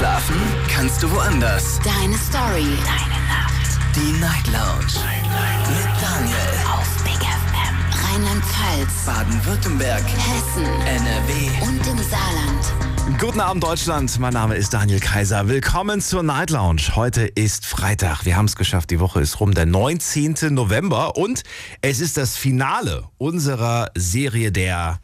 Schlafen kannst du woanders. Deine Story. Deine Nacht. Die Night Lounge. Night, Mit Daniel. Auf Big FM. Rheinland-Pfalz. Baden-Württemberg. Hessen. NRW. Und im Saarland. Guten Abend Deutschland, mein Name ist Daniel Kaiser. Willkommen zur Night Lounge. Heute ist Freitag, wir haben es geschafft, die Woche ist rum, der 19. November und es ist das Finale unserer Serie der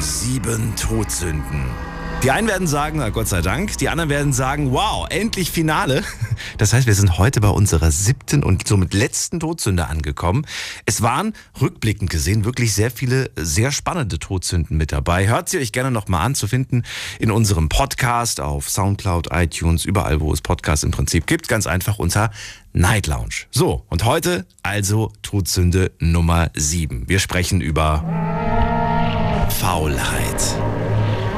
sieben Todsünden. Die einen werden sagen, na Gott sei Dank, die anderen werden sagen, wow, endlich Finale. Das heißt, wir sind heute bei unserer siebten und somit letzten Todsünde angekommen. Es waren rückblickend gesehen wirklich sehr viele sehr spannende Todsünden mit dabei. Hört sie euch gerne nochmal an zu finden in unserem Podcast auf Soundcloud, iTunes, überall, wo es Podcasts im Prinzip gibt. Ganz einfach unter Night Lounge. So, und heute also Todsünde Nummer sieben. Wir sprechen über Faulheit.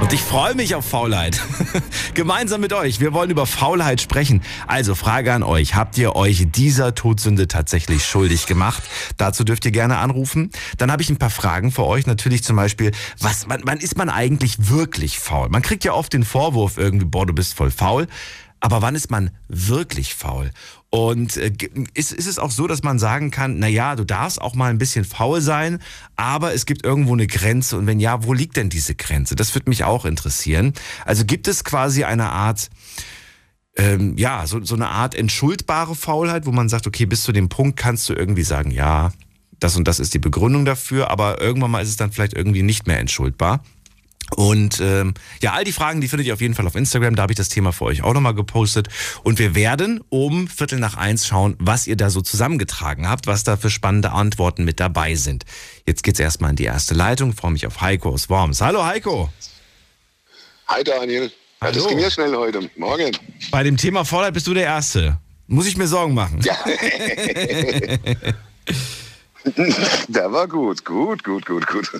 Und ich freue mich auf Faulheit. Gemeinsam mit euch. Wir wollen über Faulheit sprechen. Also Frage an euch. Habt ihr euch dieser Todsünde tatsächlich schuldig gemacht? Dazu dürft ihr gerne anrufen. Dann habe ich ein paar Fragen für euch. Natürlich zum Beispiel, was, wann, wann ist man eigentlich wirklich faul? Man kriegt ja oft den Vorwurf irgendwie, boah, du bist voll faul. Aber wann ist man wirklich faul? Und äh, ist, ist es auch so, dass man sagen kann, na ja, du darfst auch mal ein bisschen faul sein, aber es gibt irgendwo eine Grenze. Und wenn ja, wo liegt denn diese Grenze? Das würde mich auch interessieren. Also gibt es quasi eine Art, ähm, ja, so, so eine Art entschuldbare Faulheit, wo man sagt, okay, bis zu dem Punkt kannst du irgendwie sagen, ja, das und das ist die Begründung dafür, aber irgendwann mal ist es dann vielleicht irgendwie nicht mehr entschuldbar. Und ähm, ja, all die Fragen, die findet ihr auf jeden Fall auf Instagram. Da habe ich das Thema für euch auch nochmal gepostet. Und wir werden um Viertel nach eins schauen, was ihr da so zusammengetragen habt, was da für spannende Antworten mit dabei sind. Jetzt geht's erstmal in die erste Leitung. Ich freue mich auf Heiko aus Worms. Hallo Heiko. Hi Daniel. Ja, das ging ja schnell heute. Morgen. Bei dem Thema Vorleid bist du der Erste. Muss ich mir Sorgen machen? Ja. Der war gut, gut, gut, gut, gut.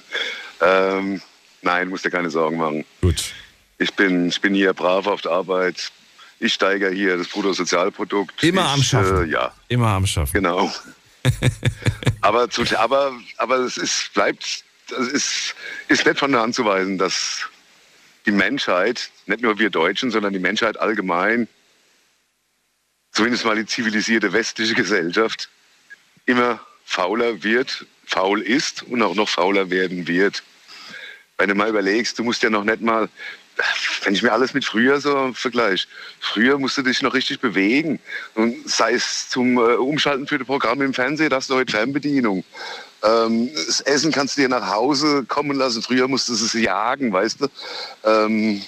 Ähm, nein, musst dir keine Sorgen machen. Gut. Ich bin, ich bin hier brav auf der Arbeit. Ich steigere hier das Bruttosozialprodukt. Immer ich, am Schaffen. Äh, ja, Immer am Schaffen. genau. aber, zu, aber, aber es ist, bleibt, es ist, ist nicht von der Hand zu weisen, dass die Menschheit, nicht nur wir Deutschen, sondern die Menschheit allgemein, zumindest mal die zivilisierte westliche Gesellschaft, immer fauler wird, faul ist und auch noch fauler werden wird. Wenn du mal überlegst, du musst ja noch nicht mal, wenn ich mir alles mit früher so vergleiche, früher musst du dich noch richtig bewegen. Und sei es zum äh, Umschalten für die Programme im Fernsehen, da hast du heute Fernbedienung. Ähm, das Essen kannst du dir nach Hause kommen lassen. Früher musstest du es jagen, weißt du. Ähm,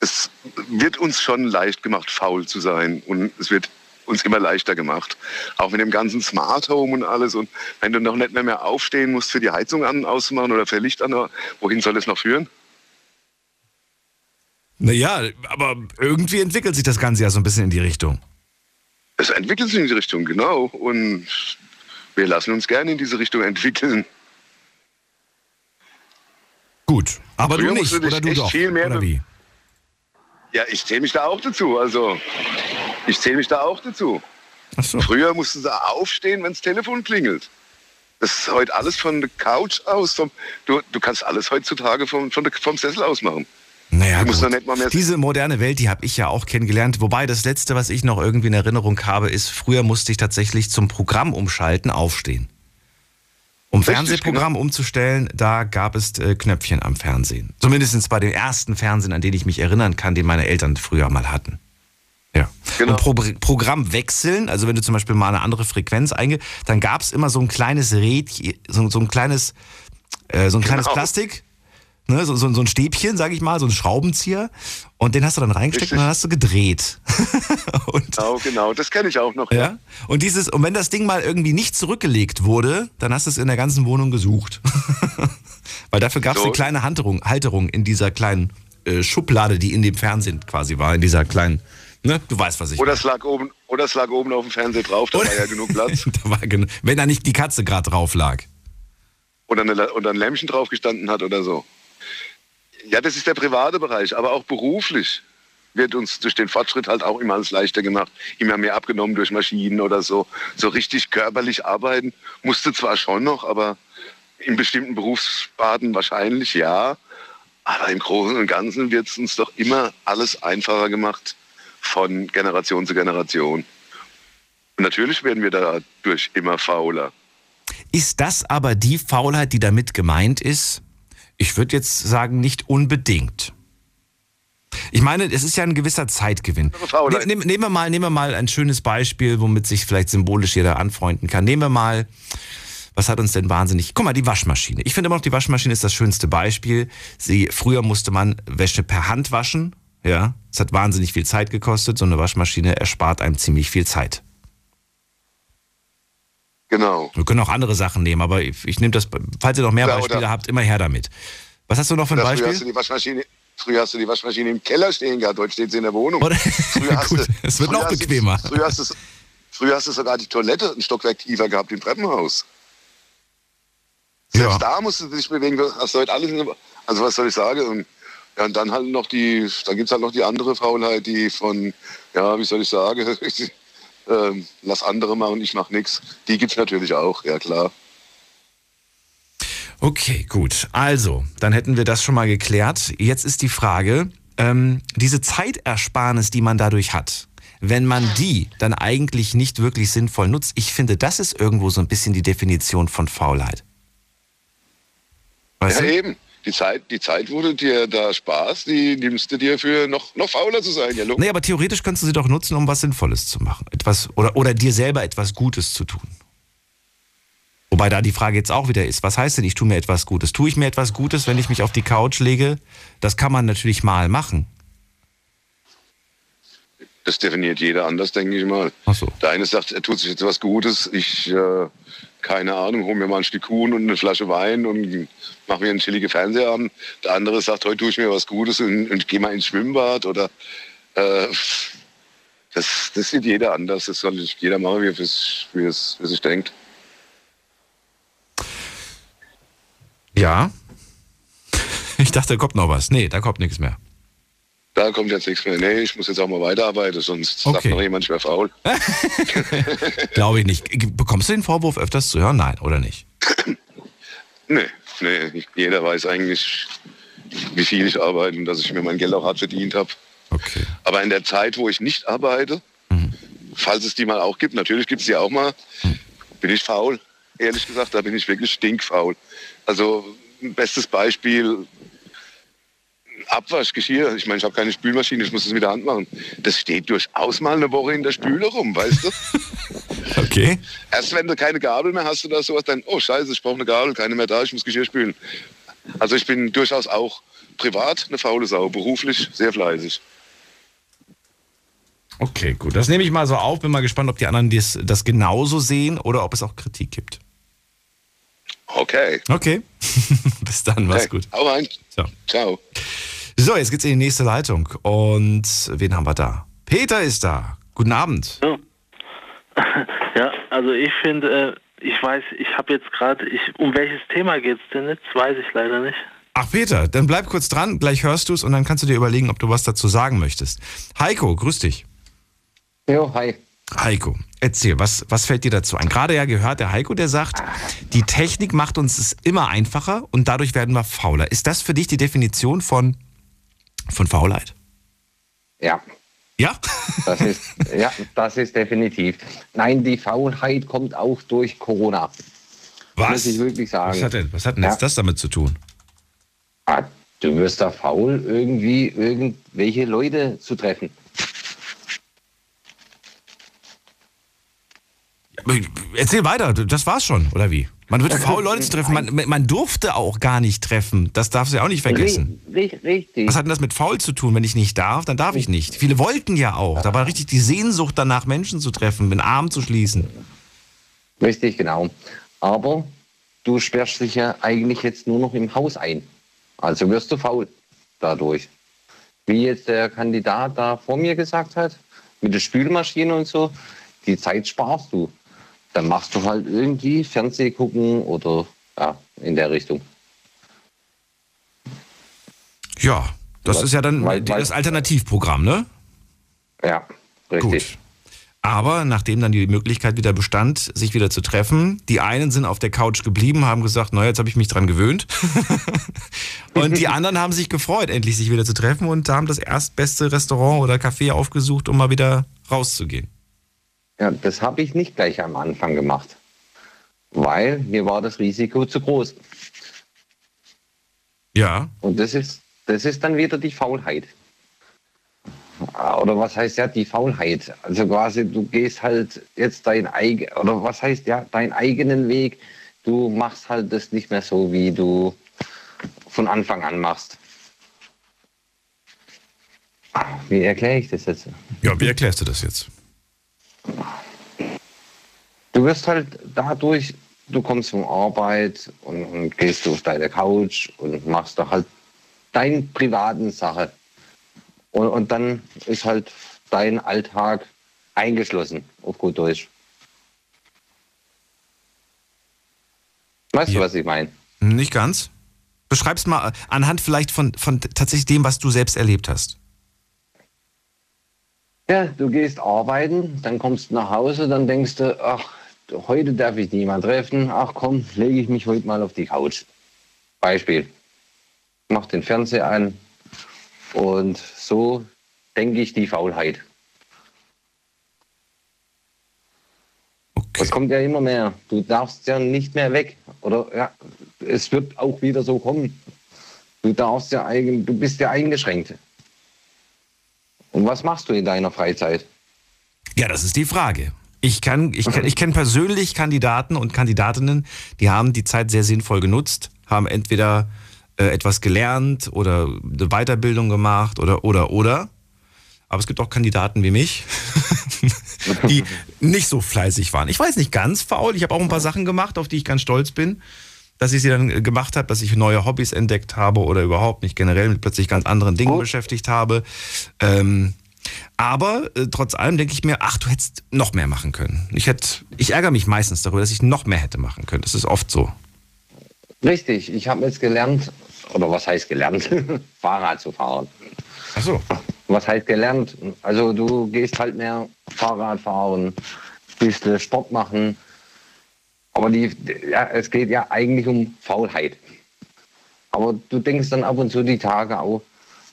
es wird uns schon leicht gemacht, faul zu sein. Und es wird uns immer leichter gemacht. Auch mit dem ganzen Smart Home und alles. Und wenn du noch nicht mehr, mehr aufstehen musst, für die Heizung an, auszumachen oder für Licht an, wohin soll es noch führen? Naja, aber irgendwie entwickelt sich das Ganze ja so ein bisschen in die Richtung. Es entwickelt sich in die Richtung, genau. Und wir lassen uns gerne in diese Richtung entwickeln. Gut. Aber Früher du nicht, musst du dich oder du echt doch? viel mehr oder wie? Ja, ich zähle mich da auch dazu. Also, ich zähle mich da auch dazu. So. Früher mussten sie aufstehen, wenn das Telefon klingelt. Das ist heute alles von der Couch aus. Vom, du, du kannst alles heutzutage vom, der, vom Sessel aus machen. Naja, Diese moderne Welt, die habe ich ja auch kennengelernt. Wobei das Letzte, was ich noch irgendwie in Erinnerung habe, ist, früher musste ich tatsächlich zum Programm umschalten, aufstehen. Um Richtig, genau. Fernsehprogramm umzustellen, da gab es äh, Knöpfchen am Fernsehen. Zumindest bei den ersten Fernsehen, an den ich mich erinnern kann, den meine Eltern früher mal hatten. Ja. Genau. Und Pro Programm wechseln, also wenn du zum Beispiel mal eine andere Frequenz einge, dann gab es immer so ein kleines Rädchen, so, so ein kleines, äh, so ein kleines Genau. Plastik, ne, so, so, so ein Stäbchen, sag ich mal, so ein Schraubenzieher. Und den hast du dann reingesteckt Richtig. und dann hast du gedreht. Genau, genau. Das kenne ich auch noch. ja. Und dieses, und wenn das Ding mal irgendwie nicht zurückgelegt wurde, dann hast du es in der ganzen Wohnung gesucht. Weil dafür gab es So. eine kleine Halterung, Halterung in dieser kleinen äh, Schublade, die in dem Fernsehen quasi war, in dieser kleinen, ne, du weißt, was ich Oder es lag oben, oder es lag oben auf dem Fernseher drauf, da Oder- war ja genug Platz. da war genu- wenn da nicht die Katze gerade drauf lag. Oder, eine, oder ein Lämmchen drauf gestanden hat oder so. Ja, das ist der private Bereich, aber auch beruflich wird uns durch den Fortschritt halt auch immer alles leichter gemacht, immer mehr abgenommen durch Maschinen oder so. So richtig körperlich arbeiten musste zwar schon noch, aber in bestimmten Berufsarten wahrscheinlich ja. Aber im Großen und Ganzen wird es uns doch immer alles einfacher gemacht von Generation zu Generation. Und natürlich werden wir dadurch immer fauler. Ist das aber die Faulheit, die damit gemeint ist? Ich würde jetzt sagen, nicht unbedingt. Ich meine, es ist ja ein gewisser Zeitgewinn. Ne, nehmen, nehmen, wir mal, nehmen wir mal ein schönes Beispiel, womit sich vielleicht symbolisch jeder anfreunden kann. Nehmen wir mal, was hat uns denn wahnsinnig? Guck mal, die Waschmaschine. Ich finde immer noch, die Waschmaschine ist das schönste Beispiel. Sie, früher musste man Wäsche per Hand waschen. Ja, es hat wahnsinnig viel Zeit gekostet. So eine Waschmaschine erspart einem ziemlich viel Zeit. Genau. Wir können auch andere Sachen nehmen, aber ich, ich nehme das, falls ihr noch mehr ja, Beispiele habt, immer her damit. Was hast du noch für ein Beispiel? Früher hast, du die Waschmaschine, früher hast du die Waschmaschine im Keller stehen gehabt, heute steht sie in der Wohnung. Oder? Hast es wird noch bequemer. Du, früher, hast du, früher hast du sogar die Toilette ein Stockwerk tiefer gehabt im Treppenhaus. Selbst ja. da musst du dich bewegen, hast du heute alles, also was soll ich sagen? Und, ja, und dann halt noch die, dann gibt es halt noch die andere Faulheit, die von, ja, wie soll ich sagen, ähm, lass andere machen, ich mache nichts. Die gibt es natürlich auch, ja klar. Okay, gut. Also, dann hätten wir das schon mal geklärt. Jetzt ist die Frage, ähm, diese Zeitersparnis, die man dadurch hat, wenn man die dann eigentlich nicht wirklich sinnvoll nutzt, ich finde, das ist irgendwo so ein bisschen die Definition von Faulheit. Weißt ja, du? eben die Zeit, die Zeit, du dir da Spaß, die nimmst du dir für noch, noch fauler zu sein. Ja, nee, aber theoretisch kannst du sie doch nutzen, um was Sinnvolles zu machen. Etwas, oder, oder dir selber etwas Gutes zu tun. Wobei da die Frage jetzt auch wieder ist, was heißt denn, ich tue mir etwas Gutes? Tue ich mir etwas Gutes, wenn ich mich auf die Couch lege? Das kann man natürlich mal machen. Das definiert jeder anders, denke ich mal. Ach so. Der eine sagt, er tut sich jetzt was Gutes. Ich, äh, keine Ahnung, hole mir mal ein Stück Kuhn und eine Flasche Wein und mache mir einen chilligen Fernsehabend. Der andere sagt, heute tue ich mir was Gutes und, und gehe mal ins Schwimmbad oder äh, das, das sieht jeder anders. Das soll jeder machen, wie er sich denkt. Ja. Ich dachte, da kommt noch was. Nee, da kommt nichts mehr. Da kommt jetzt nichts mehr. Nee, ich muss jetzt auch mal weiterarbeiten, sonst okay. sagt noch jemand, ich wäre faul. Glaube ich nicht. Bekommst du den Vorwurf öfters zu hören? Nein, oder nicht? nee, nee. Jeder weiß eigentlich, wie viel ich arbeite und dass ich mir mein Geld auch hart verdient habe. Okay. Aber in der Zeit, wo ich nicht arbeite, mhm. falls es die mal auch gibt, natürlich gibt es die auch mal, mhm. bin ich faul. Ehrlich gesagt, da bin ich wirklich stinkfaul. Also, ein bestes Beispiel, Abwaschgeschirr, ich meine, ich habe keine Spülmaschine, ich muss es mit der Hand machen. Das steht durchaus mal eine Woche in der Spüle rum, weißt du? okay. Erst wenn du keine Gabel mehr hast oder sowas, dann, oh scheiße, ich brauche eine Gabel, keine mehr da, ich muss Geschirr spülen. Also ich bin durchaus auch privat eine faule Sau, beruflich sehr fleißig. Okay, gut. Das nehme ich mal so auf. Bin mal gespannt, ob die anderen das, das genauso sehen oder ob es auch Kritik gibt. Okay. Okay. Bis dann, mach's okay. gut. Hau rein. Ciao. Ciao. So, jetzt geht's in die nächste Leitung. Und wen haben wir da? Peter ist da. Guten Abend. Ja, ja also ich finde, äh, ich weiß, ich habe jetzt gerade, um welches Thema geht's denn jetzt? Weiß ich leider nicht. Ach Peter, dann bleib kurz dran, gleich hörst du es und dann kannst du dir überlegen, ob du was dazu sagen möchtest. Heiko, grüß dich. Jo, hi. Heiko, erzähl, was, was fällt dir dazu ein? Gerade ja gehört der Heiko, der sagt, die Technik macht uns es immer einfacher und dadurch werden wir fauler. Ist das für dich die Definition von, von Faulheit? Ja. Ja? Das ist, ja, das ist definitiv. Nein, die Faulheit kommt auch durch Corona. Was? Muss ich wirklich sagen. Was hat denn, was hat denn ja. jetzt das damit zu tun? Ah, du wirst da faul, irgendwie irgendwelche Leute zu treffen. Erzähl weiter, das war's schon, oder wie? Man wird faul, Leute zu treffen. Man, man, durfte auch gar nicht treffen. Das darfst du ja auch nicht vergessen. Richtig. Was hat denn das mit faul zu tun? Wenn ich nicht darf, dann darf ich nicht. Viele wollten ja auch. Da war richtig die Sehnsucht danach, Menschen zu treffen, den Arm zu schließen. Richtig, genau. Aber du sperrst dich ja eigentlich jetzt nur noch im Haus ein. Also wirst du faul dadurch. Wie jetzt der Kandidat da vor mir gesagt hat, mit der Spülmaschine und so, die Zeit sparst du dann machst du halt irgendwie Fernseh gucken oder ja, in der Richtung. Ja, das weil, ist ja dann weil, das Alternativprogramm, ne? Ja, richtig. Gut. Aber nachdem dann die Möglichkeit wieder bestand, sich wieder zu treffen, die einen sind auf der Couch geblieben, haben gesagt, naja, jetzt habe ich mich dran gewöhnt. und die anderen haben sich gefreut, endlich sich wieder zu treffen und haben das erstbeste Restaurant oder Café aufgesucht, um mal wieder rauszugehen. Ja, das habe ich nicht gleich am Anfang gemacht, weil mir war das Risiko zu groß. Ja. Und das ist, das ist dann wieder die Faulheit. Oder was heißt ja die Faulheit? Also quasi, du gehst halt jetzt dein eigen, oder was heißt ja, deinen eigenen Weg. Du machst halt das nicht mehr so, wie du von Anfang an machst. Wie erkläre ich das jetzt? Ja, wie erklärst du das jetzt? Du wirst halt dadurch, du kommst von Arbeit und, und gehst auf deine Couch und machst da halt deine privaten Sache. Und, und dann ist halt dein Alltag eingeschlossen, auf gut Deutsch. Weißt Ja. du, was ich meine? Nicht ganz. Beschreib's mal anhand vielleicht von, von tatsächlich dem, was du selbst erlebt hast. Ja, du gehst arbeiten, dann kommst du nach Hause, dann denkst du, ach, heute darf ich niemand treffen, ach komm, lege ich mich heute mal auf die Couch. Beispiel. Mach den Fernseher an und so denke ich die Faulheit. Okay. Das kommt ja immer mehr. Du darfst ja nicht mehr weg. Oder ja, es wird auch wieder so kommen. Du darfst ja eigen, du bist ja eingeschränkt. Und was machst du in deiner Freizeit? Ja, das ist die Frage. Ich kann, ich kann, ich kenne persönlich Kandidaten und Kandidatinnen, die haben die Zeit sehr sinnvoll genutzt, haben entweder äh, etwas gelernt oder eine Weiterbildung gemacht oder oder oder. Aber es gibt auch Kandidaten wie mich, die nicht so fleißig waren. Ich weiß nicht ganz faul. Ich habe auch ein paar Sachen gemacht, auf die ich ganz stolz bin, dass ich sie dann äh, gemacht habe, dass ich neue Hobbys entdeckt habe oder überhaupt mich generell mit plötzlich ganz anderen Dingen Gut. beschäftigt habe. Ähm, aber äh, trotz allem denke ich mir, ach, du hättest noch mehr machen können. Ich hätte, ich ärgere mich meistens darüber, dass ich noch mehr hätte machen können. Das ist oft so. Richtig, ich habe jetzt gelernt, oder was heißt gelernt? Fahrrad zu fahren. Ach so. Was heißt gelernt? Also du gehst halt mehr Fahrrad fahren, bisschen Sport machen. Aber die, ja, es geht ja eigentlich um Faulheit. Aber du denkst dann ab und zu die Tage auch,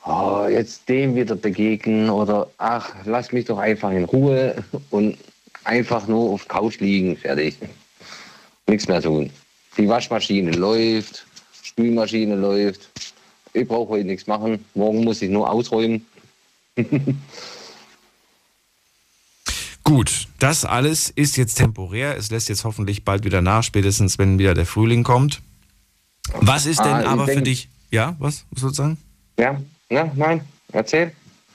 oh, jetzt dem wieder begegnen oder ach, lass mich doch einfach in Ruhe und einfach nur auf Couch liegen, fertig. Nichts mehr tun. Die Waschmaschine läuft, Spülmaschine läuft. Ich brauche heute nichts machen. Morgen muss ich nur ausräumen. Gut, das alles ist jetzt temporär. Es lässt jetzt hoffentlich bald wieder nach, spätestens wenn wieder der Frühling kommt. Was ist denn Ah, aber für denk- dich? Ja, was sozusagen? Ja, ja, nein, erzähl.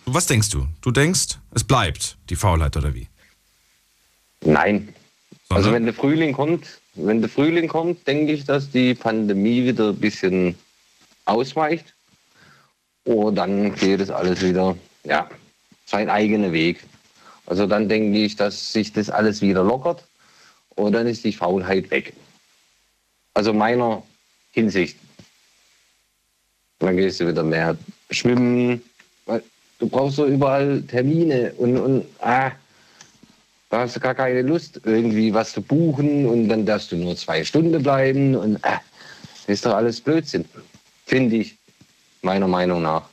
Was denkst du? Du denkst, es bleibt die Faulheit oder wie? Nein. Also Sondern? wenn der Frühling kommt, wenn der Frühling kommt, denke ich, dass die Pandemie wieder ein bisschen ausweicht. Und dann geht es alles wieder, ja, sein eigener Weg. Also dann denke ich, dass sich das alles wieder lockert und dann ist die Faulheit weg. Also meiner Hinsicht. Dann gehst du wieder mehr schwimmen. Du brauchst so überall Termine und, und ah, da hast du gar keine Lust, irgendwie was zu buchen und dann darfst du nur zwei Stunden bleiben und äh, das ist doch alles Blödsinn. Finde ich, meiner Meinung nach.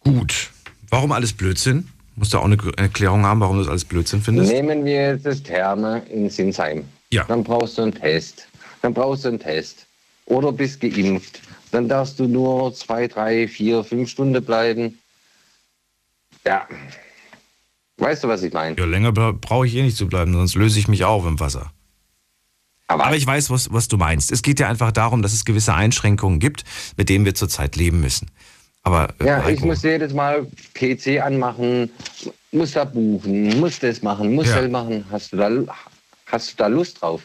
Gut. Warum alles Blödsinn? Musst du auch eine Erklärung haben, warum du das alles Blödsinn findest? Nehmen wir jetzt das Therme in Sinsheim. Ja. Dann brauchst du einen Test. Dann brauchst du einen Test. Oder bist geimpft. Dann darfst du nur zwei, drei, vier, fünf Stunden bleiben. Ja. Weißt du, was ich meine? Ja, länger bra- brauche ich eh nicht zu bleiben, sonst löse ich mich auf im Wasser. Aber, Aber ich weiß, was, was du meinst. Es geht ja einfach darum, dass es gewisse Einschränkungen gibt, mit denen wir zurzeit leben müssen. Aber äh, ja, ich Heiko, muss jedes Mal PC anmachen, muss da buchen, muss das machen, muss Ja. das machen. Hast du, da, hast du da Lust drauf?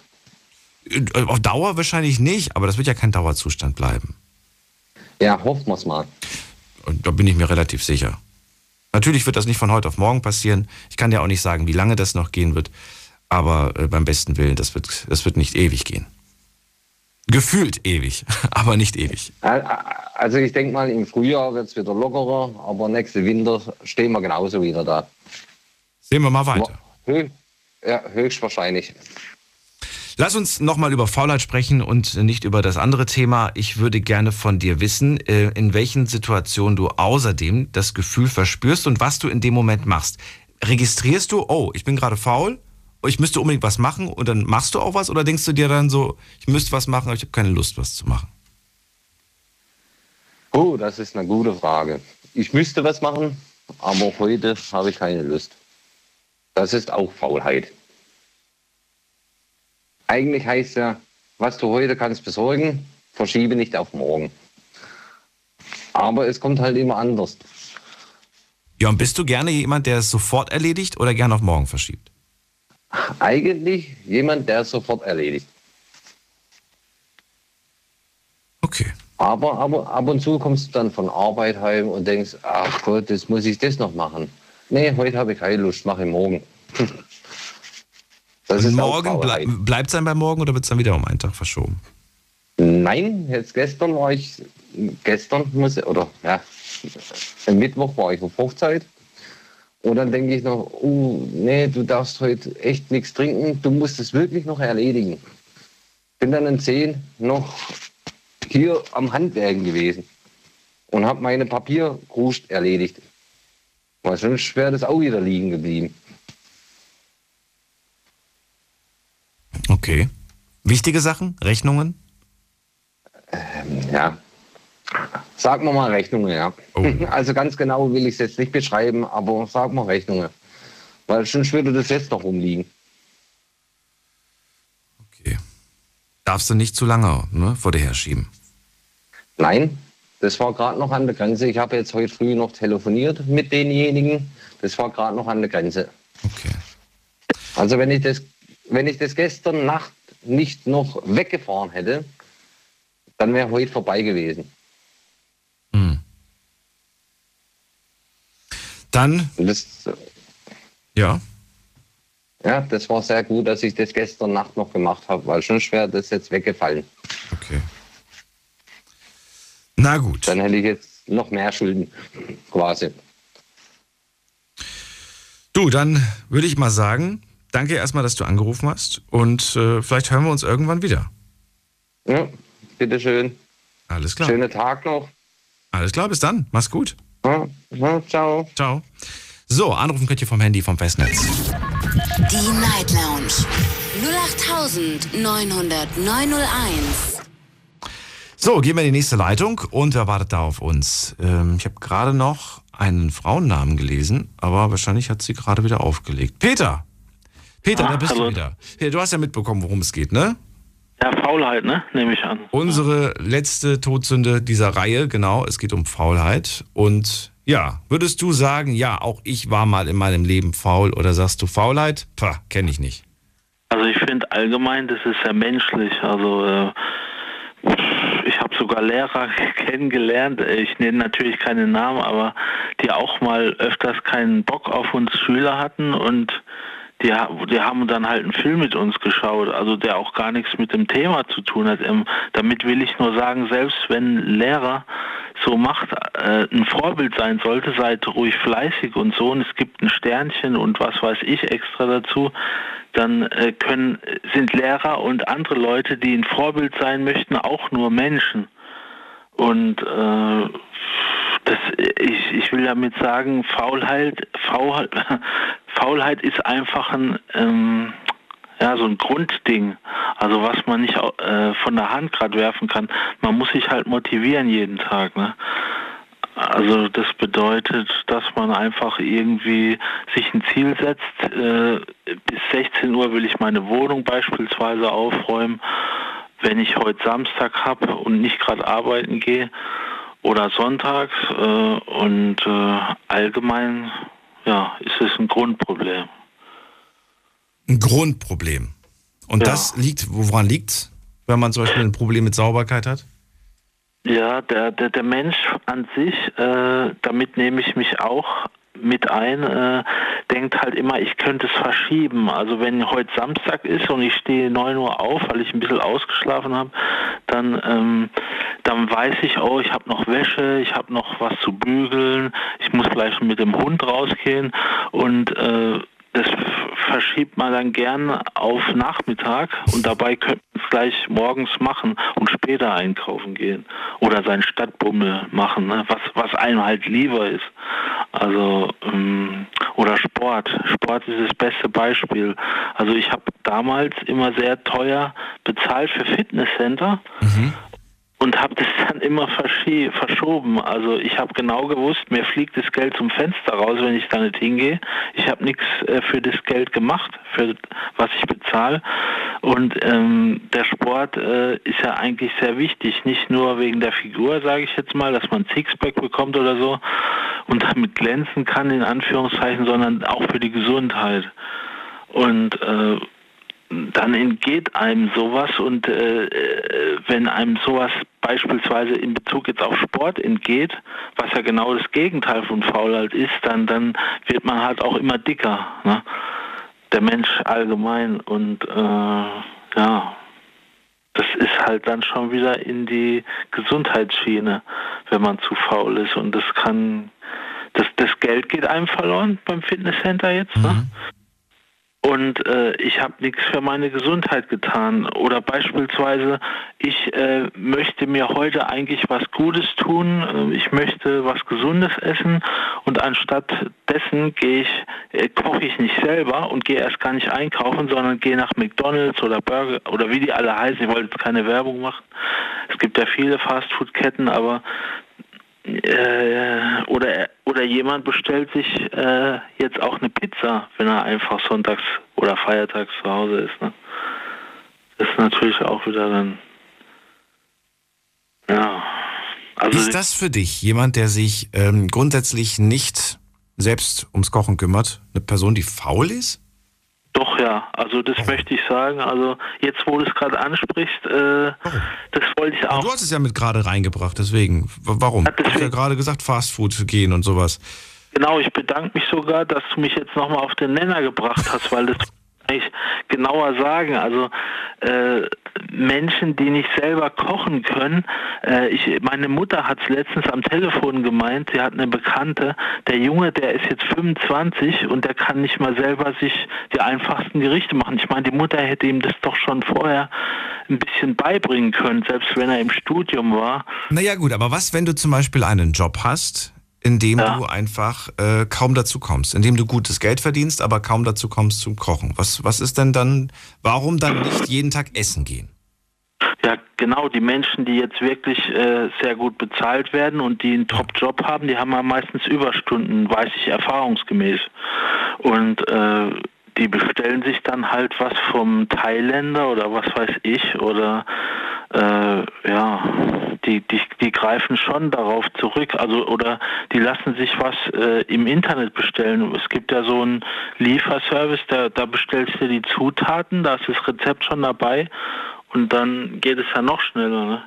äh, auf Dauer wahrscheinlich nicht, aber das wird ja kein Dauerzustand bleiben. Ja, hoffen wir es mal. Und da bin ich mir relativ sicher. Natürlich wird das nicht von heute auf morgen passieren. Ich kann ja auch nicht sagen, wie lange das noch gehen wird. Aber äh, beim besten Willen, das wird, das wird nicht ewig gehen. Gefühlt ewig, aber nicht ewig. Also ich denke mal, im Frühjahr wird es wieder lockerer, aber nächste Winter stehen wir genauso wieder da. Sehen wir mal weiter. Ja, höchstwahrscheinlich. Lass uns nochmal über Faulheit sprechen und nicht über das andere Thema. Ich würde gerne von dir wissen, äh, in welchen Situationen du außerdem das Gefühl verspürst und was du in dem Moment machst. Registrierst du, oh, ich bin gerade faul, ich müsste unbedingt was machen und dann machst du auch was oder denkst du dir dann so, ich müsste was machen, aber ich habe keine Lust, was zu machen? Oh, das ist eine gute Frage. Ich müsste was machen, aber heute habe ich keine Lust. Das ist auch Faulheit. Eigentlich heißt ja, was du heute kannst besorgen, verschiebe nicht auf morgen. Aber es kommt halt immer anders. Ja, und bist du gerne jemand, der es sofort erledigt oder gerne auf morgen verschiebt? Eigentlich jemand, der es sofort erledigt. Okay. Aber, aber ab und zu kommst du dann von Arbeit heim und denkst, ach Gott, jetzt muss ich das noch machen. Nee, heute habe ich keine Lust, mache ich morgen. Das ist morgen blei bleibt es dann bei morgen oder wird es dann wieder um einen Tag verschoben? Nein, jetzt gestern war ich, gestern muss ich, oder ja, am Mittwoch war ich auf Hochzeit. Und dann denke ich noch, oh, nee, du darfst heute echt nichts trinken, du musst es wirklich noch erledigen. Bin dann in 10 noch hier am Handwerken gewesen und habe meine Papierkrust erledigt. Weil sonst wäre das auch wieder liegen geblieben. Okay. Wichtige Sachen? Rechnungen? Ähm, ja. Sagen wir mal Rechnungen, ja. Oh. Also ganz genau will ich es jetzt nicht beschreiben, aber sagen wir Rechnungen. Weil sonst würde das jetzt noch rumliegen. Okay. Darfst du nicht zu lange ne, vor dir herschieben? Nein, das war gerade noch an der Grenze. Ich habe jetzt heute früh noch telefoniert mit denjenigen. Das war gerade noch an der Grenze. Okay. Also wenn ich das wenn ich das gestern Nacht nicht noch weggefahren hätte, dann wäre heute vorbei gewesen. Dann. Das, ja. Ja, das war sehr gut, dass ich das gestern Nacht noch gemacht habe, weil schon schwer das jetzt weggefallen. Okay. Na gut. Dann hätte ich jetzt noch mehr Schulden, quasi. Du, dann würde ich mal sagen, danke erstmal, dass du angerufen hast und äh, vielleicht hören wir uns irgendwann wieder. Ja, bitteschön. Alles klar. Schönen Tag noch. Alles klar, bis dann. Mach's gut. Ciao. Ciao. So, anrufen könnt ihr vom Handy vom Festnetz. Die Night Lounge 0890901. So, gehen wir in die nächste Leitung und wer wartet da auf uns? Ähm, ich habe gerade noch einen Frauennamen gelesen, aber wahrscheinlich hat sie gerade wieder aufgelegt. Peter! Peter, ah, da bist hallo. du wieder. Du hast ja mitbekommen, worum es geht, ne? Ja, Faulheit, ne? Nehme ich an. Unsere letzte Todsünde dieser Reihe, genau, es geht um Faulheit. Und ja, würdest du sagen, ja, auch ich war mal in meinem Leben faul oder sagst du Faulheit? Pah, kenne ich nicht. Also ich finde allgemein, das ist ja menschlich. Also äh, ich habe sogar Lehrer kennengelernt, ich nenne natürlich keine Namen, aber die auch mal öfters keinen Bock auf uns Schüler hatten und die, die haben dann halt einen Film mit uns geschaut, also der auch gar nichts mit dem Thema zu tun hat. Ähm, damit will ich nur sagen, selbst wenn Lehrer so macht, äh, ein Vorbild sein sollte, seid ruhig fleißig und so, und es gibt ein Sternchen und was weiß ich extra dazu, dann äh, können, sind Lehrer und andere Leute, die ein Vorbild sein möchten, auch nur Menschen. Und äh, das, ich, ich will damit sagen, Faulheit, Faulheit, Faulheit ist einfach ein, ähm, ja, so ein Grundding. Also was man nicht äh, von der Hand gerade werfen kann. Man muss sich halt motivieren jeden Tag. Ne? Also das bedeutet, dass man einfach irgendwie sich ein Ziel setzt. Äh, bis 16 Uhr will ich meine Wohnung beispielsweise aufräumen. Wenn ich heute Samstag habe und nicht gerade arbeiten gehe, oder sonntags äh, und äh, allgemein ja, ist es ein Grundproblem. Ein Grundproblem. Und ja. das liegt, woran liegt wenn man zum Beispiel ein Problem mit Sauberkeit hat? Ja, der, der, der Mensch an sich, äh, damit nehme ich mich auch mit ein, äh, denkt halt immer, ich könnte es verschieben. Also wenn heute Samstag ist und ich stehe 9 Uhr auf, weil ich ein bisschen ausgeschlafen habe, dann, ähm, dann weiß ich, oh, ich habe noch Wäsche, ich habe noch was zu bügeln, ich muss gleich mit dem Hund rausgehen und äh, das verschiebt man dann gern auf Nachmittag und dabei könnte man es gleich morgens machen und später einkaufen gehen oder seinen Stadtbummel machen, ne? was, was einem halt lieber ist. Also ähm, oder Sport. Sport ist das beste Beispiel. Also ich habe damals immer sehr teuer bezahlt für Fitnesscenter. Mhm und habe das dann immer verschoben. Also ich habe genau gewusst, mir fliegt das Geld zum Fenster raus, wenn ich da nicht hingehe. Ich habe nichts äh, für das Geld gemacht, für was ich bezahle. Und ähm, der Sport äh, ist ja eigentlich sehr wichtig, nicht nur wegen der Figur, sage ich jetzt mal, dass man Sixpack bekommt oder so und damit glänzen kann in Anführungszeichen, sondern auch für die Gesundheit. Und äh, dann entgeht einem sowas und äh, äh, wenn einem sowas beispielsweise in Bezug jetzt auf Sport entgeht, was ja genau das Gegenteil von Faulheit ist, dann, dann wird man halt auch immer dicker. Ne? Der Mensch allgemein und äh, ja, das ist halt dann schon wieder in die Gesundheitsschiene, wenn man zu faul ist und das kann, das, das Geld geht einem verloren beim Fitnesscenter jetzt. Ne? Mhm. Und äh, ich habe nichts für meine Gesundheit getan. Oder beispielsweise, ich äh, möchte mir heute eigentlich was Gutes tun, äh, ich möchte was Gesundes essen und anstatt dessen gehe ich, äh, koche ich nicht selber und gehe erst gar nicht einkaufen, sondern gehe nach McDonalds oder Burger oder wie die alle heißen. Ich wollte keine Werbung machen. Es gibt ja viele Fastfood-Ketten, aber äh, oder, oder jemand bestellt sich äh, jetzt auch eine Pizza, wenn er einfach sonntags oder feiertags zu Hause ist. Ne? Das ist natürlich auch wieder dann. Ja. Also ist das für dich jemand, der sich ähm, grundsätzlich nicht selbst ums Kochen kümmert? Eine Person, die faul ist? Doch, ja. Also das oh. möchte ich sagen. Also jetzt, wo du es gerade ansprichst, äh, oh. das wollte ich auch. du hast es ja mit gerade reingebracht, deswegen. Warum? Ja, deswegen. Du hast ja gerade gesagt, Fastfood gehen und sowas. Genau, ich bedanke mich sogar, dass du mich jetzt nochmal auf den Nenner gebracht hast, weil das ich genauer sagen. Also äh, Menschen, die nicht selber kochen können. Äh, ich, meine Mutter hat es letztens am Telefon gemeint, sie hat eine Bekannte, der Junge, der ist jetzt 25 und der kann nicht mal selber sich die einfachsten Gerichte machen. Ich meine, die Mutter hätte ihm das doch schon vorher ein bisschen beibringen können, selbst wenn er im Studium war. Naja gut, aber was, wenn du zum Beispiel einen Job hast, in dem ja. du einfach äh, kaum dazu kommst, in dem du gutes Geld verdienst, aber kaum dazu kommst zum Kochen. Was, was ist denn dann, warum dann nicht jeden Tag essen gehen? Ja, genau. Die Menschen, die jetzt wirklich äh, sehr gut bezahlt werden und die einen Top-Job haben, die haben ja meistens Überstunden, weiß ich erfahrungsgemäß. Und äh, die bestellen sich dann halt was vom Thailänder oder was weiß ich oder äh, ja, die, die, die greifen schon darauf zurück, also oder die lassen sich was äh, im Internet bestellen. Es gibt ja so einen Lieferservice, da, da bestellst du die Zutaten, da ist das Rezept schon dabei und dann geht es ja noch schneller.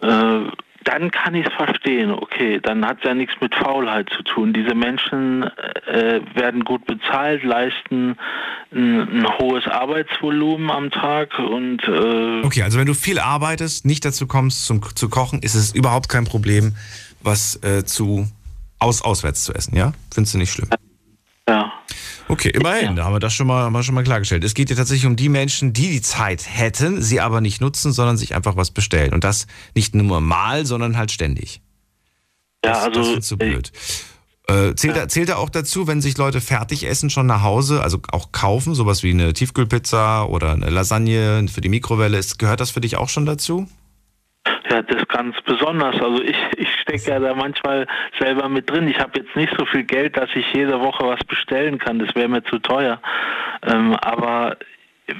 Ne? Äh, dann kann ich es verstehen, okay, dann hat es ja nichts mit Faulheit zu tun. Diese Menschen äh, werden gut bezahlt, leisten ein, ein, hohes Arbeitsvolumen am Tag und äh Okay, also wenn du viel arbeitest, nicht dazu kommst zum, zu kochen, ist es überhaupt kein Problem, was äh, zu aus auswärts zu essen, ja? Findest du nicht schlimm? Ja. Okay, immerhin, ja. da haben wir das schon mal, haben wir schon mal klargestellt. Es geht ja tatsächlich um die Menschen, die die Zeit hätten, sie aber nicht nutzen, sondern sich einfach was bestellen. Und das nicht nur mal, sondern halt ständig. Ja, das, also. Das ist so blöd. Äh, zählt, ja. da, zählt da auch dazu, wenn sich Leute fertig essen schon nach Hause, also auch kaufen, sowas wie eine Tiefkühlpizza oder eine Lasagne für die Mikrowelle, ist, gehört das für dich auch schon dazu? Ja, das ist ganz besonders. Also ich, ich stecke ja da manchmal selber mit drin. Ich habe jetzt nicht so viel Geld, dass ich jede Woche was bestellen kann. Das wäre mir zu teuer. Ähm, aber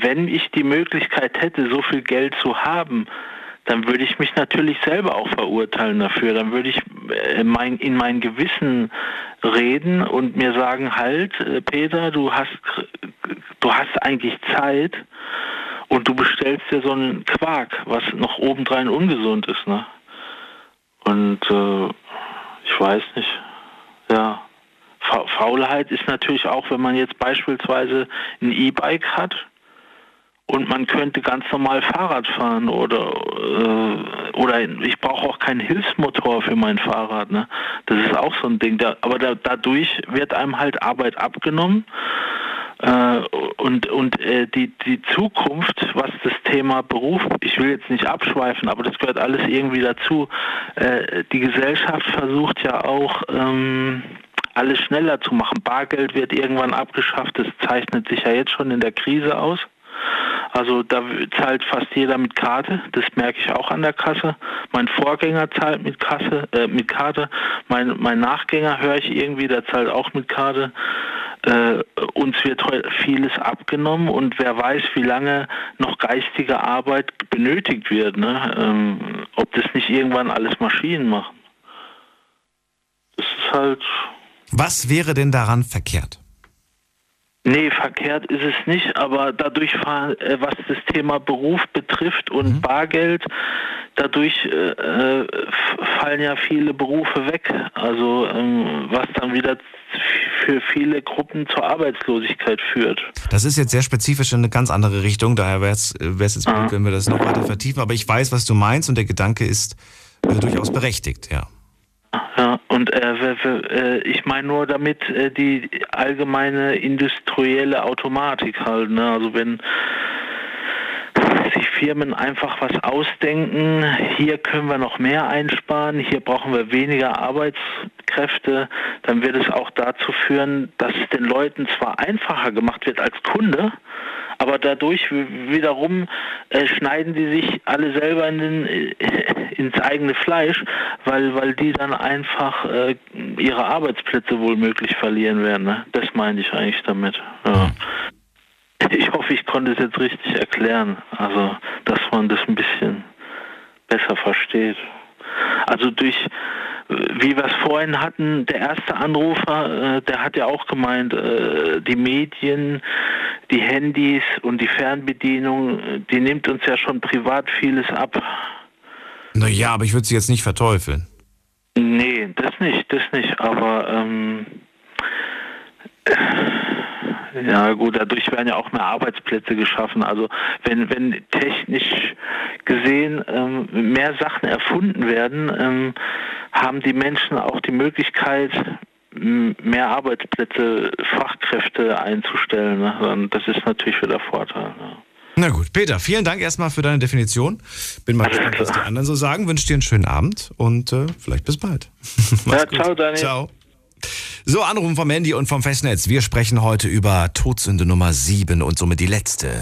wenn ich die Möglichkeit hätte, so viel Geld zu haben, dann würde ich mich natürlich selber auch verurteilen dafür. Dann würde ich äh, mein, in mein Gewissen reden und mir sagen, halt, äh, Peter, du hast, du hast eigentlich Zeit und du bestellst dir so einen Quark, was noch obendrein ungesund ist, ne? Und äh, ich weiß nicht, ja, Faulheit ist natürlich auch, wenn man jetzt beispielsweise ein E-Bike hat und man könnte ganz normal Fahrrad fahren oder äh, oder ich brauche auch keinen Hilfsmotor für mein Fahrrad. Ne? Das ist auch so ein Ding. Da, aber da, dadurch wird einem halt Arbeit abgenommen. Äh, und und äh, die, die Zukunft, was das Thema Beruf, ich will jetzt nicht abschweifen, aber das gehört alles irgendwie dazu. Äh, die Gesellschaft versucht ja auch, ähm, alles schneller zu machen. Bargeld wird irgendwann abgeschafft, das zeichnet sich ja jetzt schon in der Krise aus. Also da zahlt fast jeder mit Karte, das merke ich auch an der Kasse. Mein Vorgänger zahlt mit Kasse, äh, mit Karte. Mein, mein Nachgänger höre ich irgendwie, der zahlt auch mit Karte. Äh, uns wird vieles abgenommen und wer weiß, wie lange noch geistige Arbeit benötigt wird. Ne? Ähm, ob das nicht irgendwann alles Maschinen machen. Das ist halt. Was wäre denn daran verkehrt? Nee, verkehrt ist es nicht, aber dadurch, äh, was das Thema Beruf betrifft und mhm. Bargeld, dadurch äh, äh, fallen ja viele Berufe weg. Also ähm, was dann wieder für viele Gruppen zur Arbeitslosigkeit führt. Das ist jetzt sehr spezifisch in eine ganz andere Richtung, daher wäre es jetzt gut, wenn wir das noch weiter vertiefen. Aber ich weiß, was du meinst und der Gedanke ist äh, durchaus berechtigt, ja. Ja, und äh, äh, ich meine nur damit äh, die allgemeine industrielle Automatik halt. Ne? Also wenn sich Firmen einfach was ausdenken, hier können wir noch mehr einsparen, hier brauchen wir weniger Arbeitskräfte, dann wird es auch dazu führen, dass es den Leuten zwar einfacher gemacht wird als Kunde, aber dadurch wiederum äh, schneiden die sich alle selber in den, äh, ins eigene Fleisch, weil, weil die dann einfach äh, ihre Arbeitsplätze wohl möglich verlieren werden. Ne? Das meine ich eigentlich damit. Ja. Ich hoffe, ich konnte es jetzt richtig erklären, also dass man das ein bisschen besser versteht. Also durch wie wir es vorhin hatten, der erste Anrufer, äh, der hat ja auch gemeint, äh, die Medien, die Handys und die Fernbedienung, die nimmt uns ja schon privat vieles ab. Naja, aber ich würde sie jetzt nicht verteufeln. Nee, das nicht, das nicht. Aber ähm, ja gut, dadurch werden ja auch mehr Arbeitsplätze geschaffen. Also wenn, wenn technisch gesehen ähm, mehr Sachen erfunden werden, ähm, haben die Menschen auch die Möglichkeit, mehr Arbeitsplätze, Fachkräfte einzustellen. Ne? Und das ist natürlich wieder Vorteil. Ne? Na gut, Peter, vielen Dank erstmal für deine Definition. Bin mal gespannt, was die anderen so sagen. Wünsche dir einen schönen Abend und äh, vielleicht bis bald. ja, ciao, Daniel. Ciao. So, Anrufen vom Handy und vom Festnetz. Wir sprechen heute über Todsünde Nummer 7 und somit die letzte.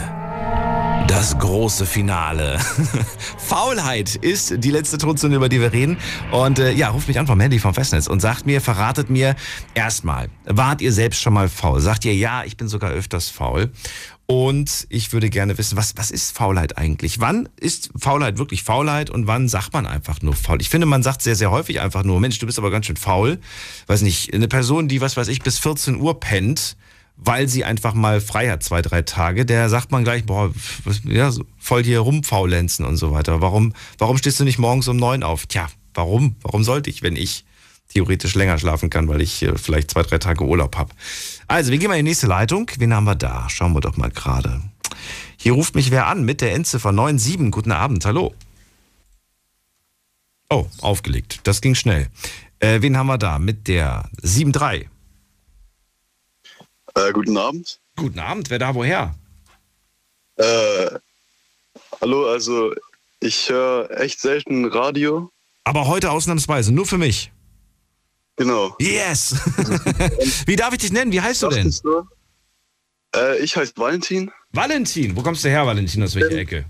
Das große Finale. Faulheit ist die letzte Todsünde, über die wir reden. Und äh, ja, ruft mich an vom Handy vom Festnetz und sagt mir, verratet mir erstmal, wart ihr selbst schon mal faul? Sagt ihr, ja, ich bin sogar öfters faul. Und ich würde gerne wissen, was, was ist Faulheit eigentlich? Wann ist Faulheit wirklich Faulheit und wann sagt man einfach nur faul? Ich finde, man sagt sehr, sehr häufig einfach nur, Mensch, du bist aber ganz schön faul. Weiß nicht, eine Person, die, was weiß ich, bis 14 Uhr pennt, weil sie einfach mal frei hat, zwei, drei Tage, der sagt man gleich, boah, was, ja, voll hier rumfaulenzen und so weiter. Warum, warum stehst du nicht morgens um neun auf? Tja, warum? Warum sollte ich, wenn ich theoretisch länger schlafen kann, weil ich vielleicht zwei, drei Tage Urlaub habe? Also, wir gehen mal in die nächste Leitung. Wen haben wir da? Schauen wir doch mal gerade. Hier ruft mich wer an mit der Endziffer 97. Guten Abend, hallo. Oh, aufgelegt. Das ging schnell. Äh, wen haben wir da mit der 73? Äh, guten Abend. Guten Abend, wer da woher? Äh, hallo, also ich höre echt selten Radio. Aber heute ausnahmsweise, nur für mich. Genau. Yes! Wie darf ich dich nennen? Wie heißt du denn? Du? Äh, ich heiße Valentin. Valentin? Wo kommst du her, Valentin? Aus welcher Ecke?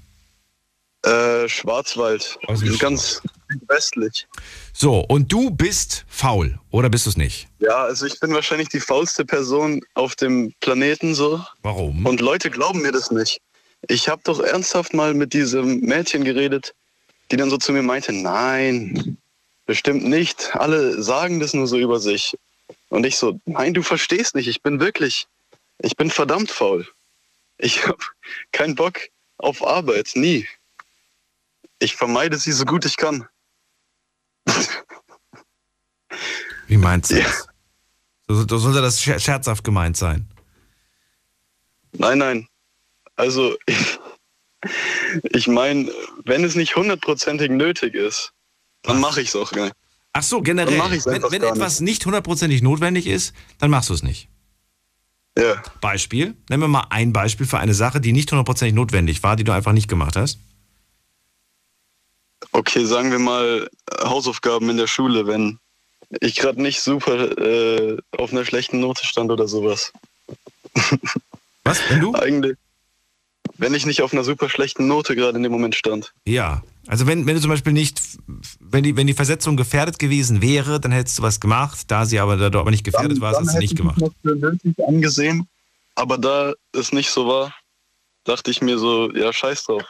Äh, Schwarzwald. Aus dem ganz westlich. So, und du bist faul, oder bist du es nicht? Ja, also ich bin wahrscheinlich die faulste Person auf dem Planeten so. Warum? Und Leute glauben mir das nicht. Ich habe doch ernsthaft mal mit diesem Mädchen geredet, die dann so zu mir meinte, nein, Bestimmt nicht. Alle sagen das nur so über sich. Und ich so, nein, du verstehst nicht. Ich bin wirklich, ich bin verdammt faul. Ich habe keinen Bock auf Arbeit, nie. Ich vermeide sie so gut ich kann. Wie meinst du das? So, so sollte das scher- scherzhaft gemeint sein. Nein, nein. Also, ich, ich meine, wenn es nicht hundertprozentig nötig ist, dann mache ich es auch gar nicht. Ach so, generell. Wenn wenn etwas nicht hundertprozentig notwendig ist, dann machst du es nicht. Ja. Beispiel. Nennen wir mal ein Beispiel für eine Sache, die nicht hundertprozentig notwendig war, die du einfach nicht gemacht hast. Okay, sagen wir mal äh, Hausaufgaben in der Schule, wenn ich gerade nicht super äh, auf einer schlechten Note stand oder sowas. Was? Wenn du? Eigentlich, wenn ich nicht auf einer super schlechten Note gerade in dem Moment stand. Ja. Also wenn, wenn du zum Beispiel nicht, wenn die, wenn die Versetzung gefährdet gewesen wäre, dann hättest du was gemacht. Da sie aber, da du aber nicht gefährdet warst, hast du nicht gemacht. noch für nötig angesehen. Aber da es nicht so war, dachte ich mir so, ja, scheiß drauf.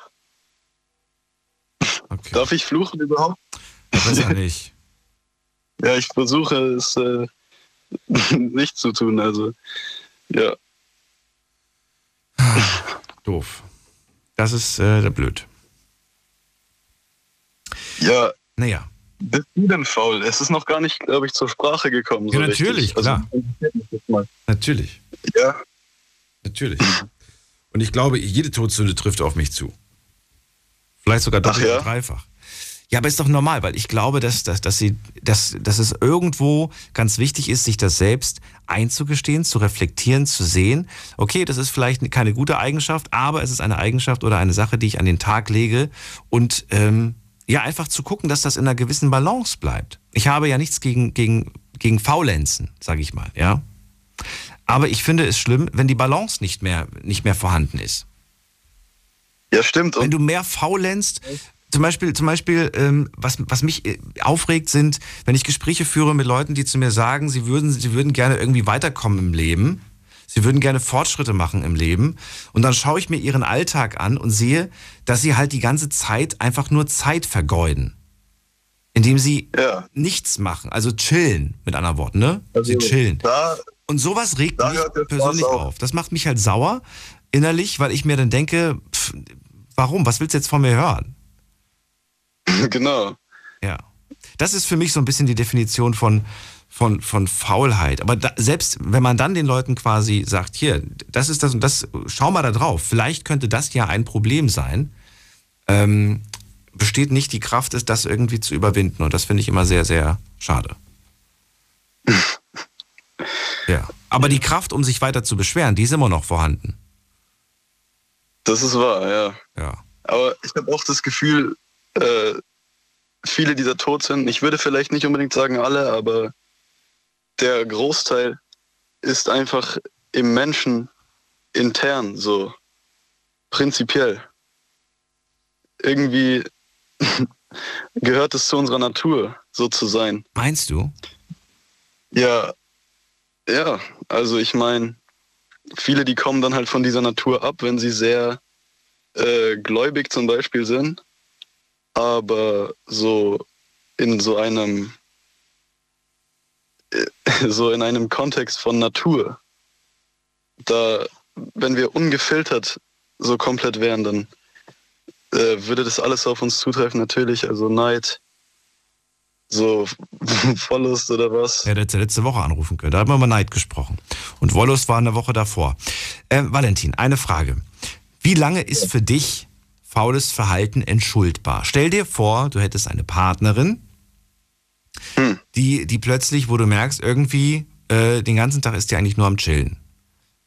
Okay. Darf ich fluchen überhaupt? Besser nicht. Ja, ich versuche es äh, nicht zu tun. Also, ja. Doof. Das ist äh, blöd. Ja, Naja. bist du denn faul? Es ist noch gar nicht, glaube ich, zur Sprache gekommen. So natürlich, Also, klar. Natürlich. Ja, Natürlich. Und ich glaube, jede Todsünde trifft auf mich zu. Vielleicht sogar doppelt ja? und dreifach. Ja, aber ist doch normal, weil ich glaube, dass, dass, dass, sie, dass, dass es irgendwo ganz wichtig ist, sich das selbst einzugestehen, zu reflektieren, zu sehen. Okay, das ist vielleicht keine gute Eigenschaft, aber es ist eine Eigenschaft oder eine Sache, die ich an den Tag lege und ähm, ja, einfach zu gucken, dass das in einer gewissen Balance bleibt. Ich habe ja nichts gegen, gegen, gegen Faulenzen, sage ich mal, ja. Aber ich finde es schlimm, wenn die Balance nicht mehr, nicht mehr vorhanden ist. ja, stimmt. Wenn du mehr faulenzt, zum Beispiel, zum Beispiel ähm, was, was mich äh, aufregt, sind, wenn ich Gespräche führe mit Leuten, die zu mir sagen, sie würden, sie würden gerne irgendwie weiterkommen im Leben, sie würden gerne Fortschritte machen im Leben. Und dann schaue ich mir ihren Alltag an und sehe, dass sie halt die ganze Zeit einfach nur Zeit vergeuden. Indem sie ja, nichts machen, also chillen, mit anderen Worten, ne? also, sie chillen. Da, Und sowas regt mich persönlich auf. auf. Das macht mich halt sauer innerlich, weil ich mir dann denke, pff, warum? Was willst du jetzt von mir hören? genau. Ja. Das ist für mich so ein bisschen die Definition von, von, von Faulheit. Aber da, selbst wenn man dann den Leuten quasi sagt, hier, das ist das und das, schau mal da drauf, vielleicht könnte das ja ein Problem sein, ähm, besteht nicht die Kraft, es das irgendwie zu überwinden. Und das finde ich immer sehr, sehr schade. ja. Aber die Kraft, um sich weiter zu beschweren, die ist immer noch vorhanden. Das ist wahr, ja. Ja. Aber ich habe auch das Gefühl, äh, viele, die da tot sind, ich würde vielleicht nicht unbedingt sagen alle, aber der Großteil ist einfach im Menschen intern so prinzipiell. Irgendwie gehört es zu unserer Natur, so zu sein. Meinst du? Ja, ja, also ich meine, viele, die kommen dann halt von dieser Natur ab, wenn sie sehr äh, gläubig zum Beispiel sind, aber so in so einem äh, so in einem Kontext von Natur, da wenn wir ungefiltert so komplett wären, dann äh, würde das alles auf uns zutreffen natürlich, also Neid, so Wollust oder was. Er hätte letzte Woche anrufen können. Da haben wir über Neid gesprochen. Und Wollust war eine Woche davor. Ähm, Valentin, eine Frage. Wie lange ist für dich faules Verhalten entschuldbar? Stell dir vor, du hättest eine Partnerin, Hm. die, die plötzlich, wo du merkst, irgendwie äh, den ganzen Tag ist die eigentlich nur am Chillen.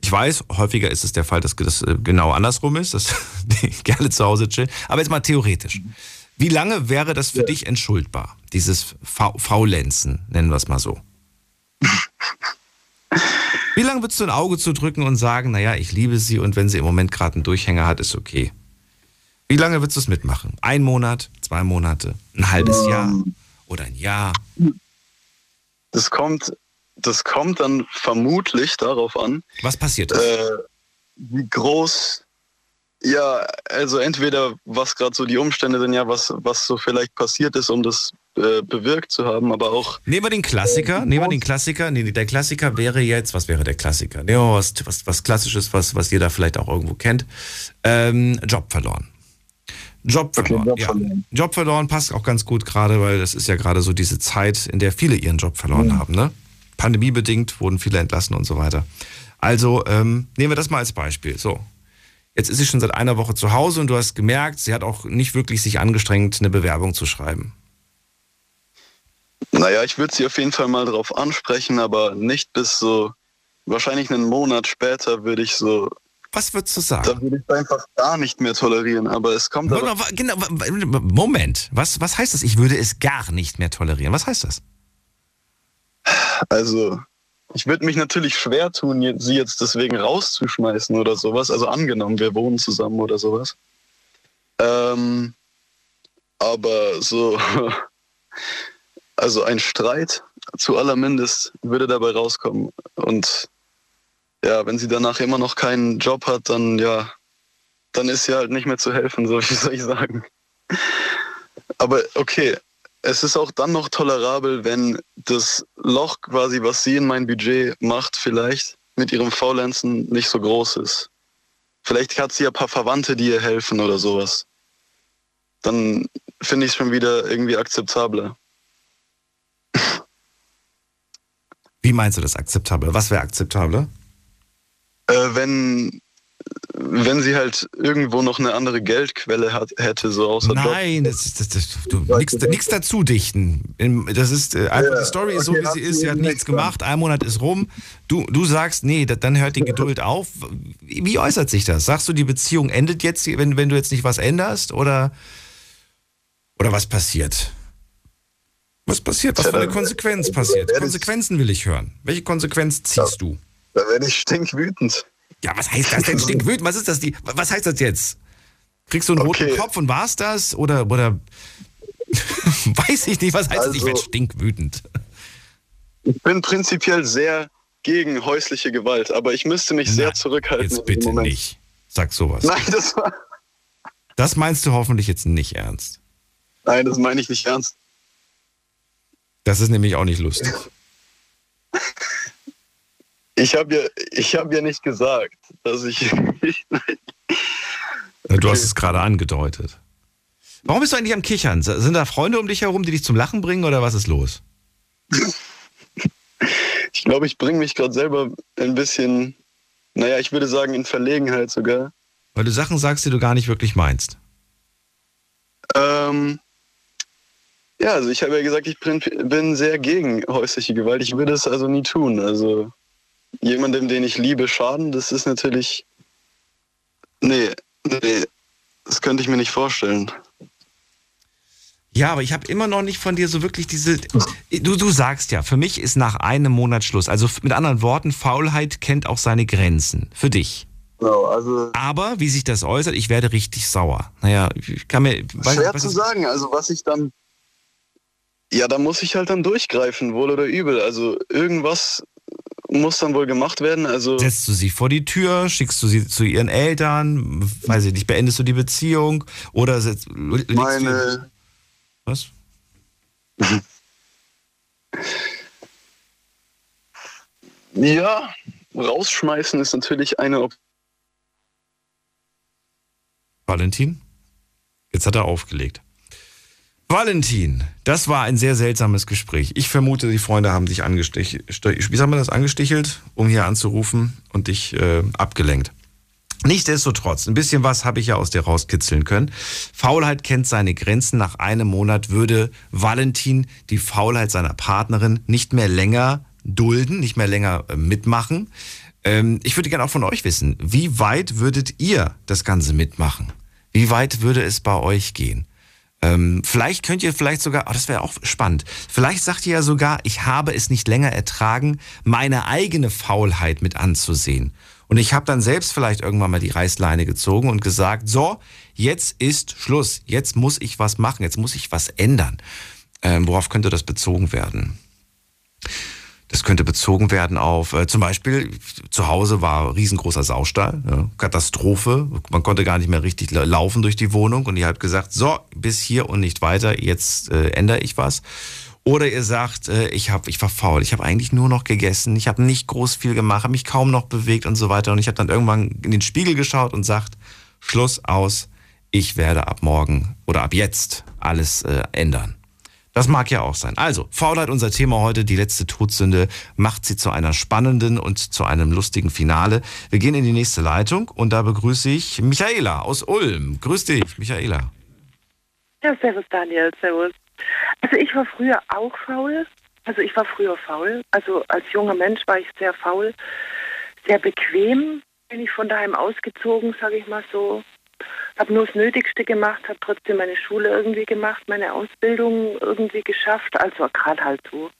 Ich weiß, häufiger ist es der Fall, dass das äh, genau andersrum ist, dass die gerne zu Hause chillen. Aber jetzt mal theoretisch. Wie lange wäre das für dich entschuldbar? Dieses Fa Faulenzen, nennen wir es mal so. Wie lange würdest du ein Auge zudrücken und sagen, naja, ich liebe sie und wenn sie im Moment gerade einen Durchhänger hat, ist okay? Wie lange würdest du es mitmachen? Ein Monat, zwei Monate, ein halbes Jahr oder ein Jahr? Das kommt, das kommt dann vermutlich darauf an, Was passiert ist? äh, wie groß, ja, also entweder was gerade so die Umstände sind, ja, was, was so vielleicht passiert ist, um das äh, bewirkt zu haben, aber auch, Nehmen wir den Klassiker, nehmen wir den Klassiker. Nee, der Klassiker wäre jetzt, was wäre der Klassiker? Nehmen wir was, was, was Klassisches, was, was jeder vielleicht auch irgendwo kennt. Ähm, Job verloren. Job verloren. Job ja. verloren. Job verloren passt auch ganz gut gerade, weil das ist ja gerade so diese Zeit, in der viele ihren Job verloren haben, ne? pandemiebedingt wurden viele entlassen und so weiter. Also ähm, nehmen wir das mal als Beispiel. So, jetzt ist sie schon seit einer Woche zu Hause und du hast gemerkt, sie hat auch nicht wirklich sich angestrengt, eine Bewerbung zu schreiben. Naja, ich würde sie auf jeden Fall mal darauf ansprechen, aber nicht bis so, wahrscheinlich einen Monat später würde ich so. Was würdest du sagen? Da würde ich einfach gar nicht mehr tolerieren, aber es kommt. Aber, genau, Moment, was, was heißt das? Ich würde es gar nicht mehr tolerieren. Was heißt das? Also, ich würde mich natürlich schwer tun, sie jetzt deswegen rauszuschmeißen oder sowas. Also angenommen, wir wohnen zusammen oder sowas. Ähm, aber so, also ein Streit zu allerbindest würde dabei rauskommen. Und ja, wenn sie danach immer noch keinen Job hat, dann ja, dann ist sie halt nicht mehr zu helfen, so wie soll ich sagen. Aber okay, es ist auch dann noch tolerabel, wenn das Loch quasi, was sie in mein Budget macht, vielleicht mit ihrem Faulenzen nicht so groß ist. Vielleicht hat sie ja ein paar Verwandte, die ihr helfen oder sowas. Dann finde ich es schon wieder irgendwie akzeptabler. Wie meinst du das akzeptabel? Was wäre akzeptabler? Äh, wenn wenn sie halt irgendwo noch eine andere Geldquelle hat, hätte, so außer Nein, das das, das, du nichts dazu dichten. Das ist äh, einfach, ja, die Story ist okay, so, wie sie ist. Sie hat nichts gemacht, ein Monat ist rum. Du, du sagst, nee, dann hört die Geduld auf. Wie äußert sich das? Sagst du, die Beziehung endet jetzt, wenn, wenn du jetzt nicht was änderst? Oder, oder was passiert? Was passiert? Was für eine Konsequenz passiert? Konsequenzen will ich hören. Welche Konsequenz ziehst du? Da werde ich stinkwütend. Ja, was heißt das denn stinkwütend? Was ist das? Die, was heißt das jetzt? Kriegst du einen okay. roten Kopf und war's das? Oder, oder weiß ich nicht, was heißt also, das? Ich werde also- stinkwütend. Ich bin prinzipiell sehr gegen häusliche Gewalt, aber ich müsste mich sehr zurückhalten. Jetzt bitte nicht. Sag sowas. Nein, das war. Das meinst du hoffentlich jetzt nicht ernst. Nein, das meine ich nicht ernst. Das ist nämlich auch nicht lustig. Ich habe ja, ich hab ja nicht gesagt, dass ich. Du hast es gerade angedeutet. Warum bist du eigentlich am Kichern? Sind da Freunde um dich herum, die dich zum Lachen bringen oder was ist los? Ich glaube, ich bringe mich gerade selber ein bisschen, naja, ich würde sagen, in Verlegenheit sogar. Weil du Sachen sagst, die du gar nicht wirklich meinst. Ähm, ja, also ich habe ja gesagt, ich bin sehr gegen häusliche Gewalt. Ich würde es also nie tun. Also jemandem, den ich liebe, schaden, das ist natürlich. Nee, nee, das könnte ich mir nicht vorstellen. Ja, aber ich habe immer noch nicht von dir so wirklich diese. Du, du sagst ja, für mich ist nach einem Monat Schluss. Also mit anderen Worten, Faulheit kennt auch seine Grenzen. Für dich. Genau, also. Aber wie sich das äußert, ich werde richtig sauer. Naja, ich kann mir. Schwer zu sagen. Also was ich dann. Ja, da muss ich halt dann durchgreifen, wohl oder übel. Also irgendwas muss dann wohl gemacht werden. Also Setzt du sie vor die Tür, schickst du sie zu ihren Eltern, weiß ich nicht, beendest du die Beziehung oder setzt, meine Was? ja, rausschmeißen ist natürlich eine Option. Valentin? Jetzt hat er aufgelegt. Valentin, das war ein sehr seltsames Gespräch. Ich vermute, die Freunde haben dich angestichelt, wie sagen wir das, angestichelt, um hier anzurufen und dich äh, abgelenkt. Nichtsdestotrotz, ein bisschen was habe ich ja aus dir rauskitzeln können. Faulheit kennt seine Grenzen. Nach einem Monat würde Valentin die Faulheit seiner Partnerin nicht mehr länger dulden, nicht mehr länger äh, mitmachen. Ähm, ich würde gerne auch von euch wissen, wie weit würdet ihr das Ganze mitmachen? Wie weit würde es bei euch gehen? Ähm, vielleicht könnt ihr vielleicht sogar, oh, das wäre auch spannend, vielleicht sagt ihr ja sogar, ich habe es nicht länger ertragen, meine eigene Faulheit mit anzusehen. Und ich habe dann selbst vielleicht irgendwann mal die Reißleine gezogen und gesagt, so, jetzt ist Schluss, jetzt muss ich was machen, jetzt muss ich was ändern. Ähm, worauf könnte das bezogen werden? Das könnte bezogen werden auf, äh, zum Beispiel, zu Hause war riesengroßer Saustall, ja, Katastrophe. Man konnte gar nicht mehr richtig laufen durch die Wohnung und ihr habt gesagt, so, bis hier und nicht weiter, jetzt äh, ändere ich was. Oder ihr sagt, äh, ich, hab, ich war faul, ich habe eigentlich nur noch gegessen, ich habe nicht groß viel gemacht, habe mich kaum noch bewegt und so weiter. Und ich habe dann irgendwann in den Spiegel geschaut und sagt, Schluss aus, ich werde ab morgen oder ab jetzt alles äh, ändern. Das mag ja auch sein. Also, Faulheit unser Thema heute. Die letzte Todsünde macht sie zu einer spannenden und zu einem lustigen Finale. Wir gehen in die nächste Leitung und da begrüße ich Michaela aus Ulm. Grüß dich, Michaela. Ja, servus Daniel, servus. Also ich war früher auch faul. Also ich war früher faul. Also als junger Mensch war ich sehr faul, sehr bequem. Bin ich von daheim ausgezogen, sage ich mal so habe nur das Nötigste gemacht, habe trotzdem meine Schule irgendwie gemacht, meine Ausbildung irgendwie geschafft, also gerade halt so.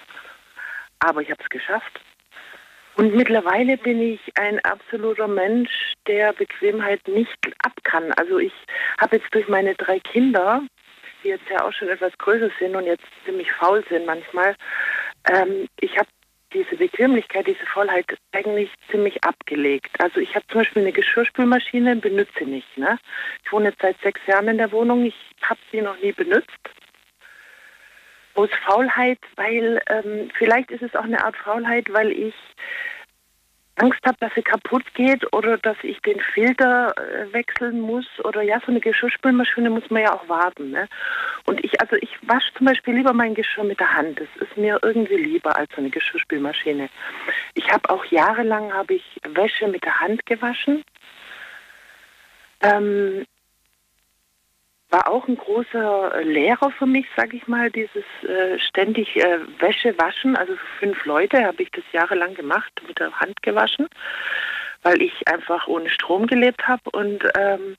Aber ich habe es geschafft. Und mittlerweile bin ich ein absoluter Mensch, der Bequemheit nicht ab kann. Also ich habe jetzt durch meine drei Kinder, die jetzt ja auch schon etwas größer sind und jetzt ziemlich faul sind manchmal, ähm, ich habe diese Bequemlichkeit, diese Vollheit eigentlich ziemlich abgelegt. Also ich habe zum Beispiel eine Geschirrspülmaschine, benutze nicht. Ne? Ich wohne jetzt seit sechs Jahren in der Wohnung, ich habe sie noch nie benutzt. Aus Faulheit, weil ähm, vielleicht ist es auch eine Art Faulheit, weil ich Angst habe, dass sie kaputt geht oder dass ich den Filter äh, wechseln muss oder ja, so eine Geschirrspülmaschine muss man ja auch warten. Ne? Und ich, also ich wasche zum Beispiel lieber mein Geschirr mit der Hand. Das ist mir irgendwie lieber als so eine Geschirrspülmaschine. Ich habe auch jahrelang habe ich Wäsche mit der Hand gewaschen. Ähm, war auch ein großer Lehrer für mich, sage ich mal, dieses äh, ständig äh, Wäsche waschen. Also für fünf Leute habe ich das jahrelang gemacht, mit der Hand gewaschen, weil ich einfach ohne Strom gelebt habe. Und ähm,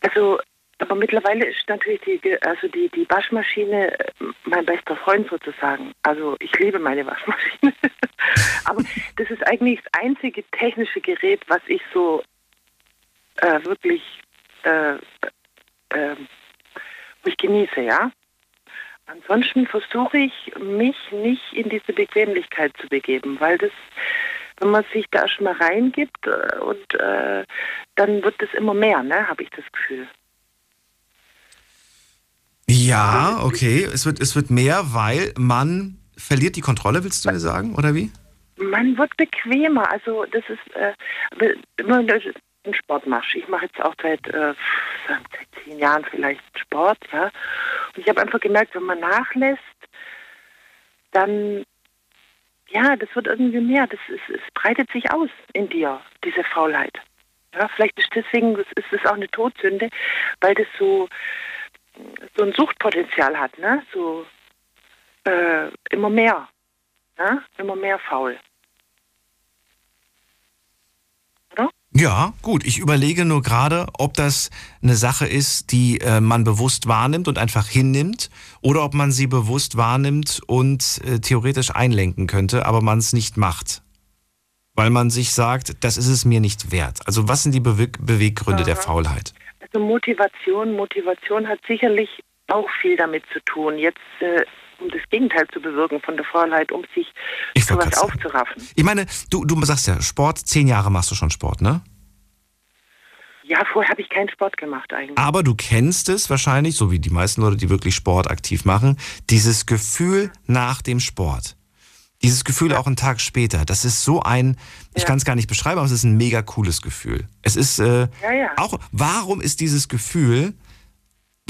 also, aber mittlerweile ist natürlich die, also die, die Waschmaschine äh, mein bester Freund sozusagen. Also ich liebe meine Waschmaschine. aber das ist eigentlich das einzige technische Gerät, was ich so äh, wirklich äh, äh, ich genieße, ja. Ansonsten versuche ich, mich nicht in diese Bequemlichkeit zu begeben, weil das, wenn man sich da schon mal reingibt äh, und äh, dann wird es immer mehr, ne, habe ich das Gefühl. Ja, okay. Es wird, es wird mehr, weil man verliert die Kontrolle, willst du mir sagen, oder wie? Man wird bequemer. Also das ist äh, einen Sport mache. Ich mache jetzt auch seit, äh, seit zehn Jahren vielleicht Sport, ja. Und ich habe einfach gemerkt, wenn man nachlässt, dann ja, das wird irgendwie mehr. Das ist, es breitet sich aus in dir, diese Faulheit. Ja, vielleicht ist deswegen ist es auch eine Todsünde, weil das so, so ein Suchtpotenzial hat, ne? So äh, immer mehr. Ne? Immer mehr faul. Ja, gut. Ich überlege nur gerade, ob das eine Sache ist, die äh, man bewusst wahrnimmt und einfach hinnimmt, oder ob man sie bewusst wahrnimmt und äh, theoretisch einlenken könnte, aber man es nicht macht. Weil man sich sagt, das ist es mir nicht wert. Also was sind die Bewe Beweggründe Aha. der Faulheit? Also Motivation, Motivation hat sicherlich auch viel damit zu tun. Jetzt äh, um das Gegenteil zu bewirken von der Faulheit, um sich ich sowas aufzuraffen. Ich meine, du, du sagst ja, Sport, zehn Jahre machst du schon Sport, ne? Ja, vorher habe ich keinen Sport gemacht eigentlich. Aber du kennst es wahrscheinlich, so wie die meisten Leute, die wirklich Sport aktiv machen, dieses Gefühl nach dem Sport. Dieses Gefühl auch einen Tag später. Das ist so ein, ich ja. kann es gar nicht beschreiben, aber es ist ein mega cooles Gefühl. Es ist äh, ja, ja. auch, warum ist dieses Gefühl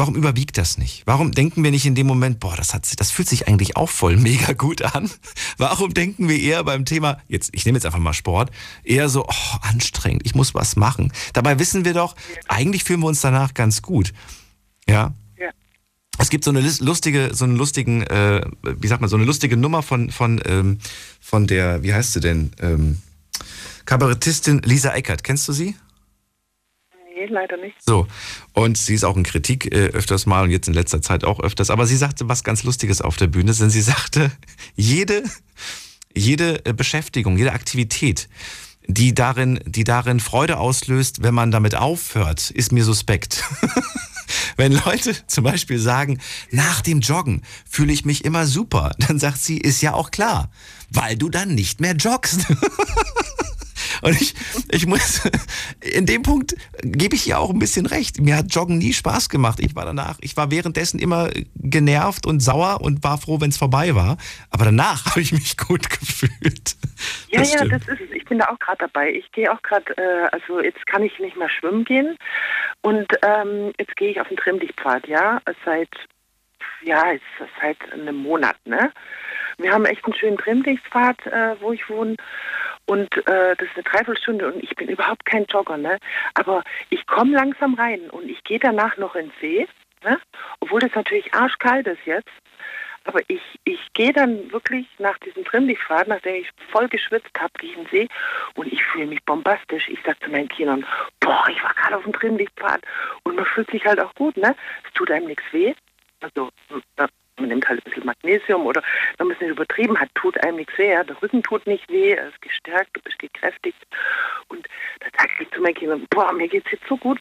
Warum überwiegt das nicht? Warum denken wir nicht in dem Moment, boah, das, hat, das fühlt sich eigentlich auch voll mega gut an? Warum denken wir eher beim Thema, jetzt, ich nehme jetzt einfach mal Sport, eher so, oh, anstrengend, ich muss was machen. Dabei wissen wir doch, eigentlich fühlen wir uns danach ganz gut. Ja? ja. Es gibt so eine lustige, so einen lustigen, äh, wie sagt man, so eine lustige Nummer von, von, ähm, von der, wie heißt sie denn? Ähm, Kabarettistin Lisa Eckert. Kennst du sie? Nee, leider nicht. So, und sie ist auch in Kritik äh, öfters mal und jetzt in letzter Zeit auch öfters. Aber sie sagte was ganz Lustiges auf der Bühne, denn sie sagte, jede, jede äh, Beschäftigung, jede Aktivität, die darin, die darin Freude auslöst, wenn man damit aufhört, ist mir suspekt. Wenn Leute zum Beispiel sagen, nach dem Joggen fühle ich mich immer super, dann sagt sie, ist ja auch klar, weil du dann nicht mehr joggst. Und ich, ich muss, in dem Punkt gebe ich ihr auch ein bisschen recht. Mir hat Joggen nie Spaß gemacht. Ich war danach, ich war währenddessen immer genervt und sauer und war froh, wenn es vorbei war. Aber danach habe ich mich gut gefühlt. Ja, das ja, das ist es. Ich bin da auch gerade dabei. Ich gehe auch gerade, äh, also jetzt kann ich nicht mehr schwimmen gehen. Und ähm, jetzt gehe ich auf den Trimmdichtpfad, ja, seit ja, ist seit einem Monat, ne? Wir haben echt einen schönen Trimmlichtpfad, äh, wo ich wohne. Und äh, das ist eine Dreiviertelstunde und ich bin überhaupt kein Jogger, ne? Aber ich komme langsam rein und ich gehe danach noch ins See, ne? Obwohl das natürlich arschkalt ist jetzt. Aber ich, ich gehe dann wirklich nach diesem Trimmlichtpfad, nachdem ich voll geschwitzt habe, gehe ich in den See und ich fühle mich bombastisch. Ich sage zu meinen Kindern, boah, ich war gerade auf dem Trimmlichtpfad und man fühlt sich halt auch gut, ne? Es tut einem nichts weh. Also man nimmt halt ein bisschen Magnesium oder wenn man es nicht übertrieben hat, tut einem nichts weh. Der Rücken tut nicht weh, er ist gestärkt, du bist gekräftigt. Und da sage ich zu meinen Kindern, boah, mir geht es jetzt so gut.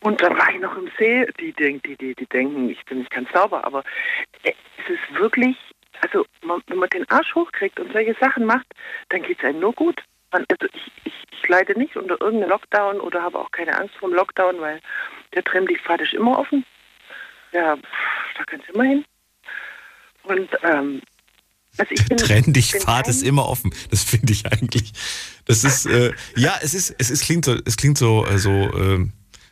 Und dann war ich noch im See. Die, die, die, die denken, ich bin nicht ganz sauber, aber es ist wirklich, also man, wenn man den Arsch hochkriegt und solche Sachen macht, dann geht es einem nur gut. Also ich, ich, ich leide nicht unter irgendeinem Lockdown oder habe auch keine Angst vor dem Lockdown, weil der Trimmlichtpfad ist immer offen. Ja, da kannst du immer hin. Und ähm, also ich bin, Trendigpfad ist immer offen. Das finde ich eigentlich. Das ist äh, ja, es ist, es ist klingt so, es klingt so äh, so äh,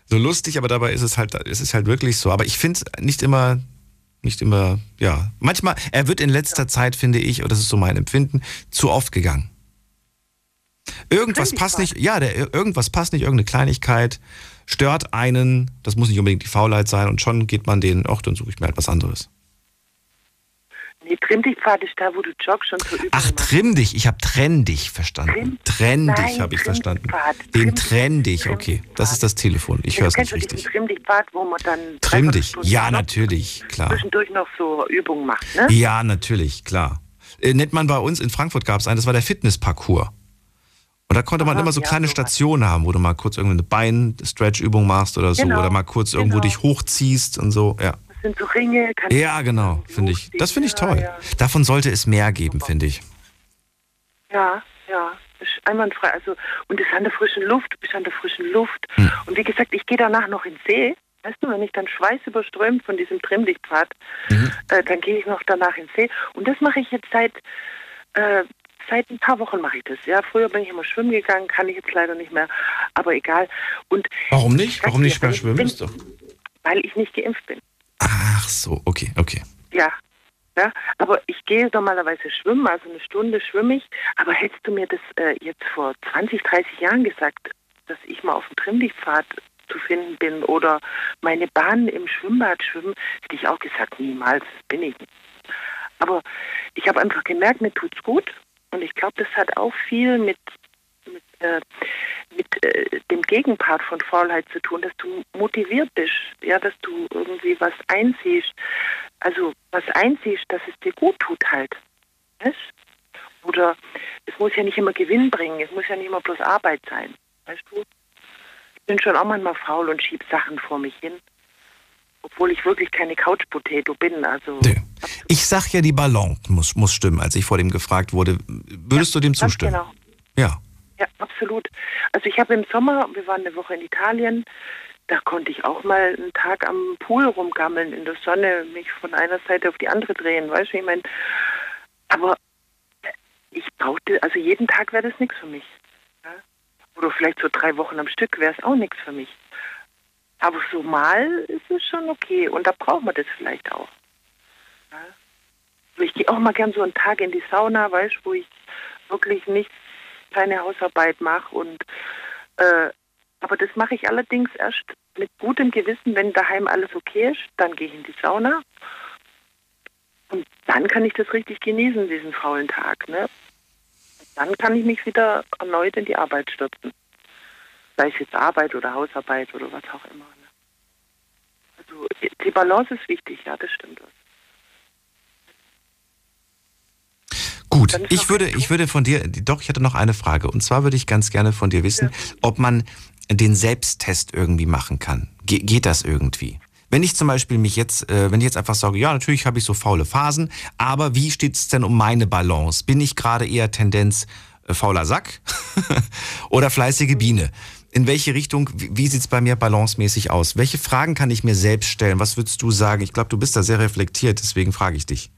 so lustig, aber dabei ist es halt, es ist halt wirklich so. Aber ich finde es nicht immer, nicht immer, ja. Manchmal, er wird in letzter ja. Zeit, finde ich, und das ist so mein Empfinden, zu oft gegangen. Irgendwas passt nicht, ja, der, irgendwas passt nicht, irgendeine Kleinigkeit stört einen, das muss nicht unbedingt die Faulheit sein und schon geht man den, ach, dann suche ich mir halt was anderes. Nee, trimm dich Pfad ist da, wo du joggst schon zur Übung Ach, trimm dich. Ich habe trenn dich verstanden. Trenn dich habe ich verstanden. Den trenn dich, okay. Das ist das Telefon. Ich höre es nicht richtig. Trimm dich Pfad, wo man dann Trimm dich. Ja, natürlich, klar. Zwischendurch noch so Übungen macht, ne? Ja, natürlich, klar. Äh, nennt man bei uns in Frankfurt gab es einen, das war der Fitnessparcours. Und da konnte man Aha, immer so ja, kleine so Stationen haben, wo du mal kurz irgendeine Bein-Stretch-Übung machst oder so. Genau, oder mal kurz genau. irgendwo dich hochziehst und so, ja sind so Ringe. Ja, genau, finde ich. Das finde ich toll. Ja. Davon sollte es mehr geben, finde ich. Ja, ja. Einwandfrei. Also, und es ist an der frischen Luft, du bist an der frischen Luft. Hm. Und wie gesagt, ich gehe danach noch ins See. Weißt du, wenn ich dann Schweiß überströmt von diesem Trimmlichtpfad, mhm. äh, dann gehe ich noch danach ins See. Und das mache ich jetzt seit, äh, seit ein paar Wochen mache ich das. Ja, früher bin ich immer schwimmen gegangen, kann ich jetzt leider nicht mehr, aber egal. Und Warum nicht? Warum nicht mehr schwimmen? Bin, weil ich nicht geimpft bin. Ach so, okay, okay. Ja. Ja, aber ich gehe normalerweise schwimmen, also eine Stunde schwimme ich. Aber hättest du mir das äh, jetzt vor 20, 30 Jahren gesagt, dass ich mal auf dem Trimmlichtpfad zu finden bin oder meine Bahn im Schwimmbad schwimmen, hätte ich auch gesagt, niemals bin ich. Aber ich habe einfach gemerkt, mir tut's gut. Und ich glaube, das hat auch viel mit, äh, mit äh, dem Gegenpart von Faulheit zu tun, dass du motiviert bist, ja, dass du irgendwie was einsiehst, also was einsiehst, dass es dir gut tut halt. Weißt? Oder es muss ja nicht immer Gewinn bringen, es muss ja nicht immer bloß Arbeit sein. Weißt du? Ich bin schon auch manchmal faul und schieb Sachen vor mich hin. Obwohl ich wirklich keine Couch-Potato bin. Also nee. Ich sag ja, die Balance muss, muss stimmen, als ich vor dem gefragt wurde. Würdest ja, du dem zustimmen? Genau. Ja. Ja, absolut. Also ich habe im Sommer, wir waren eine Woche in Italien, da konnte ich auch mal einen Tag am Pool rumgammeln in der Sonne, mich von einer Seite auf die andere drehen, weißt du, ich meine, aber ich brauchte, also jeden Tag wäre das nichts für mich. Ja? Oder vielleicht so drei Wochen am Stück wäre es auch nichts für mich. Aber so mal ist es schon okay und da braucht man das vielleicht auch. Ja? Ich gehe auch mal gern so einen Tag in die Sauna, weißt du, wo ich wirklich nichts keine Hausarbeit mache. Und äh, aber das mache ich allerdings erst mit gutem Gewissen, wenn daheim alles okay ist. Dann gehe ich in die Sauna. Und dann kann ich das richtig genießen, diesen faulen Tag. Ne? dann kann ich mich wieder erneut in die Arbeit stürzen. Sei es jetzt Arbeit oder Hausarbeit oder was auch immer. Ne? Also die Balance ist wichtig, ja, das stimmt. Gut, ich würde, ich würde von dir, doch, ich hatte noch eine Frage. Und zwar würde ich ganz gerne von dir wissen, ja. ob man den Selbsttest irgendwie machen kann. Ge geht das irgendwie? Wenn ich zum Beispiel mich jetzt, äh, wenn ich jetzt einfach sage, ja, natürlich habe ich so faule Phasen, aber wie steht es denn um meine Balance? Bin ich gerade eher Tendenz äh, fauler Sack oder fleißige Biene? In welche Richtung, wie, wie sieht es bei mir balancemäßig aus? Welche Fragen kann ich mir selbst stellen? Was würdest du sagen? Ich glaube, du bist da sehr reflektiert, deswegen frage ich dich.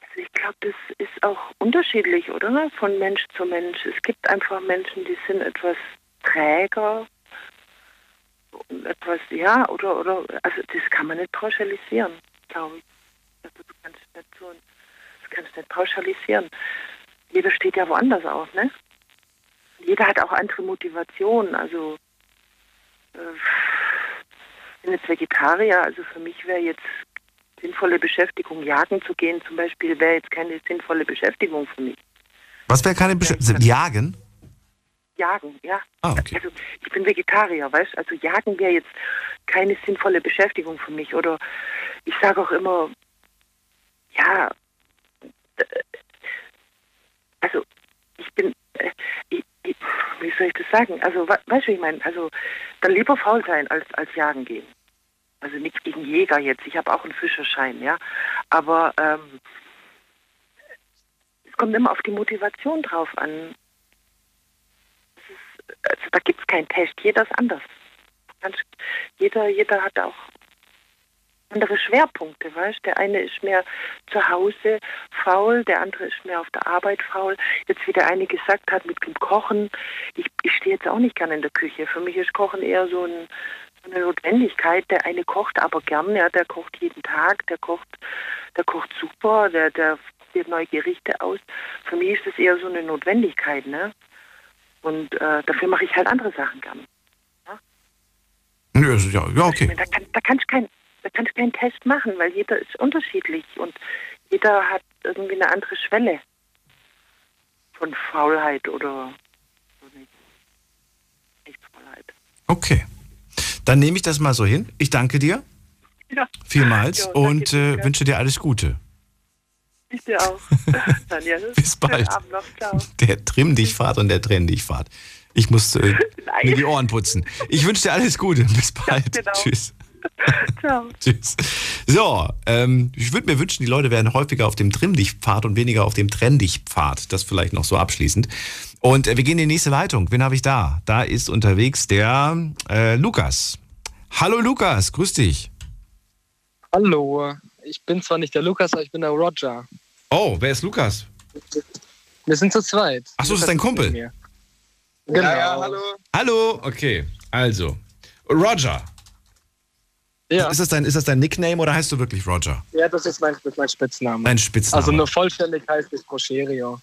Also ich glaube, das ist auch unterschiedlich, oder? Von Mensch zu Mensch. Es gibt einfach Menschen, die sind etwas träger, etwas, ja, oder, oder, also das kann man nicht pauschalisieren. glaube ich. Also du kannst nicht so, das kannst nicht pauschalisieren. Jeder steht ja woanders auf, ne? Jeder hat auch andere Motivationen. Also äh, bin jetzt Vegetarier, also für mich wäre jetzt sinnvolle Beschäftigung, jagen zu gehen zum Beispiel, wäre jetzt keine sinnvolle Beschäftigung für mich. Was wäre keine Beschäftigung? Jagen? Jagen, ja. Ah, okay. Also ich bin Vegetarier, weißt Also jagen wäre jetzt keine sinnvolle Beschäftigung für mich. Oder ich sage auch immer, ja, also ich bin, äh, ich, ich, wie soll ich das sagen? Also weißt du, ich meine? Also dann lieber faul sein als, als jagen gehen. Also nichts gegen Jäger jetzt. Ich habe auch einen Fischerschein, ja. Aber ähm, es kommt immer auf die Motivation drauf an. Also da gibt es keinen Test. Jeder ist anders. Jeder, jeder hat auch andere Schwerpunkte, weißt Der eine ist mehr zu Hause faul, der andere ist mehr auf der Arbeit faul. Jetzt, wie der eine gesagt hat, mit dem Kochen, ich, ich stehe jetzt auch nicht gerne in der Küche. Für mich ist Kochen eher so ein eine Notwendigkeit. Der eine kocht aber gern, ja, der kocht jeden Tag, der kocht, der kocht super, der, der probiert neue Gerichte aus. Für mich ist das eher so eine Notwendigkeit, ne? Und äh, dafür mache ich halt andere Sachen gern. Ja, ja, ja okay. Da, kann, da kannst du kein, da kannst keinen Test machen, weil jeder ist unterschiedlich und jeder hat irgendwie eine andere Schwelle von Faulheit oder so nicht. Echt Faulheit. Okay. Dann nehme ich das mal so hin. Ich danke dir. Ja. Vielmals ja, und äh, wünsche dir alles Gute. Ich dir auch. Daniel. Bis bald. Der Trimm dich Fahrt und der Trenn dich Fahrt. Ich muss äh, mir die Ohren putzen. Ich wünsche dir alles Gute. Bis bald. Ja, genau. Tschüss. Ciao. Tschüss. So, ähm, ich würde mir wünschen, die Leute wären häufiger auf dem Trimm dich Pfad und weniger auf dem Trenn dich Pfad. Das vielleicht noch so abschließend. Und äh, wir gehen in die nächste Leitung. Wen habe ich da? Da ist unterwegs der äh, Lukas. Hallo Lukas, grüß dich. Hallo, ich bin zwar nicht der Lukas, aber ich bin der Roger. Oh, wer ist Lukas? Wir sind zu zweit. Ach so, das ist dein Kumpel. Genau. Ja, ja, hallo. Hallo, okay. Also, Roger. Ja. Ist das, dein, ist das dein Nickname oder heißt du wirklich Roger? Ja, das ist mein, das ist mein Spitzname. Dein Spitzname. Also nur vollständig heißt es Proscherio.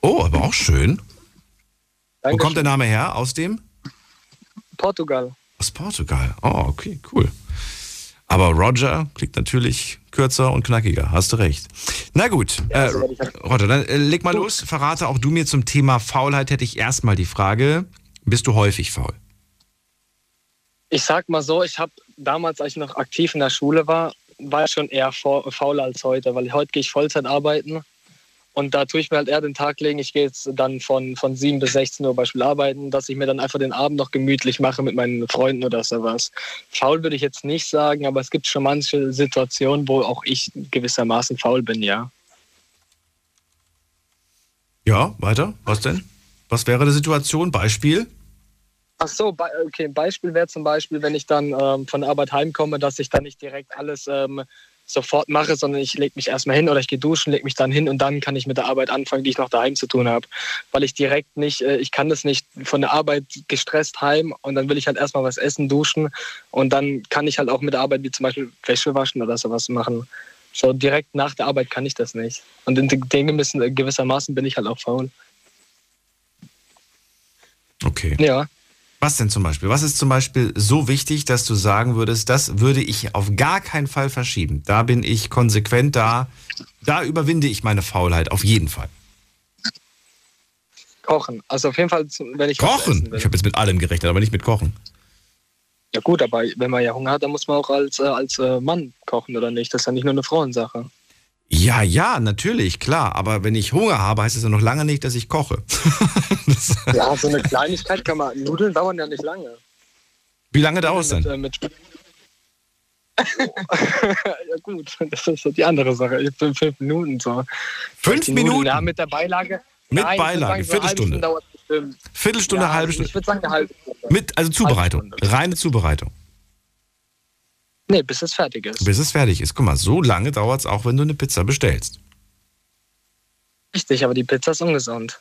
Oh, aber auch schön. Dankeschön. Wo kommt der Name her? Aus dem? Portugal. Aus Portugal. Oh, okay, cool. Aber Roger klingt natürlich kürzer und knackiger. Hast du recht. Na gut, äh, Roger, dann äh, leg mal los. Verrate auch du mir zum Thema Faulheit hätte ich erstmal die Frage, bist du häufig faul? Ich sag mal so, ich habe damals, als ich noch aktiv in der Schule war, war ich schon eher faul als heute, weil heute gehe ich Vollzeit arbeiten und da tue ich mir halt eher den Tag legen. Ich gehe jetzt dann von, von 7 bis 16 Uhr Beispiel arbeiten, dass ich mir dann einfach den Abend noch gemütlich mache mit meinen Freunden oder sowas. Faul würde ich jetzt nicht sagen, aber es gibt schon manche Situationen, wo auch ich gewissermaßen faul bin, ja. Ja, weiter. Was denn? Was wäre die Situation? Beispiel? Ach so, okay. Beispiel wäre zum Beispiel, wenn ich dann ähm, von der Arbeit heimkomme, dass ich dann nicht direkt alles ähm, sofort mache, sondern ich lege mich erstmal hin oder ich gehe duschen, lege mich dann hin und dann kann ich mit der Arbeit anfangen, die ich noch daheim zu tun habe. Weil ich direkt nicht, äh, ich kann das nicht von der Arbeit gestresst heim und dann will ich halt erstmal was essen, duschen und dann kann ich halt auch mit der Arbeit wie zum Beispiel Wäsche waschen oder sowas machen. So direkt nach der Arbeit kann ich das nicht. Und in dem gewissen, gewissermaßen bin ich halt auch faul. Okay. Ja. Was denn zum Beispiel? Was ist zum Beispiel so wichtig, dass du sagen würdest, das würde ich auf gar keinen Fall verschieben? Da bin ich konsequent, da, da überwinde ich meine Faulheit, auf jeden Fall. Kochen. Also auf jeden Fall, wenn ich. Kochen? Ich habe jetzt mit allem gerechnet, aber nicht mit Kochen. Ja gut, aber wenn man ja Hunger hat, dann muss man auch als, äh, als äh, Mann kochen, oder nicht? Das ist ja nicht nur eine Frauensache. Ja, ja, natürlich, klar. Aber wenn ich Hunger habe, heißt es ja noch lange nicht, dass ich koche. ja, so eine Kleinigkeit kann man. Nudeln dauern ja nicht lange. Wie lange dauert es denn? Äh, mit, ja gut, das ist die andere Sache. Ich bin fünf Minuten so. Fünf Minuten? ja, mit der Beilage. Mit Nein, Beilage, sagen, Viertelstunde. Eine Viertelstunde, ja, halbe Stunde. Ich würde sagen eine halbe Stunde. Mit, also Zubereitung, reine Zubereitung. Nee, bis es fertig ist. Bis es fertig ist. Guck mal, so lange dauert es auch, wenn du eine Pizza bestellst. Richtig, aber die Pizza ist ungesund.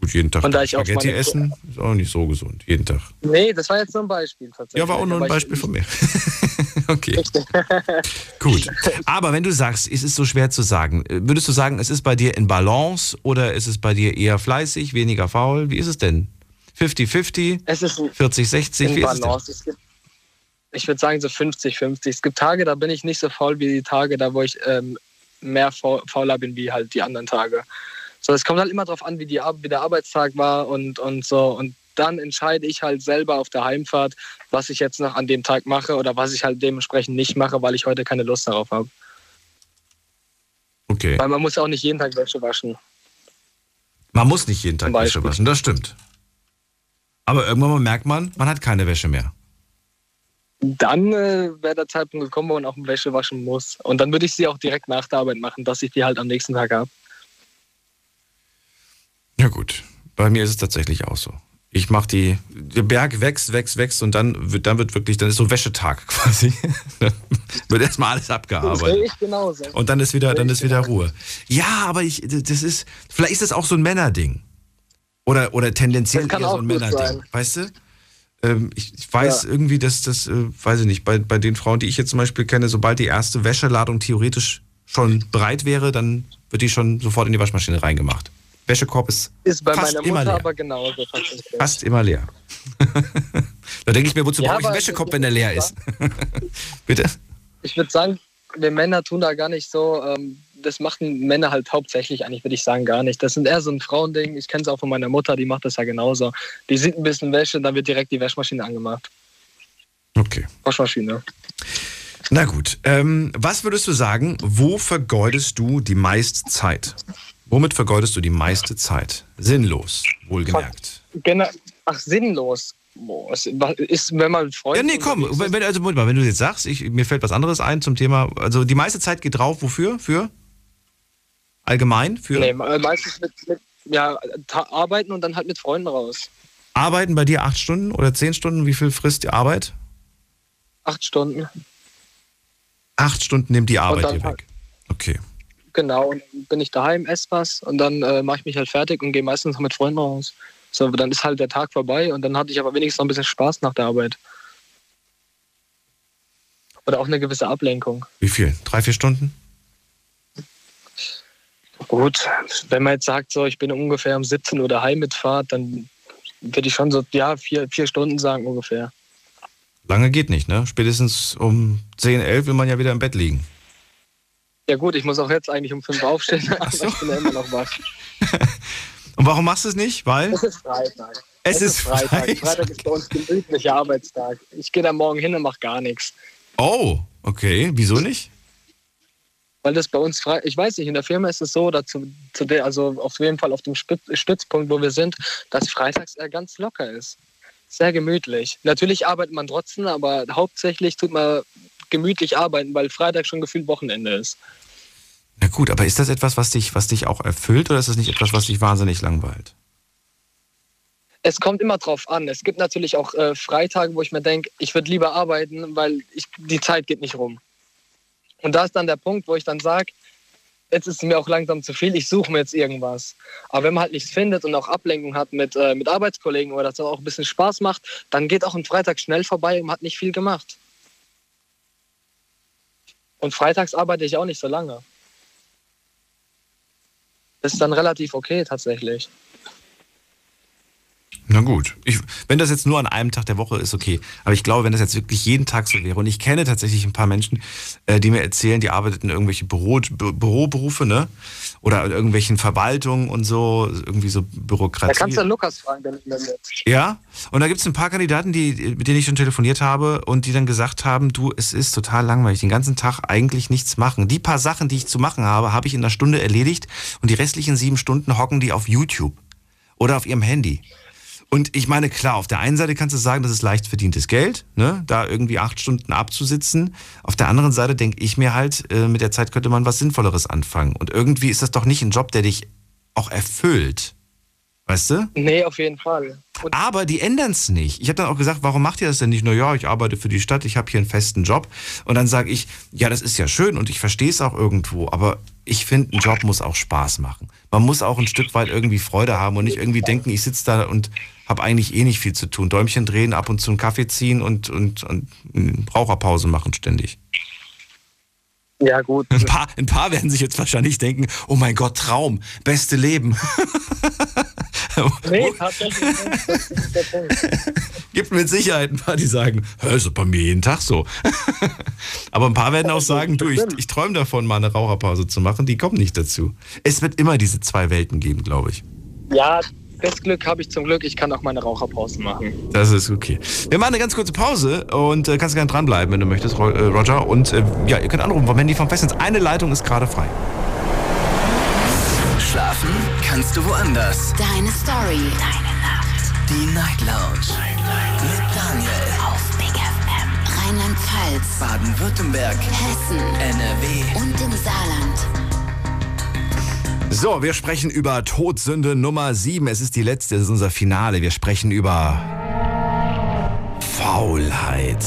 Gut, jeden Tag Spaghetti essen ist auch nicht so gesund. Jeden Tag. Nee, das war jetzt nur ein Beispiel. Ja, war auch nur ein Beispiel von mir. Okay. Gut. Aber wenn du sagst, es ist so schwer zu sagen, würdest du sagen, es ist bei dir in Balance oder ist es bei dir eher fleißig, weniger faul? Wie ist es denn? 50-50? Es ist 40-60? in Wie ist es denn? Ich würde sagen so 50-50. Es gibt Tage, da bin ich nicht so faul wie die Tage, da wo ich ähm, mehr faul, fauler bin wie halt die anderen Tage. So, es kommt halt immer darauf an, wie, die, wie der Arbeitstag war und, und so. Und dann entscheide ich halt selber auf der Heimfahrt, was ich jetzt noch an dem Tag mache oder was ich halt dementsprechend nicht mache, weil ich heute keine Lust darauf habe. Okay. Weil man muss auch nicht jeden Tag Wäsche waschen. Man muss nicht jeden Tag Wäsche waschen, das stimmt. Aber irgendwann merkt man, man hat keine Wäsche mehr. Dann äh, wäre der Zeitpunkt gekommen, wo man auch Wäsche waschen muss. Und dann würde ich sie auch direkt nach der Arbeit machen, dass ich die halt am nächsten Tag habe. Ja gut, bei mir ist es tatsächlich auch so. Ich mache die, der Berg wächst, wächst, wächst und dann wird, dann wird wirklich, dann ist so Wäschetag quasi. Wird erstmal alles abgearbeitet. ich genauso. Und dann ist wieder, dann ist wieder Ruhe. Ja, aber ich, das ist, vielleicht ist das auch so ein Männerding. Oder, oder tendenziell eher so ein Männerding. Weißt du? Ähm, ich, ich weiß Ja. irgendwie, dass das, äh, weiß ich nicht, bei, bei den Frauen, die ich jetzt zum Beispiel kenne, sobald die erste Wäscheladung theoretisch schon bereit wäre, dann wird die schon sofort in die Waschmaschine reingemacht. Wäschekorb ist, Ist bei fast meiner immer Mutter leer. aber genauso fast immer leer. da denke ich mir, wozu Ja, brauche ich einen Wäschekorb, wenn der leer ist? Bitte? Ich würde sagen, wir Männer tun da gar nicht so. Ähm, das machen Männer halt hauptsächlich eigentlich, würde ich sagen, gar nicht. Das sind eher so ein Frauending. Ich kenne es auch von meiner Mutter, die macht das ja genauso. Die sieht ein bisschen Wäsche, dann wird direkt die Waschmaschine angemacht. Okay. Waschmaschine. Na gut, ähm, was würdest du sagen, wo vergeudest du die meiste Zeit? Womit vergeudest du die meiste Zeit? Sinnlos, wohlgemerkt. Genau. Ach, sinnlos. Boah, ist, wenn man mit Ja, nee, komm, wenn, also, mal, wenn du jetzt sagst, ich, mir fällt was anderes ein zum Thema, also die meiste Zeit geht drauf, wofür? Für? Allgemein? Für? Nee, me- meistens mit, mit ja, arbeiten und dann halt mit Freunden raus. Arbeiten bei dir acht Stunden oder zehn Stunden? Wie viel frisst die Arbeit? Acht Stunden. Acht Stunden nimmt die Arbeit dir halt- weg. Okay. Genau, und dann bin ich daheim, esse was und dann äh, mache ich mich halt fertig und gehe meistens noch mit Freunden raus. So, dann ist halt der Tag vorbei und dann hatte ich aber wenigstens noch ein bisschen Spaß nach der Arbeit. Oder auch eine gewisse Ablenkung. Wie viel? Drei, vier Stunden? Gut, wenn man jetzt sagt, so ich bin ungefähr um 17 Uhr daheim mit Fahrt, dann würde ich schon so, ja, vier, vier Stunden sagen ungefähr. Lange geht nicht, ne? Spätestens um 10, 11 will man ja wieder im Bett liegen. Ja gut, ich muss auch jetzt eigentlich um fünf aufstehen, aber so. ich bin ja immer noch wach. Und warum machst du es nicht? Weil? Es ist Freitag. Es ist Freitag. Freitag. Freitag ist bei uns gemütlicher Arbeitstag. Ich gehe da morgen hin und mache gar nichts. Oh, okay. Wieso nicht? Weil das bei uns frei, ich weiß nicht, in der Firma ist es so, dass zu, zu der, also auf jeden Fall auf dem Stützpunkt, wo wir sind, dass freitags eher ganz locker ist. Sehr gemütlich. Natürlich arbeitet man trotzdem, aber hauptsächlich tut man gemütlich arbeiten, weil Freitag schon gefühlt Wochenende ist. Na gut, aber ist das etwas, was dich, was dich auch erfüllt oder ist das nicht etwas, was dich wahnsinnig langweilt? Es kommt immer drauf an. Es gibt natürlich auch äh, Freitage, wo ich mir denke, ich würde lieber arbeiten, weil ich, die Zeit geht nicht rum. Und da ist dann der Punkt, wo ich dann sage, jetzt ist es mir auch langsam zu viel, ich suche mir jetzt irgendwas. Aber wenn man halt nichts findet und auch Ablenkung hat mit, äh, mit Arbeitskollegen oder das auch ein bisschen Spaß macht, dann geht auch ein Freitag schnell vorbei und man hat nicht viel gemacht. Und freitags arbeite ich auch nicht so lange. Das ist dann relativ okay tatsächlich. Na gut. Ich, wenn das jetzt nur an einem Tag der Woche ist, okay. Aber ich glaube, wenn das jetzt wirklich jeden Tag so wäre, und ich kenne tatsächlich ein paar Menschen, äh, die mir erzählen, die arbeiten in irgendwelche Büro, Bü Büroberufe, ne? Oder in irgendwelchen Verwaltungen und so, irgendwie so Bürokratie. Da kannst du Lukas fragen, wenn du. Ja, und da gibt es ein paar Kandidaten, die, mit denen ich schon telefoniert habe und die dann gesagt haben, du, es ist total langweilig, den ganzen Tag eigentlich nichts machen. Die paar Sachen, die ich zu machen habe, habe ich in einer Stunde erledigt und die restlichen sieben Stunden hocken die auf YouTube oder auf ihrem Handy. Und ich meine, klar, auf der einen Seite kannst du sagen, das ist leicht verdientes Geld, ne? da irgendwie acht Stunden abzusitzen. Auf der anderen Seite denke ich mir halt, äh, mit der Zeit könnte man was Sinnvolleres anfangen. Und irgendwie ist das doch nicht ein Job, der dich auch erfüllt. Weißt du? Nee, auf jeden Fall. Und Aber die ändern es nicht. Ich habe dann auch gesagt, warum macht ihr das denn nicht? Nur ja, ich arbeite für die Stadt, ich habe hier einen festen Job. Und dann sage ich, ja, das ist ja schön und ich verstehe es auch irgendwo, aber ich finde, ein Job muss auch Spaß machen. man muss auch ein Stück weit irgendwie Freude haben und nicht irgendwie denken, ich sitze da und habe eigentlich eh nicht viel zu tun. Däumchen drehen, ab und zu einen Kaffee ziehen und, und, und Raucherpause machen ständig. Ja, gut. Ein paar, ein paar werden sich jetzt wahrscheinlich denken, oh mein Gott, Traum, beste Leben. nee, tatsächlich nicht. Das ist der Punkt. Gibt mit Sicherheit ein paar, die sagen, ist bei mir jeden Tag so. Aber ein paar werden auch sagen, du, ich, ich träume davon, mal eine Raucherpause zu machen. Die kommen nicht dazu. Es wird immer diese zwei Welten geben, glaube ich. Ja, das Glück habe ich zum Glück. Ich kann auch meine Raucherpause machen. Das ist okay. Wir machen eine ganz kurze Pause und äh, kannst gerne dranbleiben, wenn du möchtest, äh, Roger. Und äh, ja, ihr könnt anrufen vom Handy vom Festnetz. Eine Leitung ist gerade frei. Kannst du woanders. Deine Story. Deine Nacht. Die Night Lounge. Night, Night. Mit Daniel. Auf Big FM. Rheinland-Pfalz. Baden-Württemberg. Hessen. NRW. Und im Saarland. So, wir sprechen über Todsünde Nummer 7. Es ist die letzte, es ist unser Finale. Wir sprechen über Faulheit.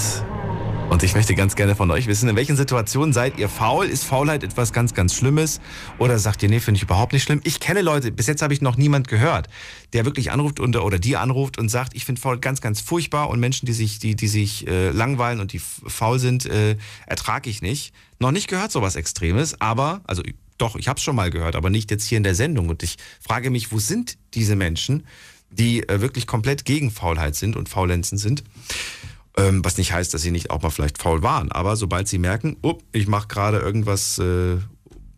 Und ich möchte ganz gerne von euch wissen, in welchen Situationen seid ihr faul? Ist Faulheit etwas ganz, ganz Schlimmes? Oder sagt ihr, nee, finde ich überhaupt nicht schlimm? Ich kenne Leute, bis jetzt habe ich noch niemand gehört, der wirklich anruft und, oder die anruft und sagt, ich finde faul ganz, ganz furchtbar und Menschen, die sich, die, die sich äh, langweilen und die faul sind, äh, ertrage ich nicht. Noch nicht gehört sowas Extremes, aber, also doch, ich habe es schon mal gehört, aber nicht jetzt hier in der Sendung. Und ich frage mich, wo sind diese Menschen, die äh, wirklich komplett gegen Faulheit sind und Faulenzen sind? Ähm, was nicht heißt, dass sie nicht auch mal vielleicht faul waren. Aber sobald sie merken, oh, ich mache gerade irgendwas äh,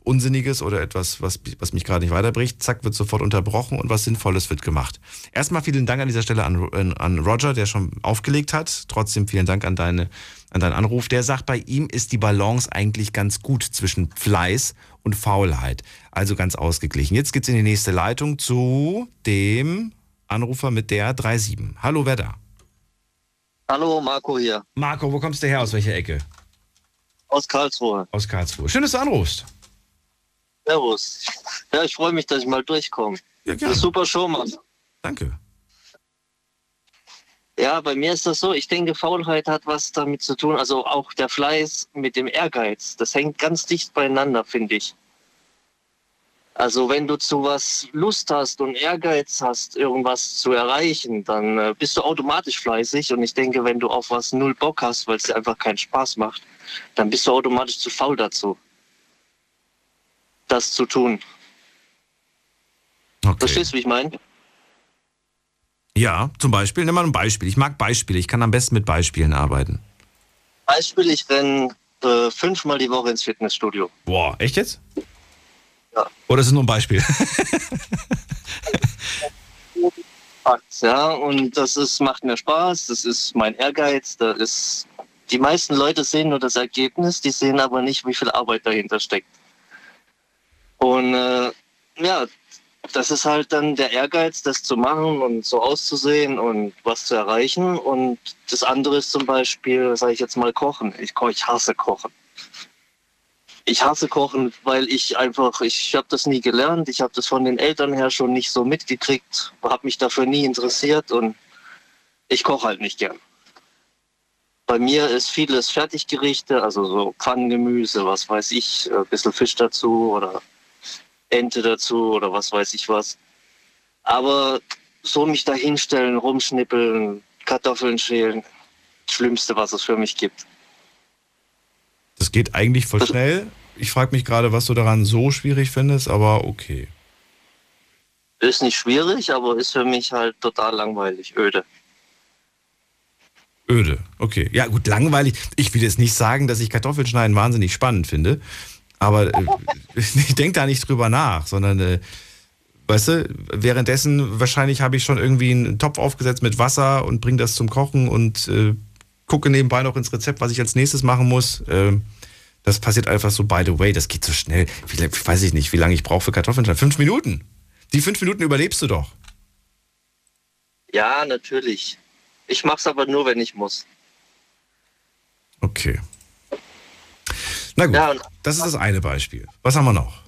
Unsinniges oder etwas, was, was mich gerade nicht weiterbringt, zack, wird sofort unterbrochen und was Sinnvolles wird gemacht. Erstmal vielen Dank an dieser Stelle an, an Roger, der schon aufgelegt hat. Trotzdem vielen Dank an, deine, an deinen Anruf. Der sagt, bei ihm ist die Balance eigentlich ganz gut zwischen Fleiß und Faulheit. Also ganz ausgeglichen. Jetzt geht's in die nächste Leitung zu dem Anrufer mit der 37. Hallo, wer da? Hallo, Marco hier. Marco, wo kommst du her? Aus welcher Ecke? Aus Karlsruhe. Aus Karlsruhe. Schön, dass du anrufst. Servus. Ja, ich freue mich, dass ich mal durchkomme. Ja, gerne. super Show, Mann. Danke. Ja, bei mir ist das so, ich denke, Faulheit hat was damit zu tun, also auch der Fleiß mit dem Ehrgeiz. Das hängt ganz dicht beieinander, finde ich. Also wenn du zu was Lust hast und Ehrgeiz hast, irgendwas zu erreichen, dann äh, bist du automatisch fleißig. Und ich denke, wenn du auf was null Bock hast, weil es dir einfach keinen Spaß macht, dann bist du automatisch zu faul dazu, das zu tun. Okay. Verstehst du, wie ich meine? Ja, zum Beispiel. Nimm mal ein Beispiel. Ich mag Beispiele. Ich kann am besten mit Beispielen arbeiten. Beispiel, ich renne äh, fünfmal die Woche ins Fitnessstudio. Boah, echt jetzt? Ja. Oder ist es nur ein Beispiel? ja, und das ist, macht mir Spaß, das ist mein Ehrgeiz, da ist. Die meisten Leute sehen nur das Ergebnis, die sehen aber nicht, wie viel Arbeit dahinter steckt. Und äh, ja, das ist halt dann der Ehrgeiz, das zu machen und so auszusehen und was zu erreichen. Und das andere ist zum Beispiel, sage ich jetzt mal, Kochen. Ich, ich hasse Kochen ich hasse Kochen, weil ich einfach, ich habe das nie gelernt. Ich habe das von den Eltern her schon nicht so mitgekriegt, habe mich dafür nie interessiert und ich koche halt nicht gern. Bei mir ist vieles Fertiggerichte, also so Pfannengemüse, was weiß ich, ein bisschen Fisch dazu oder Ente dazu oder was weiß ich was. Aber so mich da hinstellen, rumschnippeln, Kartoffeln schälen, das Schlimmste, was es für mich gibt. Das geht eigentlich voll schnell. Ich frage mich gerade, was du daran so schwierig findest, aber okay. Ist nicht schwierig, aber ist für mich halt total langweilig, öde. Öde, okay. Ja, gut, langweilig. Ich will jetzt nicht sagen, dass ich Kartoffelschneiden wahnsinnig spannend finde, aber äh, ich denke da nicht drüber nach, sondern, äh, weißt du, währenddessen wahrscheinlich habe ich schon irgendwie einen Topf aufgesetzt mit Wasser und bringe das zum Kochen und äh, gucke nebenbei noch ins Rezept, was ich als nächstes machen muss. Ähm, das passiert einfach so, by the way, das geht so schnell. Wie, weiß ich nicht, wie lange ich brauche für Kartoffeln. Fünf Minuten. Die fünf Minuten überlebst du doch. Ja, natürlich. Ich mache es aber nur, wenn ich muss. Okay. Na gut, ja, das ist das eine Beispiel. Was haben wir noch?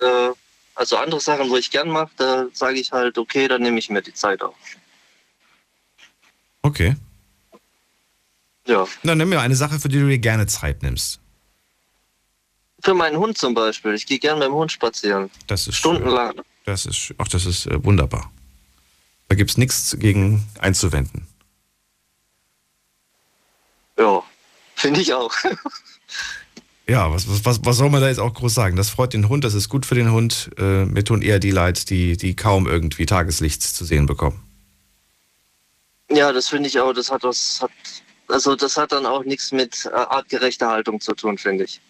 Äh, also andere Sachen, wo ich gern mache, da sage ich halt, okay, dann nehme ich mir die Zeit auf. Okay. Ja. Dann nimm mir eine Sache, für die du dir gerne Zeit nimmst. Für meinen Hund zum Beispiel. Ich gehe gern mit dem Hund spazieren. Das ist Stundenlang. Schön. Das ist, ach, das ist äh, wunderbar. Da gibt es nichts gegen einzuwenden. Ja, finde ich auch. Ja, was, was, was soll man da jetzt auch groß sagen? Das freut den Hund, das ist gut für den Hund. Äh, mir tun eher die leid, die, die kaum irgendwie Tageslicht zu sehen bekommen. Ja, das finde ich auch. Das hat was, hat, also das hat dann auch nichts mit äh, artgerechter Haltung zu tun, finde ich.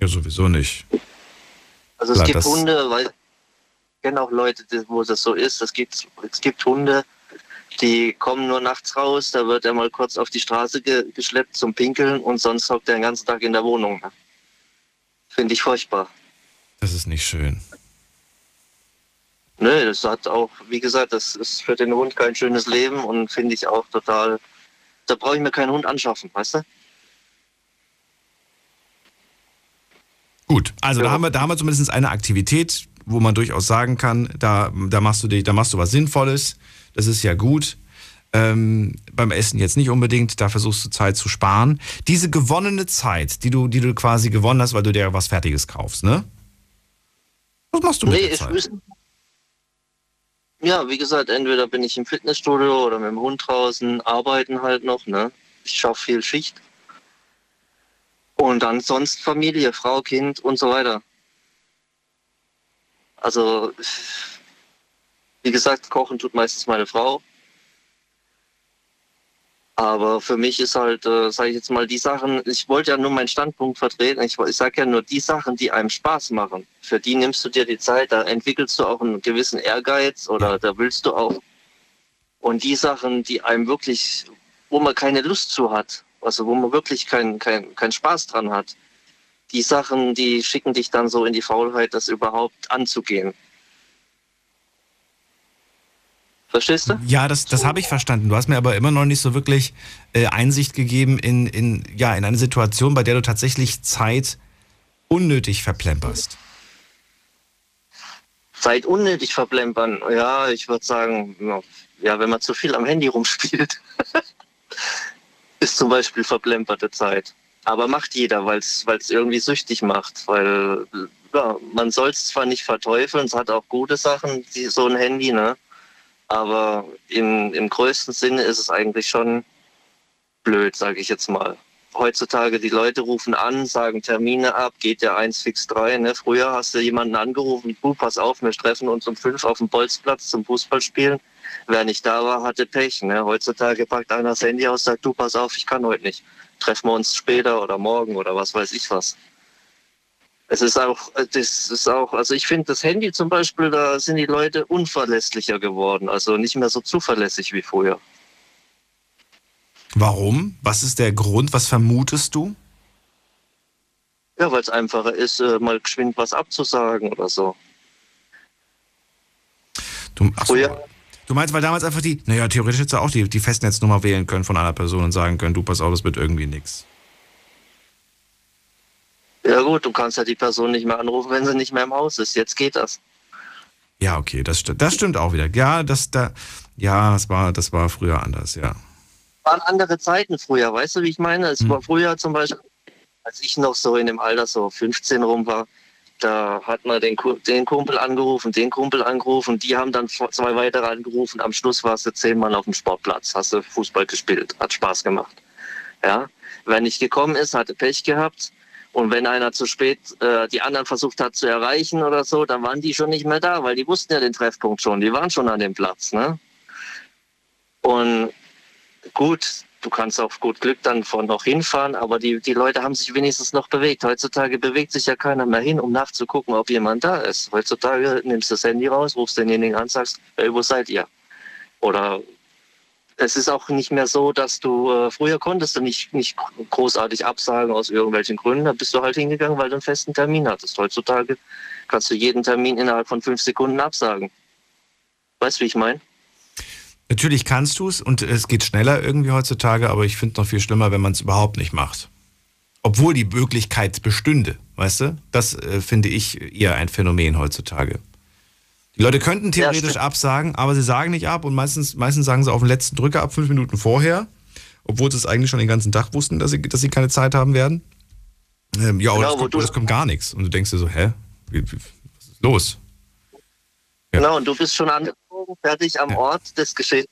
Ja, sowieso nicht. Also es Klar, gibt das- Hunde, weil ich kenne auch Leute, wo das so ist. Es gibt, es gibt Hunde, die kommen nur nachts raus, da wird er mal kurz auf die Straße ge geschleppt zum Pinkeln und sonst hockt er den ganzen Tag in der Wohnung. Finde ich furchtbar. Das ist nicht schön. Nö, das hat auch, wie gesagt, das ist für den Hund kein schönes Leben und finde ich auch total. Da brauche ich mir keinen Hund anschaffen, weißt du? Gut, also da, haben wir, da haben wir zumindest eine Aktivität, wo man durchaus sagen kann, da, da, machst, du dich, da machst du was Sinnvolles. Das ist ja gut. Ähm, beim Essen jetzt nicht unbedingt, da versuchst du Zeit zu sparen. Diese gewonnene Zeit, die du, die du quasi gewonnen hast, weil du dir was Fertiges kaufst, ne? Was machst du mit nee, der ich Zeit? wüsste. Ja, wie gesagt, entweder bin ich im Fitnessstudio oder mit dem Hund draußen, arbeiten halt noch, ne? Ich schaffe viel Schicht. Und dann sonst Familie, Frau, Kind und so weiter. Also, wie gesagt, kochen tut meistens meine Frau. Aber für mich ist halt, äh, sage ich jetzt mal, die Sachen, ich wollte ja nur meinen Standpunkt vertreten. Ich, ich sage ja nur die Sachen, die einem Spaß machen. Für die nimmst du dir die Zeit, da entwickelst du auch einen gewissen Ehrgeiz oder da willst du auch. Und die Sachen, die einem wirklich, wo man keine Lust zu hat, also wo man wirklich keinen kein, kein Spaß dran hat, die Sachen, die schicken dich dann so in die Faulheit, das überhaupt anzugehen. Verstehst du? Ja, das, das habe ich verstanden. Du hast mir aber immer noch nicht so wirklich äh, Einsicht gegeben in, in, ja, in eine Situation, bei der du tatsächlich Zeit unnötig verplemperst. Zeit unnötig verplempern. Ja, ich würde sagen, ja, wenn man zu viel am Handy rumspielt, ist zum Beispiel verplemperte Zeit. Aber macht jeder, weil es irgendwie süchtig macht. Weil ja, man soll es zwar nicht verteufeln, es hat auch gute Sachen, die, so ein Handy, ne? Aber im, im größten Sinne ist es eigentlich schon blöd, sage ich jetzt mal. Heutzutage die Leute rufen an, sagen Termine ab, geht ja eins fix drei. Ne? Früher hast du jemanden angerufen, du pass auf, wir treffen uns um fünf auf dem Bolzplatz zum Fußballspielen. Wer nicht da war, hatte Pech. Ne? Heutzutage packt einer das Handy aus, sagt du pass auf, ich kann heute nicht. Treffen wir uns später oder morgen oder was weiß ich was. Es ist auch, das ist auch, also ich finde das Handy zum Beispiel, da sind die Leute unverlässlicher geworden, also nicht mehr so zuverlässig wie früher. Warum? Was ist der Grund? Was vermutest du? Ja, weil es einfacher ist, äh, mal geschwind was abzusagen oder so. Du, ach so. du meinst, weil damals einfach die, naja, theoretisch hättest du auch die, die Festnetznummer wählen können von einer Person und sagen können, du pass auf, das wird irgendwie nix. Ja gut, du kannst ja die Person nicht mehr anrufen, wenn sie nicht mehr im Haus ist. Jetzt geht das. Ja, okay, das, st das stimmt auch wieder. Ja, das, da, ja, das war, das war früher anders, ja. Waren andere Zeiten früher, weißt du, wie ich meine? Es Hm. war früher zum Beispiel, als ich noch so in dem Alter so 15 rum war, da hat man den, den Kumpel angerufen, den Kumpel angerufen, die haben dann zwei weitere angerufen. Am Schluss warst du zehn Mann auf dem Sportplatz, hast du Fußball gespielt, hat Spaß gemacht. Ja, wer nicht gekommen ist, hatte Pech gehabt. Und wenn einer zu spät äh, die anderen versucht hat zu erreichen oder so, dann waren die schon nicht mehr da, weil die wussten ja den Treffpunkt schon, die waren schon an dem Platz. Ne? Und gut, du kannst auf gut Glück dann von noch hinfahren, aber die, die Leute haben sich wenigstens noch bewegt. Heutzutage bewegt sich ja keiner mehr hin, um nachzugucken, ob jemand da ist. Heutzutage nimmst du das Handy raus, rufst denjenigen an, sagst, hey, wo seid ihr? Oder es ist auch nicht mehr so, dass du, äh, früher konntest du nicht, nicht großartig absagen aus irgendwelchen Gründen. Da bist du halt hingegangen, weil du einen festen Termin hattest. Heutzutage kannst du jeden Termin innerhalb von fünf Sekunden absagen. Weißt du, wie ich meine? Natürlich kannst du es und es geht schneller irgendwie heutzutage, aber ich finde es noch viel schlimmer, wenn man es überhaupt nicht macht. Obwohl die Möglichkeit bestünde, weißt du? Das äh, finde ich eher ein Phänomen heutzutage. Die Leute könnten theoretisch absagen, aber sie sagen nicht ab und meistens, meistens sagen sie auf den letzten Drücker ab, fünf Minuten vorher, obwohl sie es eigentlich schon den ganzen Tag wussten, dass sie, dass sie keine Zeit haben werden. Ähm, ja, oder Genau, es, wo kommt, oder es kommt gar nichts. Und du denkst dir so, hä? Wie, wie, was ist los? Genau, und du bist schon angezogen, fertig am Ort des Geschehens.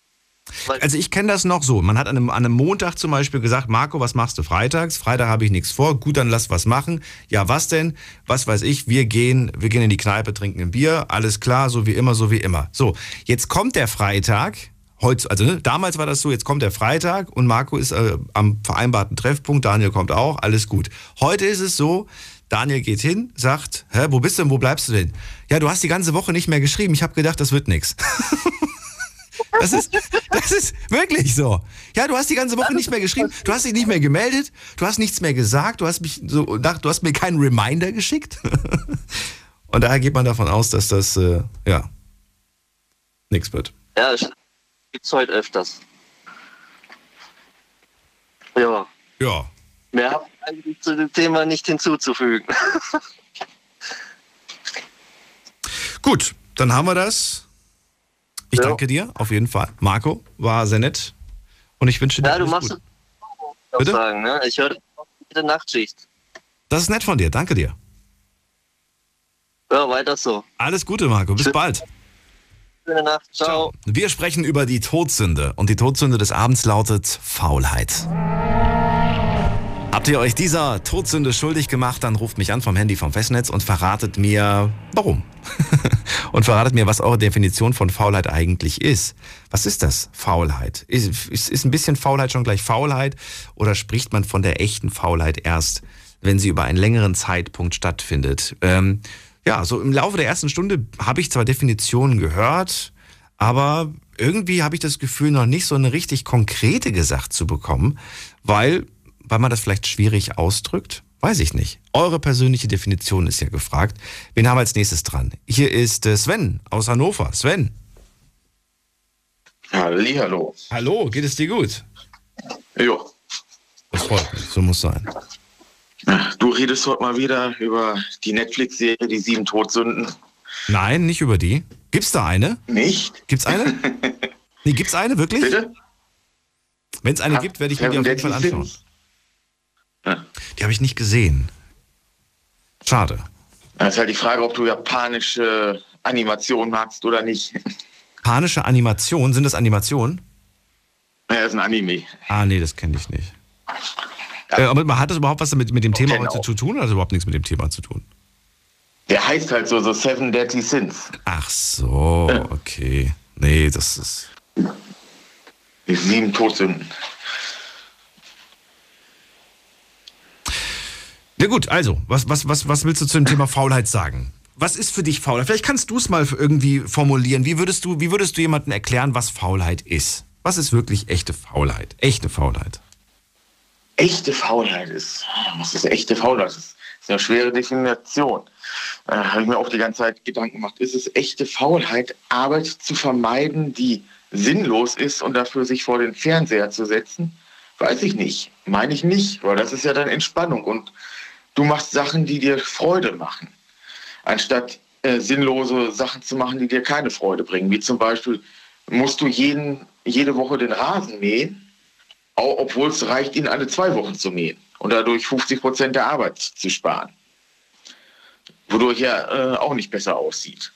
Also ich kenne das noch so. Man hat an einem, an einem Montag zum Beispiel gesagt, Marco, was machst du freitags? Freitag habe ich nichts vor. Gut, dann lass was machen. Ja, was denn? Was weiß ich? Wir gehen, wir gehen in die Kneipe, trinken ein Bier. Alles klar, so wie immer, so wie immer. So, jetzt kommt der Freitag. Heute, also ne, damals war das so, jetzt kommt der Freitag und Marco ist äh, am vereinbarten Treffpunkt, Daniel kommt auch, alles gut. Heute ist es so, Daniel geht hin, sagt, hä, wo bist du denn, wo bleibst du denn? Ja, du hast die ganze Woche nicht mehr geschrieben, ich habe gedacht, das wird nix. Das ist, das ist wirklich so. Ja, du hast die ganze Woche nicht mehr geschrieben, du hast dich nicht mehr gemeldet, du hast nichts mehr gesagt, du hast mich so, du hast mir keinen Reminder geschickt. Und daher geht man davon aus, dass das, äh, ja, nichts wird. Ja, das gibt's heute öfters. Ja, Ja. mehr habe ich eigentlich zu dem Thema nicht hinzuzufügen. Gut, dann haben wir das. Ich Ja. danke dir, auf jeden Fall. Marco, war sehr nett. Und ich wünsche dir Ja, du alles machst Gute. es Bitte? sagen, ne? Ich höre jede Nachtschicht. Das ist nett von dir, danke dir. Ja, weiter so. Alles Gute, Marco, bis bald. Schöne Nacht. Ciao. Wir sprechen über die Todsünde. Und die Todsünde des Abends lautet Faulheit. Habt ihr euch dieser Todsünde schuldig gemacht, dann ruft mich an vom Handy vom Festnetz und verratet mir, warum. und verratet mir, was eure Definition von Faulheit eigentlich ist. Was ist das, Faulheit? Ist, ist, ist ein bisschen Faulheit schon gleich Faulheit? Oder spricht man von der echten Faulheit erst, wenn sie über einen längeren Zeitpunkt stattfindet? Ähm, ja, so im Laufe der ersten Stunde habe ich zwar Definitionen gehört, aber irgendwie habe ich das Gefühl, noch nicht so eine richtig konkrete gesagt zu bekommen, weil, weil man das vielleicht schwierig ausdrückt. Weiß ich nicht. Eure persönliche Definition ist ja gefragt. Wen haben wir als nächstes dran? Hier ist äh, Sven aus Hannover. Sven. Hallihallo. Hallo, geht es dir gut? Jo. Das freut mich, so muss sein. Du redest heute mal wieder über die Netflix-Serie Die sieben Todsünden. Nein, nicht über die. Gibt's da eine? Nicht? Gibt's eine? nee, gibt's eine wirklich? Bitte? Wenn es eine Ha- gibt, werde ich mir die auf jeden Fall anschauen. Sins? Die habe ich nicht gesehen. Schade. Das ist halt die Frage, ob du japanische Animation magst oder nicht. Panische Animation, sind das Animationen? Ja, das ist ein Anime. Ah, nee, das kenne ich nicht. Äh, aber hat das überhaupt was mit, mit dem Thema Genau. heute zu tun oder hat das überhaupt nichts mit dem Thema zu tun? Der heißt halt so, so Seven Deadly Sins. Ach so, okay. Nee, das ist. Die sieben Todsünden. Ja gut, also, was, was, was, was willst du zu dem Thema Faulheit sagen? Was ist für dich Faulheit? Vielleicht kannst du es mal irgendwie formulieren. Wie würdest du, wie würdest du jemandem erklären, was Faulheit ist? Was ist wirklich echte Faulheit? Echte Faulheit. Echte Faulheit ist. Was ist echte Faulheit? Das ist eine schwere Definition. Äh, Habe ich mir auch die ganze Zeit Gedanken gemacht. Ist es echte Faulheit, Arbeit zu vermeiden, die sinnlos ist und dafür sich vor den Fernseher zu setzen? Weiß ich nicht. Meine ich nicht, weil das ist ja dann Entspannung und du machst Sachen, die dir Freude machen, anstatt äh, sinnlose Sachen zu machen, die dir keine Freude bringen. Wie zum Beispiel musst du jeden, jede Woche den Rasen mähen, obwohl es reicht, ihn alle zwei Wochen zu mähen und dadurch 50 Prozent der Arbeit zu sparen. Wodurch er äh, auch nicht besser aussieht.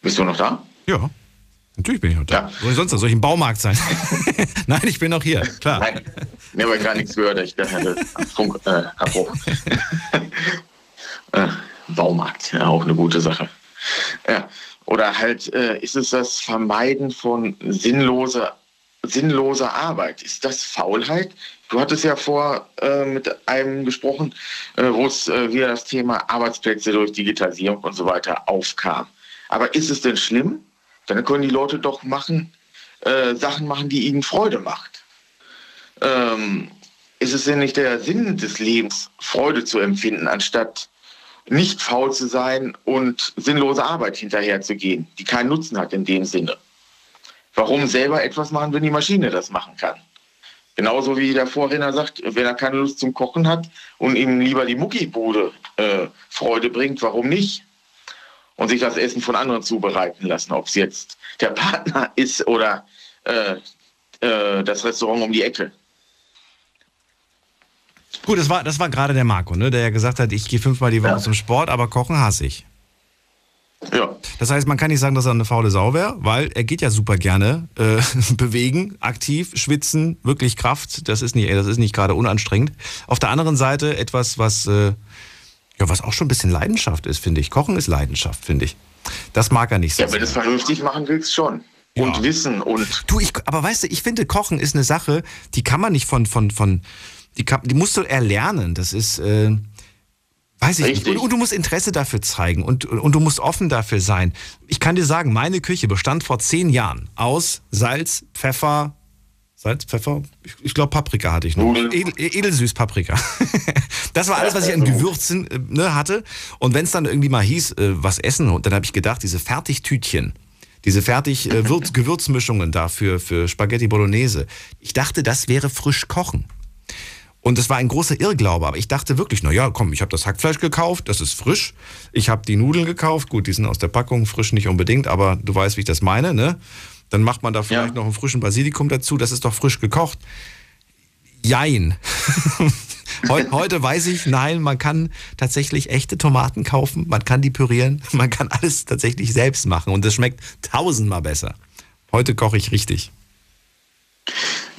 Bist du noch da? Ja. Natürlich bin ich noch da. Soll ich sonst da? Soll ich im Baumarkt sein? Nein, ich bin noch hier, klar. Nein, mir habe gar nichts gehört. Ich hatte Funk, äh, Abbruch. äh, Baumarkt, ja, auch eine gute Sache. Ja. Oder halt äh, ist es das Vermeiden von sinnloser, sinnloser Arbeit? Ist das Faulheit? Du hattest ja vor äh, mit einem gesprochen, äh, wo es äh, wieder das Thema Arbeitsplätze durch Digitalisierung und so weiter aufkam. Aber ist es denn schlimm? Dann können die Leute doch machen, äh, Sachen machen, die ihnen Freude macht. Ähm, ist es denn nicht der Sinn des Lebens, Freude zu empfinden, anstatt nicht faul zu sein und sinnlose Arbeit hinterherzugehen, die keinen Nutzen hat in dem Sinne? Warum selber etwas machen, wenn die Maschine das machen kann? Genauso wie der Vorredner sagt, wenn er keine Lust zum Kochen hat und ihm lieber die Muckibude äh, Freude bringt, warum nicht? Und sich das Essen von anderen zubereiten lassen, ob es jetzt der Partner ist oder äh, äh, das Restaurant um die Ecke. Gut, das war, das war gerade der Marco, ne, der ja gesagt hat, ich gehe fünfmal die Woche Ja. zum Sport, aber kochen hasse ich. Ja. Das heißt, man kann nicht sagen, dass er eine faule Sau wäre, weil er geht ja super gerne äh, bewegen, aktiv, schwitzen, wirklich Kraft. Das ist nicht, das ist nicht gerade unanstrengend. Auf der anderen Seite etwas, was, äh, ja, was auch schon ein bisschen Leidenschaft ist, finde ich. Kochen ist Leidenschaft, finde ich. Das mag er nicht so. Ja, wenn du es vernünftig machen willst, schon. Und Wissen und. Du, ich, aber weißt du, ich finde, Kochen ist eine Sache, die kann man nicht von, von, von, die, kann, die musst du erlernen. Das ist, äh, weiß ich nicht. Und, und du musst Interesse dafür zeigen und, und du musst offen dafür sein. Ich kann dir sagen, meine Küche bestand vor zehn Jahren aus Salz, Pfeffer, Salz, Pfeffer, ich, ich glaube Paprika hatte ich noch. Edel, edelsüß Paprika. das war alles, was ich an Gewürzen äh, ne, hatte. Und wenn es dann irgendwie mal hieß, äh, was essen, und dann habe ich gedacht, diese Fertigtütchen, diese fertig äh, Würz Gewürzmischungen dafür für Spaghetti Bolognese. Ich dachte, das wäre frisch kochen. Und es war ein großer Irrglaube, aber ich dachte wirklich, na ja, komm, ich habe das Hackfleisch gekauft, das ist frisch. Ich habe die Nudeln gekauft, gut, die sind aus der Packung, frisch nicht unbedingt, aber du weißt, wie ich das meine, ne? Dann macht man da vielleicht noch einen frischen Basilikum dazu, das ist doch frisch gekocht. Jein. Heu, heute weiß ich, nein, man kann tatsächlich echte Tomaten kaufen, man kann die pürieren, man kann alles tatsächlich selbst machen und es schmeckt tausendmal besser. Heute koche ich richtig.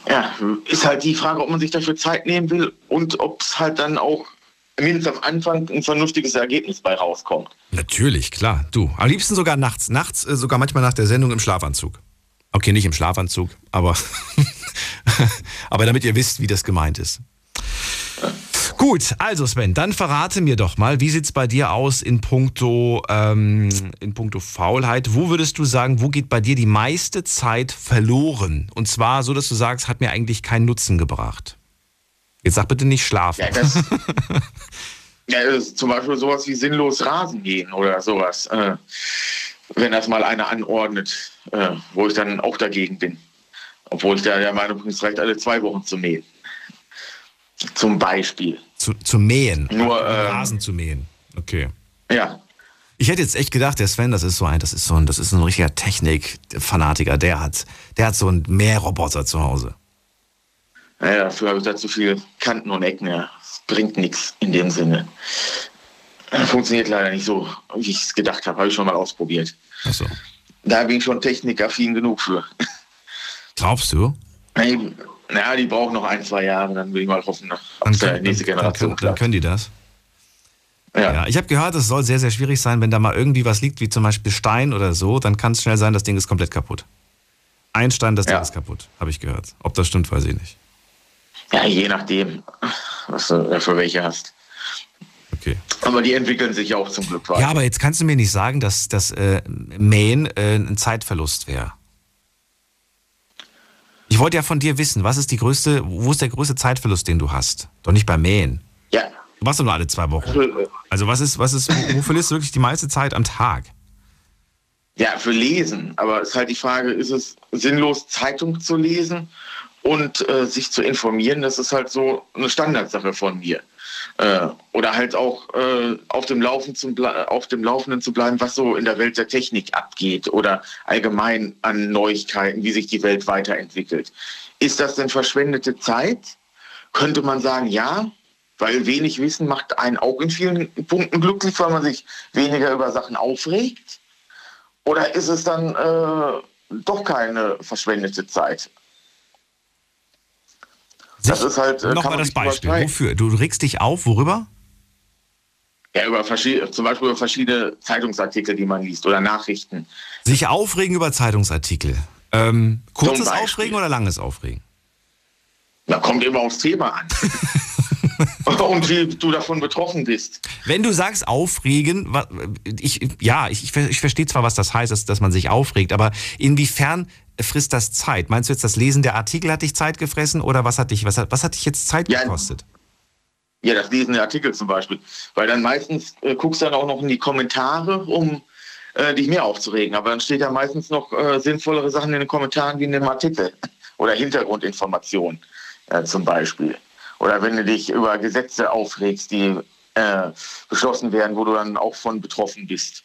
Ja, ist halt die Frage, ob man sich dafür Zeit nehmen will und ob es halt dann auch mindestens am Anfang ein vernünftiges Ergebnis bei rauskommt. Natürlich, klar. Du, am liebsten sogar nachts. Nachts, äh, sogar manchmal nach der Sendung im Schlafanzug. Okay, nicht im Schlafanzug, aber, aber damit ihr wisst, wie das gemeint ist. Gut, also Sven, dann verrate mir doch mal, wie sieht's bei dir aus in puncto, ähm, in puncto Faulheit? Wo würdest du sagen, wo geht bei dir die meiste Zeit verloren? Und zwar so, dass du sagst, hat mir eigentlich keinen Nutzen gebracht. Jetzt sag bitte nicht schlafen. Ja, das, ja, das ist zum Beispiel sowas wie sinnlos Rasen gehen oder sowas. Äh, wenn das mal einer anordnet, äh, wo ich dann auch dagegen bin. Obwohl ich da der Meinung bin, es reicht alle zwei Wochen zu mähen. Zum Beispiel. Zu, zu mähen. Nur, ähm, Rasen zu mähen. Okay. Ja. Ich hätte jetzt echt gedacht, der Sven, das ist so ein, das ist so ein, das ist ein richtiger Technik-Fanatiker. Der hat, der hat so einen Mähroboter zu Hause. Naja, dafür habe ich da zu viel Kanten und Ecken. Ja. Das bringt nichts in dem Sinne. Funktioniert leider nicht so, wie ich es gedacht habe. Habe ich schon mal ausprobiert. Ach so. Da bin ich schon technikaffin genug für. Glaubst du? Naja, die brauchen noch ein, zwei Jahre, dann will ich mal hoffen, Dann, können- nächste dann, dann, Generation können- dann können die das. Ja. ich habe gehört, es soll sehr, sehr schwierig sein, wenn da mal irgendwie was liegt, wie zum Beispiel Stein oder so, dann kann es schnell sein, das Ding ist komplett kaputt. Ein Stein, das Ding Ja. ist kaputt, habe ich gehört. Ob das stimmt, weiß ich nicht. Ja, je nachdem, was du da für welche hast. Okay. Aber die entwickeln sich auch zum Glück weiter. Ja, aber jetzt kannst du mir nicht sagen, dass das äh, Mähen äh, ein Zeitverlust wäre. Ich wollte ja von dir wissen, was ist die größte, wo ist der größte Zeitverlust, den du hast? Doch nicht beim Mähen. Ja. Du machst doch nur alle zwei Wochen. Also was ist, was ist, wo, wo verlierst du wirklich die meiste Zeit am Tag? Ja, für Lesen. Aber es ist halt die Frage, ist es sinnlos, Zeitung zu lesen und äh, sich zu informieren? Das ist halt so eine Standardsache von mir. Äh, oder halt auch äh, auf, dem Laufen zum auf dem Laufenden zu bleiben, was so in der Welt der Technik abgeht oder allgemein an Neuigkeiten, wie sich die Welt weiterentwickelt. Ist das denn verschwendete Zeit? Könnte man sagen, ja, weil wenig Wissen macht einen auch in vielen Punkten glücklich, weil man sich weniger über Sachen aufregt. Oder ist es dann äh, doch keine verschwendete Zeit? Das ist halt. äh, Nochmal das Beispiel. Wofür? Du regst dich auf, worüber? Ja, über verschiedene, zum Beispiel über verschiedene Zeitungsartikel, die man liest oder Nachrichten. Sich aufregen über Zeitungsartikel. Ähm, kurzes. Aufregen oder langes Aufregen? Da kommt immer aufs Thema an. Und wie du davon betroffen bist. Wenn du sagst aufregen, ich, ja, ich, ich ver- ich verstehe zwar, was das heißt, dass, dass man sich aufregt, aber inwiefern frisst das Zeit? Meinst du jetzt, das Lesen der Artikel hat dich Zeit gefressen oder was hat dich, was hat, was hat dich jetzt Zeit gekostet? Ja, das Lesen der Artikel zum Beispiel. Weil dann meistens äh, guckst du dann auch noch in die Kommentare, um äh, dich mehr aufzuregen. Aber dann steht ja meistens noch äh, sinnvollere Sachen in den Kommentaren wie in dem Artikel. Oder Hintergrundinformationen äh, zum Beispiel. Oder wenn du dich über Gesetze aufregst, die äh, beschlossen werden, wo du dann auch von betroffen bist.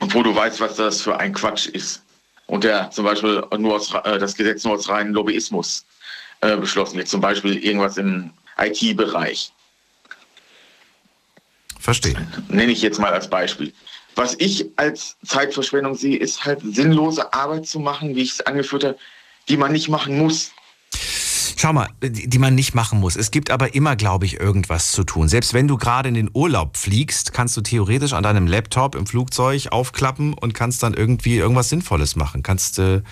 Und wo du weißt, was das für ein Quatsch ist. Und der zum Beispiel nur aus, äh, das Gesetz nur aus reinem Lobbyismus äh, beschlossen wird. Zum Beispiel irgendwas in IT-Bereich. Verstehe. Nenne ich jetzt mal als Beispiel. Was ich als Zeitverschwendung sehe, ist halt sinnlose Arbeit zu machen, wie ich es angeführt habe, die man nicht machen muss. Schau mal, die, man nicht machen muss. Es gibt aber immer, glaube ich, irgendwas zu tun. Selbst wenn du gerade in den Urlaub fliegst, kannst du theoretisch an deinem Laptop im Flugzeug aufklappen und kannst dann irgendwie irgendwas Sinnvolles machen. Kannst, äh,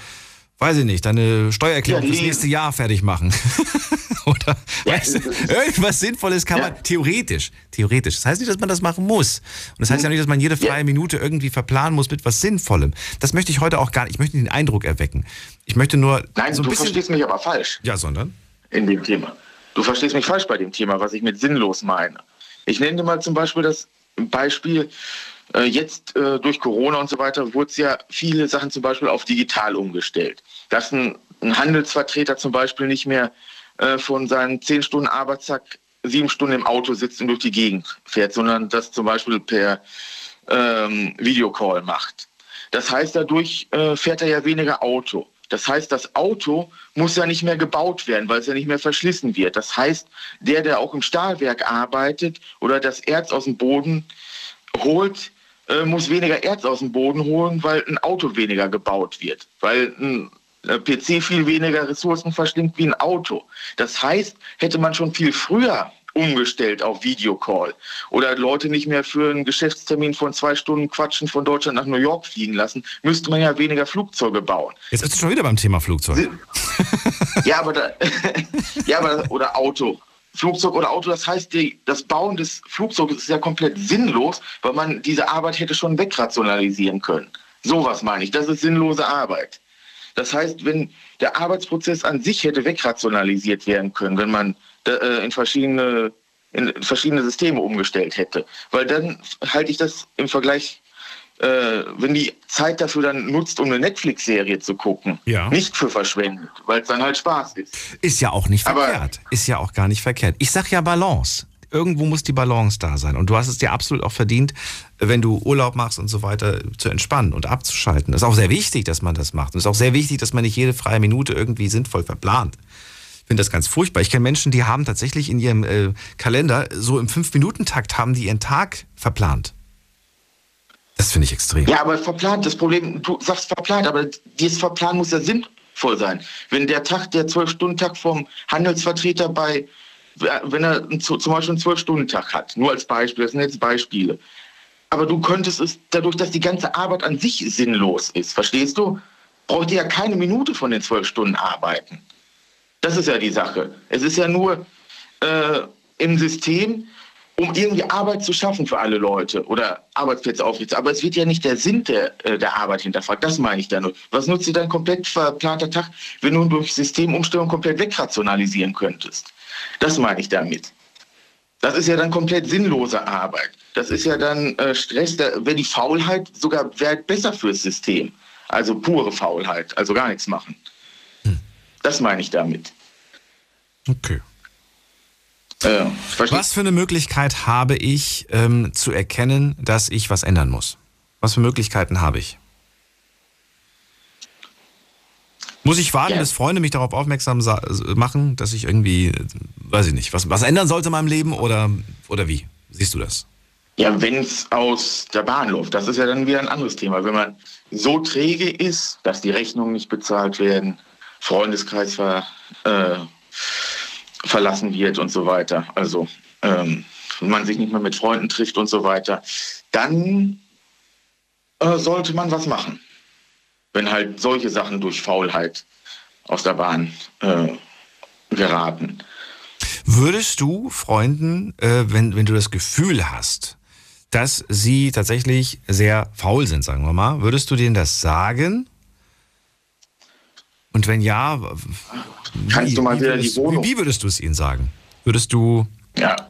weiß ich nicht, deine Steuererklärung Ja, fürs nächste Jahr fertig machen. Oder Ja, weißt du, irgendwas Sinnvolles kann man theoretisch. Theoretisch. Das heißt nicht, dass man das machen muss. Und das heißt ja nicht, dass man jede freie Minute irgendwie verplanen muss mit was Sinnvollem. Das möchte ich heute auch gar nicht. Ich möchte den Eindruck erwecken. Ich möchte nur Nein, so du bisschen. verstehst mich aber falsch. Ja, sondern? in dem Thema. Du verstehst mich falsch bei dem Thema, was ich mit sinnlos meine. Ich nenne dir mal zum Beispiel das Beispiel, äh, jetzt äh, durch Corona und so weiter, wurde es ja viele Sachen zum Beispiel auf digital umgestellt. Dass ein, ein Handelsvertreter zum Beispiel nicht mehr äh, von seinen zehn Stunden Arbeitstag sieben Stunden im Auto sitzt und durch die Gegend fährt, sondern das zum Beispiel per ähm, Videocall macht. Das heißt, dadurch äh, fährt er ja weniger Auto. Das heißt, das Auto muss ja nicht mehr gebaut werden, weil es ja nicht mehr verschlissen wird. Das heißt, der, der auch im Stahlwerk arbeitet oder das Erz aus dem Boden holt, äh, muss weniger Erz aus dem Boden holen, weil ein Auto weniger gebaut wird. Weil ein PC viel weniger Ressourcen verschlingt wie ein Auto. Das heißt, hätte man schon viel früher umgestellt auf Videocall oder Leute nicht mehr für einen Geschäftstermin von zwei Stunden quatschen von Deutschland nach New York fliegen lassen, müsste man ja weniger Flugzeuge bauen. Jetzt bist du schon wieder beim Thema Flugzeug. Ja, aber da, ja, aber oder Auto. Flugzeug oder Auto, das heißt, die, das Bauen des Flugzeuges ist ja komplett sinnlos, weil man diese Arbeit hätte schon wegrationalisieren können. Sowas meine ich. Das ist sinnlose Arbeit. Das heißt, wenn der Arbeitsprozess an sich hätte wegrationalisiert werden können, wenn man äh, in verschiedene in verschiedene Systeme umgestellt hätte, weil dann halte ich das im Vergleich äh, wenn die Zeit dafür dann nutzt, um eine Netflix-Serie zu gucken, Ja. nicht für verschwendet, weil es dann halt Spaß ist. Ist ja auch nicht Aber- verkehrt. Ist ja auch gar nicht verkehrt. Ich sag ja Balance. Irgendwo muss die Balance da sein. Und du hast es dir absolut auch verdient, wenn du Urlaub machst und so weiter, zu entspannen und abzuschalten. Das ist auch sehr wichtig, dass man das macht. Und es ist auch sehr wichtig, dass man nicht jede freie Minute irgendwie sinnvoll verplant. Ich finde das ganz furchtbar. Ich kenne Menschen, die haben tatsächlich in ihrem äh, Kalender so im Fünf-Minuten-Takt haben die ihren Tag verplant. Das finde ich extrem. Ja, aber verplant, das Problem, du sagst verplant, aber dieses Verplan muss ja sinnvoll sein. Wenn der Tag, der Zwölf-Stunden-Tag vom Handelsvertreter bei, wenn er zum Beispiel einen Zwölf-Stunden-Tag hat, nur als Beispiel, das sind jetzt Beispiele. Aber du könntest es, dadurch, dass die ganze Arbeit an sich sinnlos ist, verstehst du, braucht ihr ja keine Minute von den zwölf Stunden arbeiten. Das ist ja die Sache. Es ist ja nur äh, im System, um irgendwie Arbeit zu schaffen für alle Leute oder Arbeitsplätze aufrichten. Aber es wird ja nicht der Sinn der, äh, der Arbeit hinterfragt. Das meine ich damit. Was nutzt dir dein komplett verplanter Tag, wenn du durch Systemumstellung komplett wegrationalisieren könntest? Das meine ich damit. Das ist ja dann komplett sinnlose Arbeit. Das ist ja dann äh, Stress. Da wäre die Faulheit sogar besser fürs System. Also pure Faulheit, also gar nichts machen. Das meine ich damit. Okay. Äh, Was für eine Möglichkeit habe ich ähm, zu erkennen, dass ich was ändern muss? Was für Möglichkeiten habe ich? Muss ich warten, Ja. bis Freunde mich darauf aufmerksam sa- machen, dass ich irgendwie, weiß ich nicht, was, was ändern sollte in meinem Leben oder, oder wie? Siehst du das? Ja, wenn es aus der Bahn läuft, das ist ja dann wieder ein anderes Thema. Wenn man so träge ist, dass die Rechnungen nicht bezahlt werden, Freundeskreis ver, äh, verlassen wird und so weiter, also ähm, wenn man sich nicht mehr mit Freunden trifft und so weiter, dann äh, sollte man was machen. Wenn halt solche Sachen durch Faulheit aus der Bahn äh, geraten. Würdest du Freunden, äh, wenn, wenn du das Gefühl hast, dass sie tatsächlich sehr faul sind, sagen wir mal, würdest du denen das sagen? Und wenn ja, wie, Kannst du mal wie wieder würdest, die Wohnung- wie würdest du es ihnen sagen? Würdest du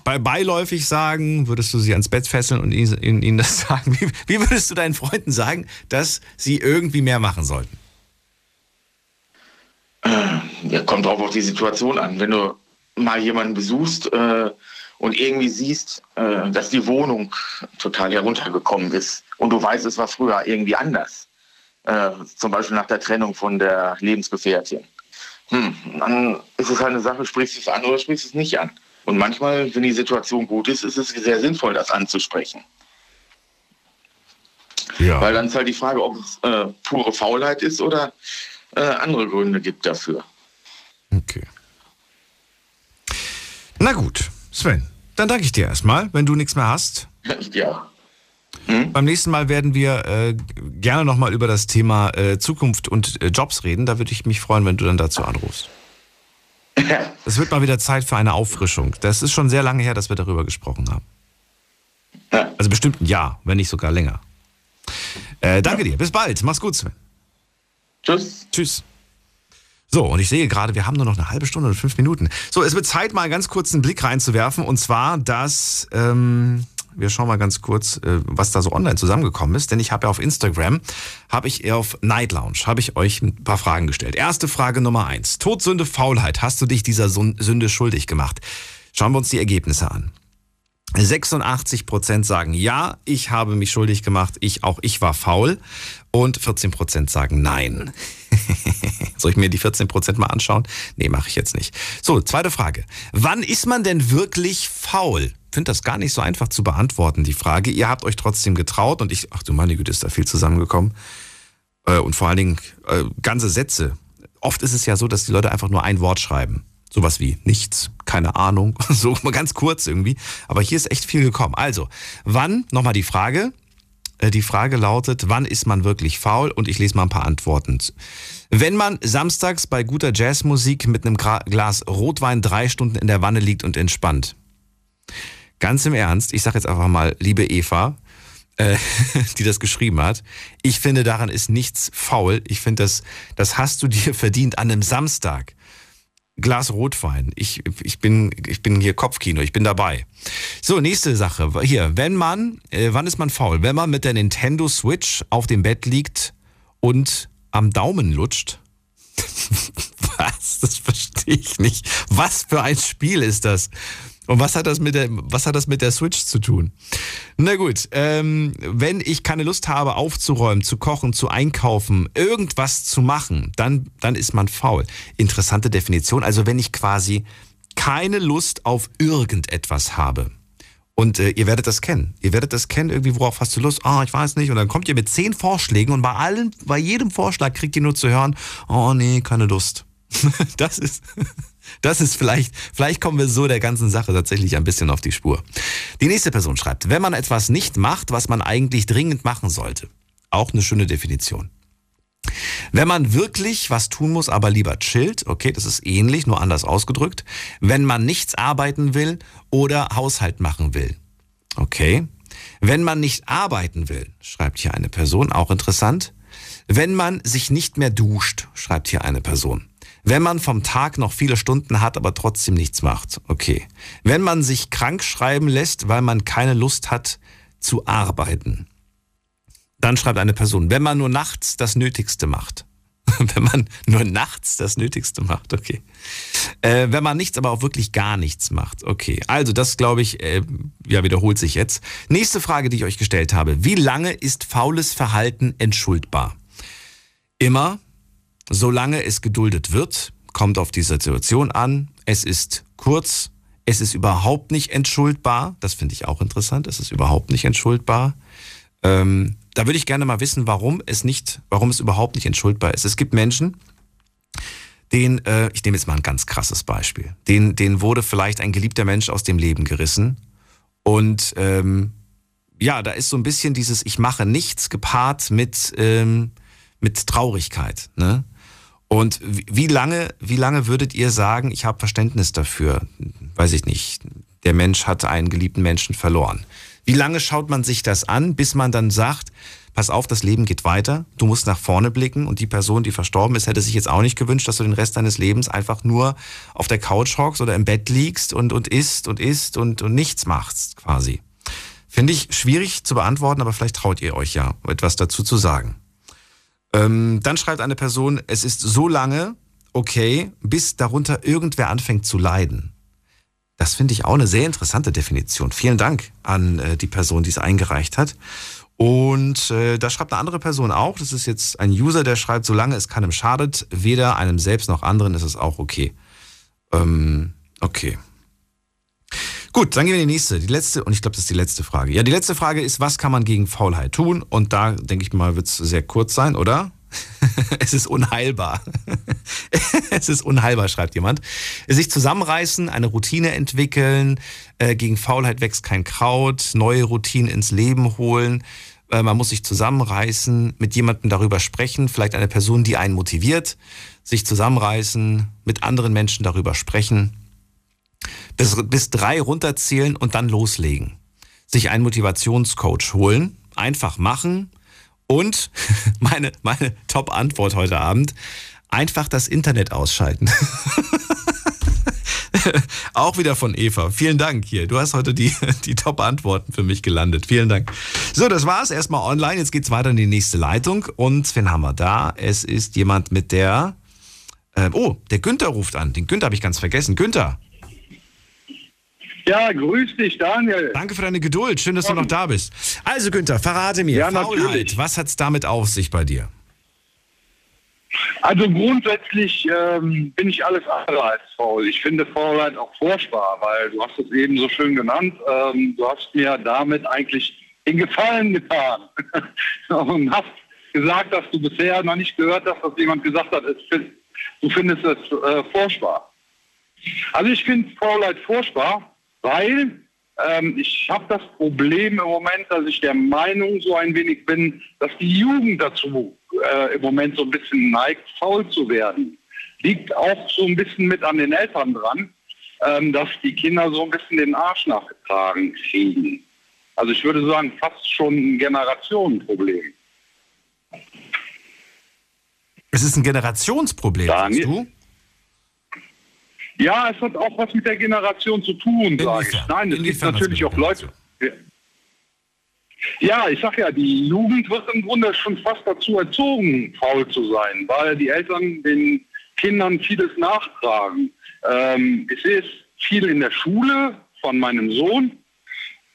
bei beiläufig sagen, würdest du sie ans Bett fesseln und ihnen, ihnen ihnen das sagen? Wie, wie würdest du deinen Freunden sagen, dass sie irgendwie mehr machen sollten? Ja, kommt drauf auf die Situation an. Wenn du mal jemanden besuchst äh, und irgendwie siehst, äh, dass die Wohnung total heruntergekommen ist und du weißt, es war früher irgendwie anders, äh, zum Beispiel nach der Trennung von der Lebensgefährtin, hm, dann ist es halt eine Sache, sprichst du es an oder sprichst du es nicht an. Und manchmal, wenn die Situation gut ist, ist es sehr sinnvoll, das anzusprechen. Ja. Weil dann ist halt die Frage, ob es äh, pure Faulheit ist oder äh, andere Gründe gibt dafür. Okay. Na gut, Sven, dann danke ich dir erstmal, wenn du nichts mehr hast. Ja. Beim nächsten Mal werden wir äh, gerne nochmal über das Thema äh, Zukunft und äh, Jobs reden. Da würde ich mich freuen, wenn du dann dazu anrufst. Es wird mal wieder Zeit für eine Auffrischung. Das ist schon sehr lange her, dass wir darüber gesprochen haben. Also bestimmt ein Jahr, wenn nicht sogar länger. Äh, danke dir. Bis bald. Mach's gut, Sven. Tschüss. Tschüss. So, und ich sehe gerade, wir haben nur noch eine halbe Stunde und fünf Minuten. So, es wird Zeit, mal ganz kurz einen Blick reinzuwerfen. Und zwar, dass ähm, wir schauen mal ganz kurz, äh, was da so online zusammengekommen ist. Denn ich habe ja auf Instagram, habe ich auf Night Lounge, habe ich euch ein paar Fragen gestellt. Erste Frage Nummer eins. Todsünde, Faulheit. Hast du dich dieser Sünde schuldig gemacht? Schauen wir uns die Ergebnisse an. 86 Prozent sagen ja, ich habe mich schuldig gemacht, ich auch ich war faul und 14 Prozent sagen nein. Soll ich mir die 14 Prozent mal anschauen? Nee, mache ich jetzt nicht. So, zweite Frage. Wann ist man denn wirklich faul? Finde das gar nicht so einfach zu beantworten, die Frage. Ihr habt euch trotzdem getraut und ich, ach du meine Güte, ist da viel zusammengekommen. Äh, und vor allen Dingen äh, ganze Sätze. Oft ist es ja so, dass die Leute einfach nur ein Wort schreiben. Sowas wie nichts, keine Ahnung, so mal ganz kurz irgendwie. Aber hier ist echt viel gekommen. Also, wann, nochmal die Frage. Äh, Die Frage lautet, wann ist man wirklich faul? Und ich lese mal ein paar Antworten. Wenn man samstags bei guter Jazzmusik mit einem Glas Rotwein drei Stunden in der Wanne liegt und entspannt. Ganz im Ernst, ich sage jetzt einfach mal, liebe Eva, äh, die das geschrieben hat, ich finde, daran ist nichts faul. Ich finde, das, das hast du dir verdient an einem Samstag. Glas Rotwein. Ich, ich, bin, ich bin hier Kopfkino, ich bin dabei. So, nächste Sache. Hier, wenn man, äh, wann ist man faul? Wenn man mit der Nintendo Switch auf dem Bett liegt und am Daumen lutscht. Was? Das verstehe ich nicht. Was für ein Spiel ist das? Und was hat das mit der, was hat das mit der Switch zu tun? Na gut, ähm, wenn ich keine Lust habe, aufzuräumen, zu kochen, zu einkaufen, irgendwas zu machen, dann, dann ist man faul. Interessante Definition. Also wenn ich quasi keine Lust auf irgendetwas habe. Und äh, ihr werdet das kennen. Ihr werdet das kennen, irgendwie, worauf hast du Lust? Ah, ich weiß nicht. Und dann kommt ihr mit zehn Vorschlägen und bei allen, bei jedem Vorschlag kriegt ihr nur zu hören, oh nee, keine Lust. das ist, das ist vielleicht, vielleicht kommen wir so der ganzen Sache tatsächlich ein bisschen auf die Spur. Die nächste Person schreibt, wenn man etwas nicht macht, was man eigentlich dringend machen sollte. Auch eine schöne Definition. Wenn man wirklich was tun muss, aber lieber chillt, okay, das ist ähnlich, nur anders ausgedrückt. Wenn man nichts arbeiten will oder Haushalt machen will. Okay. Wenn man nicht arbeiten will, schreibt hier eine Person, auch interessant. Wenn man sich nicht mehr duscht, schreibt hier eine Person. Wenn man vom Tag noch viele Stunden hat, aber trotzdem nichts macht. Okay. Wenn man sich krank schreiben lässt, weil man keine Lust hat zu arbeiten. Dann schreibt eine Person, wenn man nur nachts das Nötigste macht. wenn man nur nachts das Nötigste macht, okay. Äh, wenn man nichts, aber auch wirklich gar nichts macht, okay. Also das glaube ich, äh, ja, wiederholt sich jetzt. Nächste Frage, die ich euch gestellt habe. Wie lange ist faules Verhalten entschuldbar? Immer, solange es geduldet wird, kommt auf die Situation an. Es ist kurz, es ist überhaupt nicht entschuldbar. Das finde ich auch interessant. Es ist überhaupt nicht entschuldbar. Ähm, da würde ich gerne mal wissen, warum es nicht, warum es überhaupt nicht entschuldbar ist. Es gibt Menschen, den, äh, ich nehme jetzt mal ein ganz krasses Beispiel, den, den wurde vielleicht ein geliebter Mensch aus dem Leben gerissen und ähm, ja, da ist so ein bisschen dieses Ich mache nichts gepaart mit ähm, mit Traurigkeit. Ne? Und wie lange, wie lange würdet ihr sagen, ich habe Verständnis dafür? Weiß ich nicht. Der Mensch hat einen geliebten Menschen verloren. Wie lange schaut man sich das an, bis man dann sagt, pass auf, das Leben geht weiter, du musst nach vorne blicken und die Person, die verstorben ist, hätte sich jetzt auch nicht gewünscht, dass du den Rest deines Lebens einfach nur auf der Couch hockst oder im Bett liegst und, und isst und isst und, und nichts machst, quasi. Finde ich schwierig zu beantworten, aber vielleicht traut ihr euch ja, etwas dazu zu sagen. Ähm, dann schreibt eine Person, es ist so lange okay, bis darunter irgendwer anfängt zu leiden. Das finde ich auch eine sehr interessante Definition. Vielen Dank an äh, die Person, die es eingereicht hat. Und äh, da schreibt eine andere Person auch, das ist jetzt ein User, der schreibt, solange es keinem schadet, weder einem selbst noch anderen, ist es auch okay. Ähm, okay. Gut, dann gehen wir in die nächste. Die letzte, und ich glaube, das ist die letzte Frage. Ja, die letzte Frage ist, was kann man gegen Faulheit tun? Und da, denke ich mal, wird es sehr kurz sein, oder? es ist unheilbar. es ist unheilbar, schreibt jemand. Sich zusammenreißen, eine Routine entwickeln, äh, gegen Faulheit wächst kein Kraut, neue Routinen ins Leben holen. Äh, man muss sich zusammenreißen, mit jemandem darüber sprechen, vielleicht eine Person, die einen motiviert, sich zusammenreißen, mit anderen Menschen darüber sprechen, bis, bis drei runterzählen und dann loslegen. Sich einen Motivationscoach holen, einfach machen und meine, meine Top-Antwort heute Abend, einfach das Internet ausschalten. Auch wieder von Eva. Vielen Dank hier. Du hast heute die, die Top-Antworten für mich gelandet. Vielen Dank. So, das war's erstmal online. Jetzt geht's weiter in die nächste Leitung. Und wen haben wir da? Es ist jemand mit der. Äh, oh, der Günther ruft an. Den Günther habe ich ganz vergessen. Günther. Ja, grüß dich, Daniel. Danke für deine Geduld. Schön, dass du noch da bist. Also, Günther, verrate mir. Ja, Faulheit. natürlich. Was hat's damit auf sich bei dir? Also grundsätzlich ähm, bin ich alles andere als faul. Ich finde Faulheit auch furchtbar, weil du hast es eben so schön genannt. Ähm, du hast mir damit eigentlich den Gefallen getan und hast gesagt, dass du bisher noch nicht gehört hast, dass jemand gesagt hat, es, du findest es äh, furchtbar. Also ich finde Faulheit furchtbar, weil ähm, ich habe das Problem im Moment, dass ich der Meinung so ein wenig bin, dass die Jugend dazu äh, im Moment so ein bisschen neigt, faul zu werden. Liegt auch so ein bisschen mit an den Eltern dran, ähm, dass die Kinder so ein bisschen den Arsch nachgetragen kriegen. Also ich würde sagen, fast schon ein Generationenproblem. Es ist ein Generationsproblem, sagst du? Ja, es hat auch was mit der Generation zu tun, sage ich. Nein, es gibt natürlich auch Leute. Ja, ich sag ja, die Jugend wird im Grunde schon fast dazu erzogen, faul zu sein, weil die Eltern den Kindern vieles nachtragen. Ähm, ich sehe es viel in der Schule von meinem Sohn,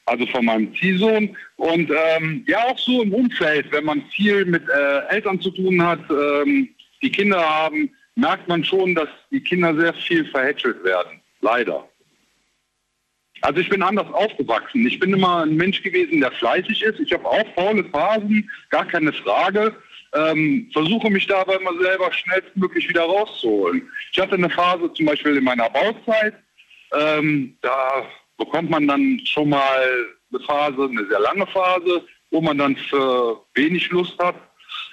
also von meinem Ziehsohn. Und ähm, ja, auch so im Umfeld, wenn man viel mit äh, Eltern zu tun hat, ähm, die Kinder haben, merkt man schon, dass die Kinder sehr viel verhätschelt werden. Leider. Also ich bin anders aufgewachsen. Ich bin immer ein Mensch gewesen, der fleißig ist. Ich habe auch faule Phasen, gar keine Frage. Ähm, versuche mich dabei immer selber schnellstmöglich wieder rauszuholen. Ich hatte eine Phase zum Beispiel in meiner Bauzeit. Ähm, da bekommt man dann schon mal eine Phase, eine sehr lange Phase, wo man dann für wenig Lust hat.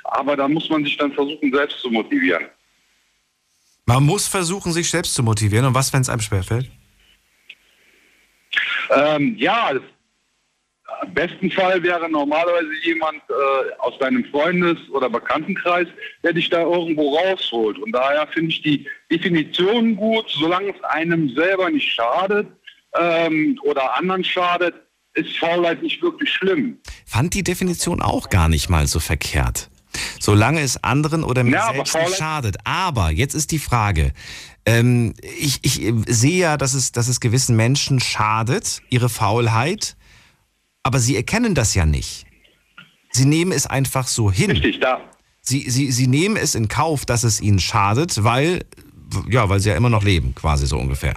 Aber da muss man sich dann versuchen, selbst zu motivieren. Man muss versuchen, sich selbst zu motivieren. Und was, wenn es einem schwerfällt? Ähm, ja, im besten Fall wäre normalerweise jemand äh, aus deinem Freundes- oder Bekanntenkreis, der dich da irgendwo rausholt. Und daher finde ich die Definition gut, solange es einem selber nicht schadet ähm, oder anderen schadet, ist Faulheit nicht wirklich schlimm. Fand die Definition auch gar nicht mal so verkehrt. Solange es anderen oder mir Ja, selbst nicht schadet. Aber jetzt ist die Frage, ähm, ich, ich sehe ja, dass es, dass es gewissen Menschen schadet, ihre Faulheit, aber sie erkennen das ja nicht. Sie nehmen es einfach so hin. Richtig, da. Sie, sie, sie nehmen es in Kauf, dass es ihnen schadet, weil, ja, weil sie ja immer noch leben, quasi so ungefähr.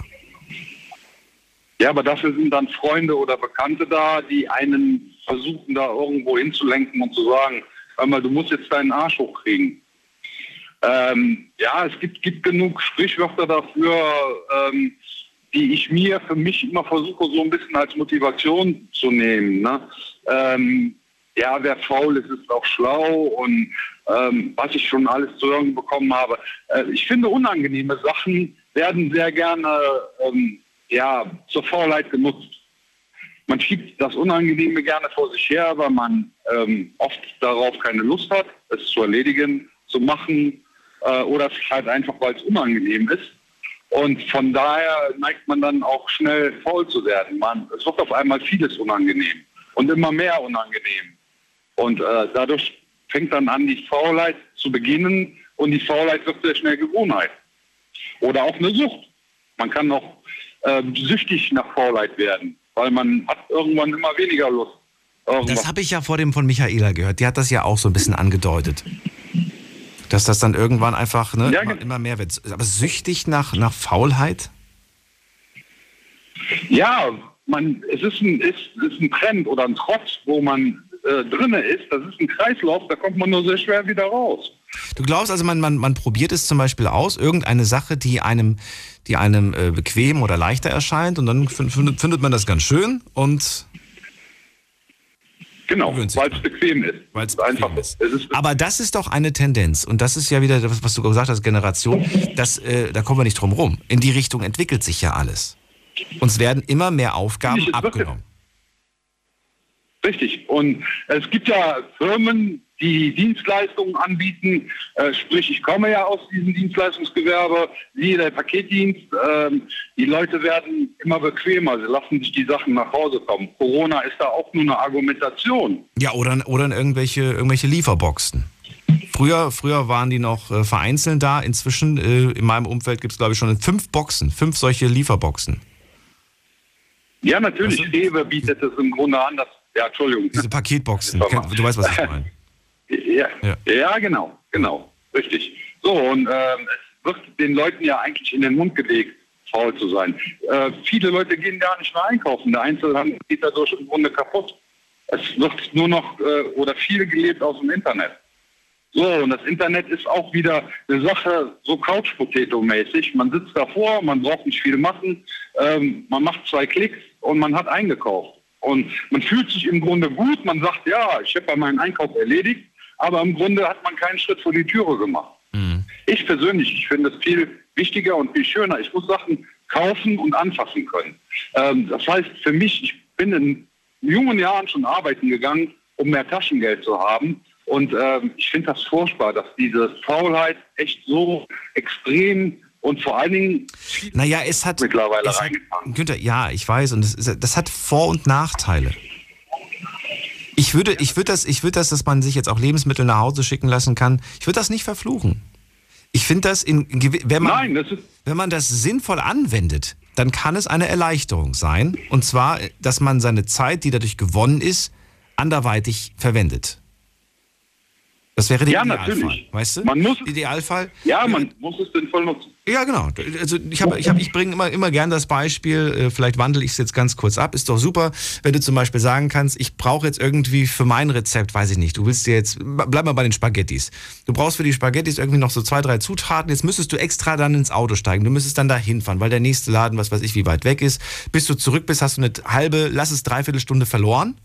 Ja, aber dafür sind dann Freunde oder Bekannte da, die einen versuchen, da irgendwo hinzulenken und zu sagen, hör mal, du musst jetzt deinen Arsch hochkriegen. Ähm, ja, es gibt, gibt genug Sprichwörter dafür, ähm, die ich mir für mich immer versuche, so ein bisschen als Motivation zu nehmen. Ne? Ähm, ja, wer faul ist, ist auch schlau und ähm, was ich schon alles zu hören bekommen habe. Äh, ich finde, unangenehme Sachen werden sehr gerne ähm, ja, zur Faulheit genutzt. Man schiebt das Unangenehme gerne vor sich her, weil man ähm, oft darauf keine Lust hat, es zu erledigen, zu machen äh, oder halt einfach, weil es unangenehm ist. Und von daher neigt man dann auch schnell faul zu werden. Man, es wird auf einmal vieles unangenehm und immer mehr unangenehm. Und äh, dadurch fängt dann an, die Faulheit zu beginnen und die Faulheit wird sehr schnell Gewohnheit. Oder auch eine Sucht. Man kann auch äh, süchtig nach Faulheit werden, weil man hat irgendwann immer weniger Lust. Das habe ich ja vor dem von Michaela gehört. Die hat das ja auch so ein bisschen angedeutet. Dass das dann irgendwann einfach ne, Ja, immer, immer mehr wird. Aber süchtig nach, nach Faulheit? Ja, man, es ist ein, ist, ist ein Trend oder ein Trotz, wo man äh, drinne ist. Das ist ein Kreislauf, da kommt man nur sehr schwer wieder raus. Du glaubst also, man, man, man probiert es zum Beispiel aus, irgendeine Sache, die einem, die einem äh, bequem oder leichter erscheint und dann findet, findet man das ganz schön und Genau, weil es bequem ist. Weil es einfach ist. Aber das ist doch eine Tendenz und das ist ja wieder, was, was du gesagt hast, Generation, das, äh, da kommen wir nicht drum rum. In die Richtung entwickelt sich ja alles. Uns werden immer mehr Aufgaben abgenommen. Richtig. Und es gibt ja Firmen, die Dienstleistungen anbieten. Äh, sprich, ich komme ja aus diesem Dienstleistungsgewerbe, wie der Paketdienst. Ähm, die Leute werden immer bequemer. Sie lassen sich die Sachen nach Hause kommen. Corona ist da auch nur eine Argumentation. Ja, oder, oder in irgendwelche, irgendwelche Lieferboxen. Früher, früher waren die noch äh, vereinzelt da. Inzwischen äh, in meinem Umfeld gibt es, glaube ich, schon fünf Boxen, fünf solche Lieferboxen. Ja, natürlich. Rewe bietet es im Grunde an. Das, ja, Entschuldigung. Diese Paketboxen. Du weißt, was ich meine. Ja, ja. ja genau, genau. Richtig. So, und ähm, es wird den Leuten ja eigentlich in den Mund gelegt, faul zu sein. Äh, viele Leute gehen gar nicht mehr einkaufen. Der Einzelhandel geht dadurch im Grunde kaputt. Es wird nur noch äh, oder viel gelebt aus dem Internet. So, und das Internet ist auch wieder eine Sache so Couch-Potato-mäßig. Man sitzt davor, man braucht nicht viel machen, ähm, man macht zwei Klicks und man hat eingekauft. Und man fühlt sich im Grunde gut, man sagt, ja, ich habe meinen Einkauf erledigt, aber im Grunde hat man keinen Schritt vor die Türe gemacht. Mhm. Ich persönlich, ich finde es viel wichtiger und viel schöner. Ich muss Sachen kaufen und anfassen können. Ähm, das heißt für mich, ich bin in jungen Jahren schon arbeiten gegangen, um mehr Taschengeld zu haben. Und ähm, ich finde das furchtbar, dass diese Faulheit echt so extrem und vor allen Dingen naja, es hat mittlerweile es hat, Günther, ja, ich weiß, und das, das hat Vor- und Nachteile. Ich würde, ich würde das, ich würde das, dass man sich jetzt auch Lebensmittel nach Hause schicken lassen kann. Ich würde das nicht verfluchen. Ich finde das in, wenn man, Nein, das wenn man das sinnvoll anwendet, dann kann es eine Erleichterung sein. Und zwar, dass man seine Zeit, die dadurch gewonnen ist, anderweitig verwendet. Das wäre der ja, Idealfall, natürlich. weißt du? Man muss, Idealfall. Ja, man muss es sinnvoll nutzen. Ja, genau. Also ich, hab, ich, hab, ich bringe immer, immer gern das Beispiel, äh, vielleicht wandle ich es jetzt ganz kurz ab. Ist doch super, wenn du zum Beispiel sagen kannst, ich brauche jetzt irgendwie für mein Rezept, weiß ich nicht, du willst dir jetzt, bleib mal bei den Spaghettis. Du brauchst für die Spaghettis irgendwie noch so zwei, drei Zutaten. Jetzt müsstest du extra dann ins Auto steigen. Du müsstest dann da hinfahren, weil der nächste Laden, was weiß ich, wie weit weg ist. Bis du zurück bist, hast du eine halbe, lass es dreiviertel Stunde verloren.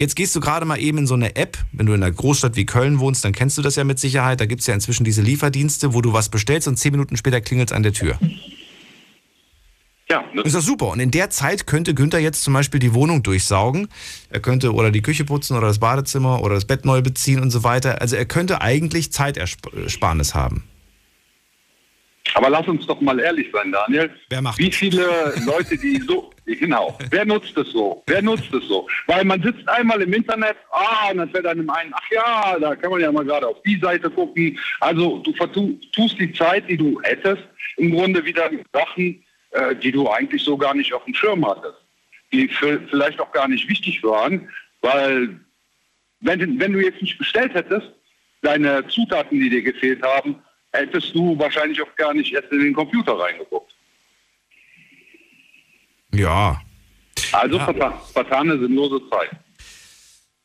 Jetzt gehst du gerade mal eben in so eine App, wenn du in einer Großstadt wie Köln wohnst, dann kennst du das ja mit Sicherheit. Da gibt es ja inzwischen diese Lieferdienste, wo du was bestellst und zehn Minuten später klingelt es an der Tür. Ja. Das ist doch super. Und in der Zeit könnte Günther jetzt zum Beispiel die Wohnung durchsaugen. Er könnte oder die Küche putzen oder das Badezimmer oder das Bett neu beziehen und so weiter. Also er könnte eigentlich Zeitersparnis haben. Aber lass uns doch mal ehrlich sein, Daniel. Wer macht Wie viele Leute, die so, genau, wer nutzt es so? Wer nutzt es so? Weil man sitzt einmal im Internet, ah, und dann fällt einem ein, ach ja, da kann man ja mal gerade auf die Seite gucken. Also du tust die Zeit, die du hättest, im Grunde wieder Sachen, äh, die du eigentlich so gar nicht auf dem Schirm hattest. Die vielleicht auch gar nicht wichtig waren, weil wenn, wenn du jetzt nicht bestellt hättest, deine Zutaten, die dir gefehlt haben, hättest du wahrscheinlich auch gar nicht erst in den Computer reingeguckt. Ja. Also ja. vertane sinnlose Zeit.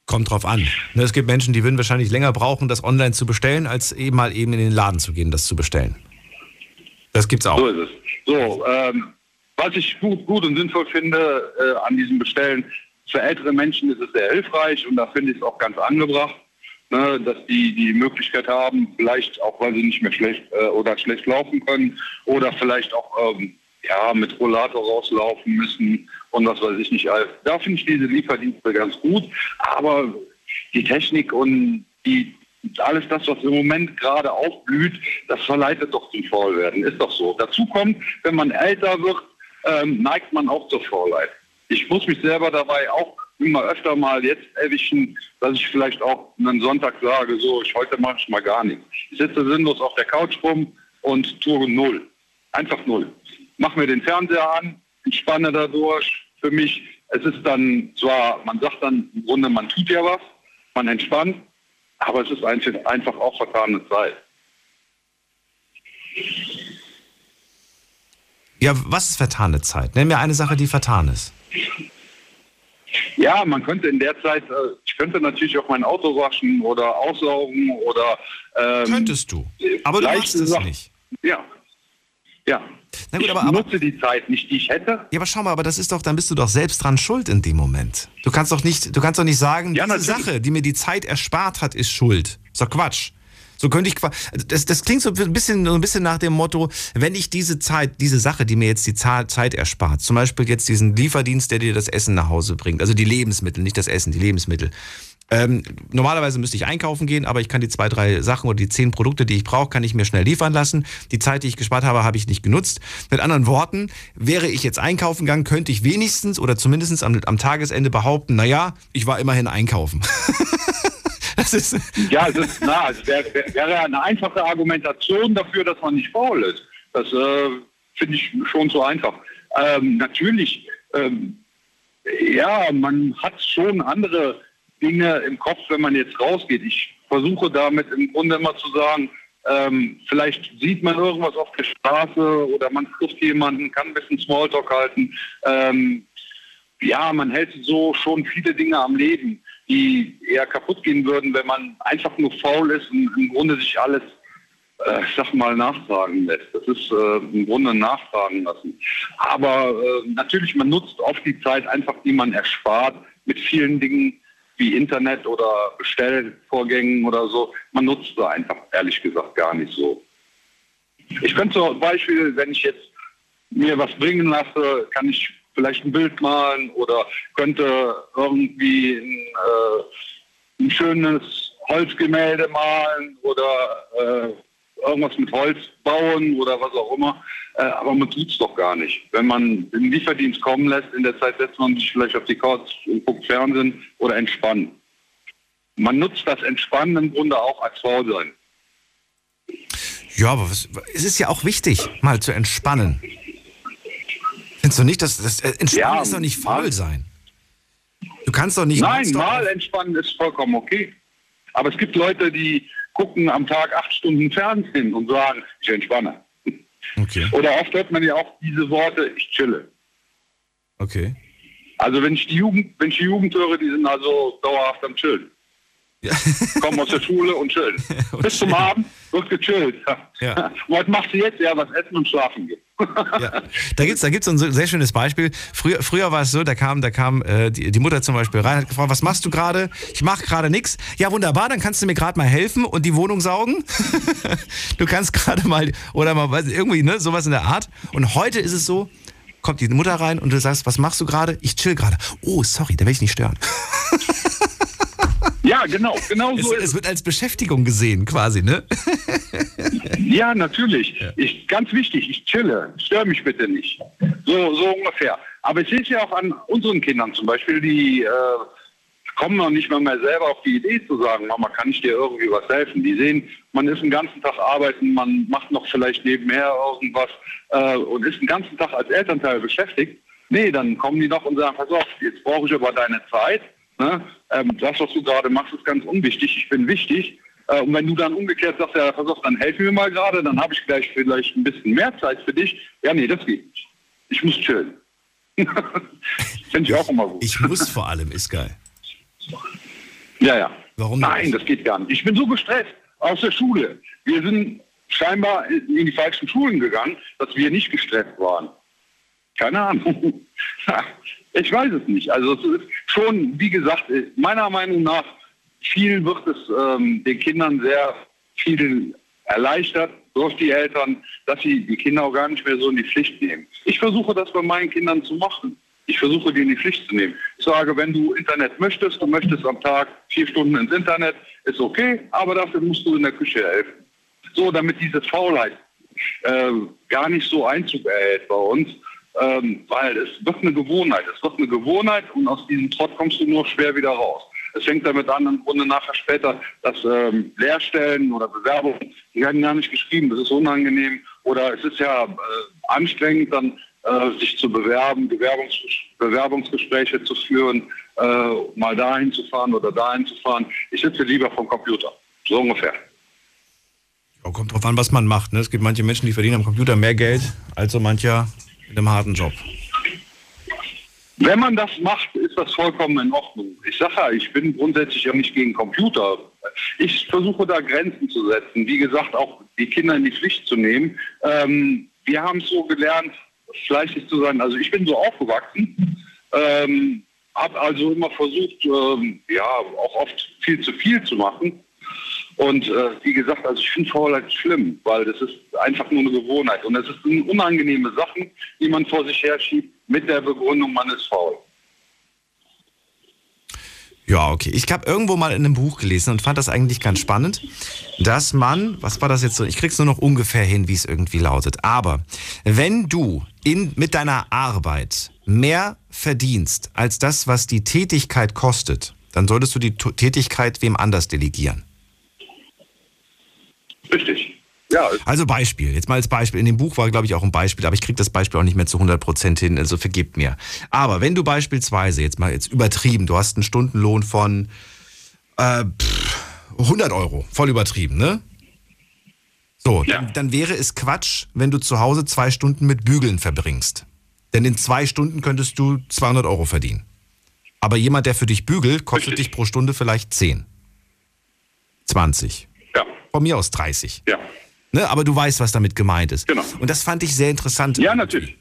Kommt drauf an. Ne, es gibt Menschen, die würden wahrscheinlich länger brauchen, das online zu bestellen, als eben mal eben in den Laden zu gehen, das zu bestellen. Das gibt's auch. So ist es. So, ähm, was ich gut, gut und sinnvoll finde äh, an diesem Bestellen, für ältere Menschen ist es sehr hilfreich und da finde ich es auch ganz angebracht ne, dass die die Möglichkeit haben, vielleicht auch, weil sie nicht mehr schlecht äh, oder schlecht laufen können oder vielleicht auch ähm, ja, mit Rollator rauslaufen müssen und was weiß ich nicht. Da finde ich diese Lieferdienste ganz gut, aber die Technik und die alles das, was im Moment gerade aufblüht, das verleitet doch zum Faulwerden. Ist doch so. Dazu kommt, wenn man älter wird, ähm, neigt man auch zur Faulheit. Ich muss mich selber dabei auch immer öfter mal jetzt erwischen, dass ich vielleicht auch einen Sonntag sage, so, ich heute mache ich mal gar nichts. Ich sitze sinnlos auf der Couch rum und tue null. Einfach null. Mach mir den Fernseher an, entspanne dadurch. Für mich, es ist dann zwar, man sagt dann im Grunde, man tut ja was, man entspannt, aber es ist einfach auch vertane Zeit. Ja, was ist vertane Zeit? Nenn mir eine Sache, die vertan ist. Ja, man könnte in der Zeit, äh, ich könnte natürlich auch mein Auto waschen oder aussaugen oder. Ähm, Könntest du. Aber du machst es Sachen. nicht. Ja. Ja. Na gut, ich aber- aber- nutze die Zeit nicht, die ich hätte. Ja, aber schau mal, aber das ist doch, dann bist du doch selbst dran schuld in dem Moment. Du kannst doch nicht, du kannst doch nicht sagen, Ja, diese natürlich. Sache, die mir die Zeit erspart hat, ist schuld. Ist doch Quatsch. So könnte ich, das, das klingt so ein bisschen, so ein bisschen nach dem Motto, wenn ich diese Zeit, diese Sache, die mir jetzt die Zeit erspart, zum Beispiel jetzt diesen Lieferdienst, der dir das Essen nach Hause bringt, also die Lebensmittel, nicht das Essen, die Lebensmittel. Ähm, normalerweise müsste ich einkaufen gehen, aber ich kann die zwei, drei Sachen oder die zehn Produkte, die ich brauche, kann ich mir schnell liefern lassen. Die Zeit, die ich gespart habe, habe ich nicht genutzt. Mit anderen Worten, wäre ich jetzt einkaufen gegangen, könnte ich wenigstens oder zumindest am, am Tagesende behaupten, naja, ich war immerhin einkaufen. das ist, Ja, es ist, na, es wäre wär, wäre eine einfache Argumentation dafür, dass man nicht faul ist. Das äh, finde ich schon so einfach. Ähm, natürlich, ähm, ja, man hat schon andere Dinge im Kopf, wenn man jetzt rausgeht. Ich versuche damit im Grunde immer zu sagen, ähm, vielleicht sieht man irgendwas auf der Straße oder man trifft jemanden, kann ein bisschen Smalltalk halten. Ähm, ja, man hält so schon viele Dinge am Leben, die eher kaputt gehen würden, wenn man einfach nur faul ist und im Grunde sich alles, äh, ich sag mal, nachfragen lässt. Das ist äh, im Grunde nachfragen lassen. Aber äh, natürlich, man nutzt oft die Zeit einfach, die man erspart mit vielen Dingen wie Internet oder Bestellvorgängen oder so. Man nutzt sie einfach, ehrlich gesagt, gar nicht so. Ich könnte zum Beispiel, wenn ich jetzt mir was bringen lasse, kann ich vielleicht ein Bild malen oder könnte irgendwie ein, äh, ein schönes Holzgemälde malen oder äh, irgendwas mit Holz bauen oder was auch immer. Äh, aber man tut's doch gar nicht. Wenn man den Lieferdienst kommen lässt, in der Zeit setzt man sich vielleicht auf die Couch und guckt Fernsehen oder entspannen. Man nutzt das Entspannen im Grunde auch als Faulsein. ja, aber was, es ist ja auch wichtig, mal zu entspannen. Findest du nicht, dass das äh, Entspannen Ja, ist doch nicht faul sein. Du kannst doch nicht. Nein, mal entspannen ist vollkommen okay. Aber es gibt Leute, die gucken am Tag acht Stunden Fernsehen und sagen, ich entspanne. Okay. Oder oft hört man ja auch diese Worte, ich chille. Okay. Also wenn ich die Jugend, wenn ich die Jugend höre, die sind also dauerhaft am Chillen. Kommen aus der Schule und chillen. Bis zum Abend wird gechillt. Ja. Und was machst du jetzt? Ja, was essen und schlafen gehen. Da gibt's da gibt's so ein sehr schönes Beispiel. Früher, früher war es so, da kam, da kam äh, die, die Mutter zum Beispiel rein, hat gefragt, was machst du gerade? Ich mache gerade nichts. Ja, wunderbar, dann kannst du mir gerade mal helfen und die Wohnung saugen. du kannst gerade mal, oder mal weiß irgendwie, ne, sowas in der Art. Und heute ist es so, kommt die Mutter rein und du sagst, was machst du gerade? Ich chill gerade. Oh, sorry, da will ich nicht stören. Ja, genau, genau es, so ist es wird als Beschäftigung gesehen, quasi, ne? Ja, natürlich. Ich, ganz wichtig, ich chille. Stör mich bitte nicht. So, so ungefähr. Aber ich sehe es ja auch an unseren Kindern zum Beispiel, die äh, kommen noch nicht mal mehr selber auf die Idee zu sagen, Mama, kann ich dir irgendwie was helfen? Die sehen, man ist den ganzen Tag arbeiten, man macht noch vielleicht nebenher irgendwas äh, und ist den ganzen Tag als Elternteil beschäftigt. Nee, dann kommen die noch und sagen, pass auf, jetzt brauche ich aber deine Zeit. Ne? Ähm, das, was du gerade machst, ist ganz unwichtig. Ich bin wichtig. Äh, und wenn du dann umgekehrt sagst, ja, pass auf, dann helf mir mal gerade, dann habe ich gleich vielleicht ein bisschen mehr Zeit für dich. Ja, nee, das geht nicht. Ich muss chillen. Finde ich auch immer gut. Ich muss vor allem, ist geil. Ja, ja. Warum Nein, das geht gar nicht. Ich bin so gestresst aus der Schule. Wir sind scheinbar in die falschen Schulen gegangen, dass wir nicht gestresst waren. Keine Ahnung. Ich weiß es nicht. Also es ist schon, wie gesagt, meiner Meinung nach, viel wird es ähm, den Kindern sehr viel erleichtert durch die Eltern, dass sie die Kinder auch gar nicht mehr so in die Pflicht nehmen. Ich versuche das bei meinen Kindern zu machen. Ich versuche die in die Pflicht zu nehmen. Ich sage, wenn du Internet möchtest, du möchtest am Tag vier Stunden ins Internet, ist okay, aber dafür musst du in der Küche helfen. So, damit diese Faulheit äh, gar nicht so Einzug erhält bei uns, ähm, weil es wird eine Gewohnheit. Es wird eine Gewohnheit und aus diesem Trott kommst du nur schwer wieder raus. Es fängt damit an, im Grunde nachher später, dass ähm, Lehrstellen oder Bewerbungen, die werden gar nicht geschrieben, das ist unangenehm. Oder es ist ja äh, anstrengend, dann äh, sich zu bewerben, Bewerbungs Bewerbungsgespräche zu führen, äh, mal dahin zu fahren oder dahin zu fahren. Ich sitze lieber vom Computer, so ungefähr. Kommt drauf an, was man macht. Ne? Es gibt manche Menschen, die verdienen am Computer mehr Geld als so mancher in einem harten Job. Wenn man das macht, ist das vollkommen in Ordnung. Ich sage ja, ich bin grundsätzlich ja nicht gegen Computer. Ich versuche da Grenzen zu setzen. Wie gesagt, auch die Kinder in die Pflicht zu nehmen. Ähm, wir haben es so gelernt, fleißig zu sein. Also ich bin so aufgewachsen, ähm, habe also immer versucht, ähm, ja, auch oft viel zu viel zu machen. Und äh, wie gesagt, also ich finde Faulheit schlimm, weil das ist einfach nur eine Gewohnheit. Und ist eine unangenehme Sachen, die man vor sich herschiebt mit der Begründung, man ist faul. Ja, okay. Ich habe irgendwo mal in einem Buch gelesen und fand das eigentlich ganz spannend, dass man, was war das jetzt so? Ich krieg's nur noch ungefähr hin, wie es irgendwie lautet. Aber wenn du in, mit deiner Arbeit mehr verdienst als das, was die Tätigkeit kostet, dann solltest du die Tätigkeit wem anders delegieren. Richtig. Ja. Also Beispiel, jetzt mal als Beispiel. In dem Buch war, glaube ich, auch ein Beispiel, aber ich kriege das Beispiel auch nicht mehr zu 100% hin, also vergib mir. Aber wenn du beispielsweise, jetzt mal jetzt übertrieben, du hast einen Stundenlohn von äh, 100 Euro, voll übertrieben, ne? So, ja. dann, dann wäre es Quatsch, wenn du zu Hause zwei Stunden mit Bügeln verbringst. Denn in zwei Stunden könntest du 200 Euro verdienen. Aber jemand, der für dich bügelt, kostet Richtig. dich pro Stunde vielleicht 10. 20. Von mir aus 30. Ja. Ne, aber du weißt, was damit gemeint ist. Genau. Und das fand ich sehr interessant. Ja, natürlich.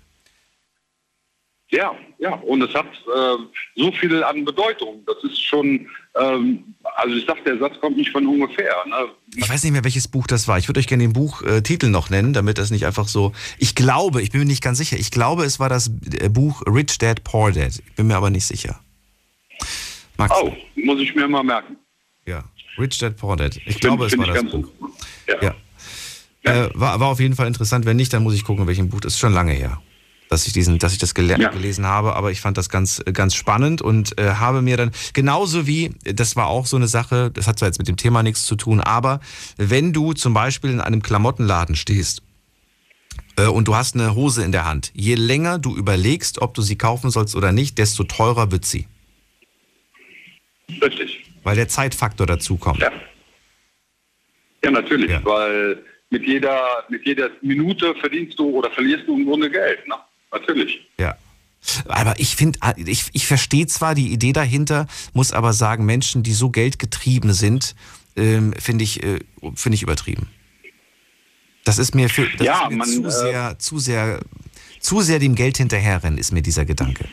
Ja, ja, und es hat äh, so viel an Bedeutung. Das ist schon, ähm, also ich sag, der Satz kommt nicht von ungefähr. Ne? Ich weiß nicht mehr, welches Buch das war. Ich würde euch gerne den Buchtitel noch nennen, damit das nicht einfach so. Ich glaube, ich bin mir nicht ganz sicher. Ich glaube, es war das äh, Buch Rich Dad Poor Dad. Ich bin mir aber nicht sicher. Max? Oh, muss ich mir mal merken. Ja, Rich Dad Poor Dad. Ich glaube, es war das Buch. Ja. ja. Äh, war, war auf jeden Fall interessant. Wenn nicht, dann muss ich gucken, welchen Buch. Das ist schon lange her, dass ich, diesen, dass ich das ja. gelesen habe. Aber ich fand das ganz, ganz spannend und äh, habe mir dann, genauso wie, das war auch so eine Sache, das hat zwar jetzt mit dem Thema nichts zu tun, aber wenn du zum Beispiel in einem Klamottenladen stehst, äh, und du hast eine Hose in der Hand. Je länger du überlegst, ob du sie kaufen sollst oder nicht, desto teurer wird sie. Richtig. Weil der Zeitfaktor dazu kommt. Ja, ja natürlich, ja. weil mit jeder, mit jeder Minute verdienst du oder verlierst du im Grunde Geld. Ne? Natürlich. Ja. Aber ich finde, ich, ich verstehe zwar die Idee dahinter, muss aber sagen, Menschen, die so geldgetrieben sind, ähm, finde ich, äh, finde ich übertrieben. Das ist mir, für, das ja, ist mir man, zu äh, sehr, zu sehr, zu sehr dem Geld hinterherrennen, ist mir dieser Gedanke.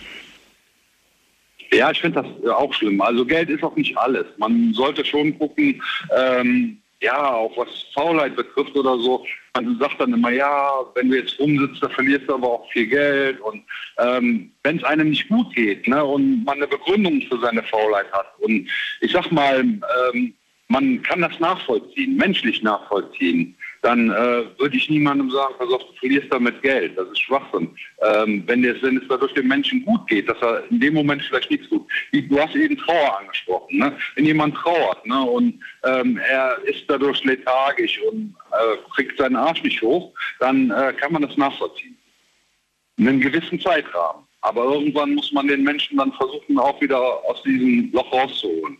Ja, ich finde das auch schlimm. Also Geld ist auch nicht alles. Man sollte schon gucken, ähm, ja, auch was Faulheit betrifft oder so, man sagt dann immer, ja, wenn du jetzt rumsitzt, da verlierst du aber auch viel Geld. Und ähm, wenn es einem nicht gut geht ne, und man eine Begründung für seine Faulheit hat. Und ich sag mal, ähm, man kann das nachvollziehen, menschlich nachvollziehen dann äh, würde ich niemandem sagen, pass auf, du verlierst damit Geld. Das ist Schwachsinn. Ähm, wenn, es, wenn es dadurch dem Menschen gut geht, dass er in dem Moment vielleicht nichts tut. Du hast eben Trauer angesprochen. Ne? Wenn jemand trauert ne, und ähm, er ist dadurch lethargisch und äh, kriegt seinen Arsch nicht hoch, dann äh, kann man das nachvollziehen. In einem gewissen Zeitrahmen. Aber irgendwann muss man den Menschen dann versuchen, auch wieder aus diesem Loch rauszuholen.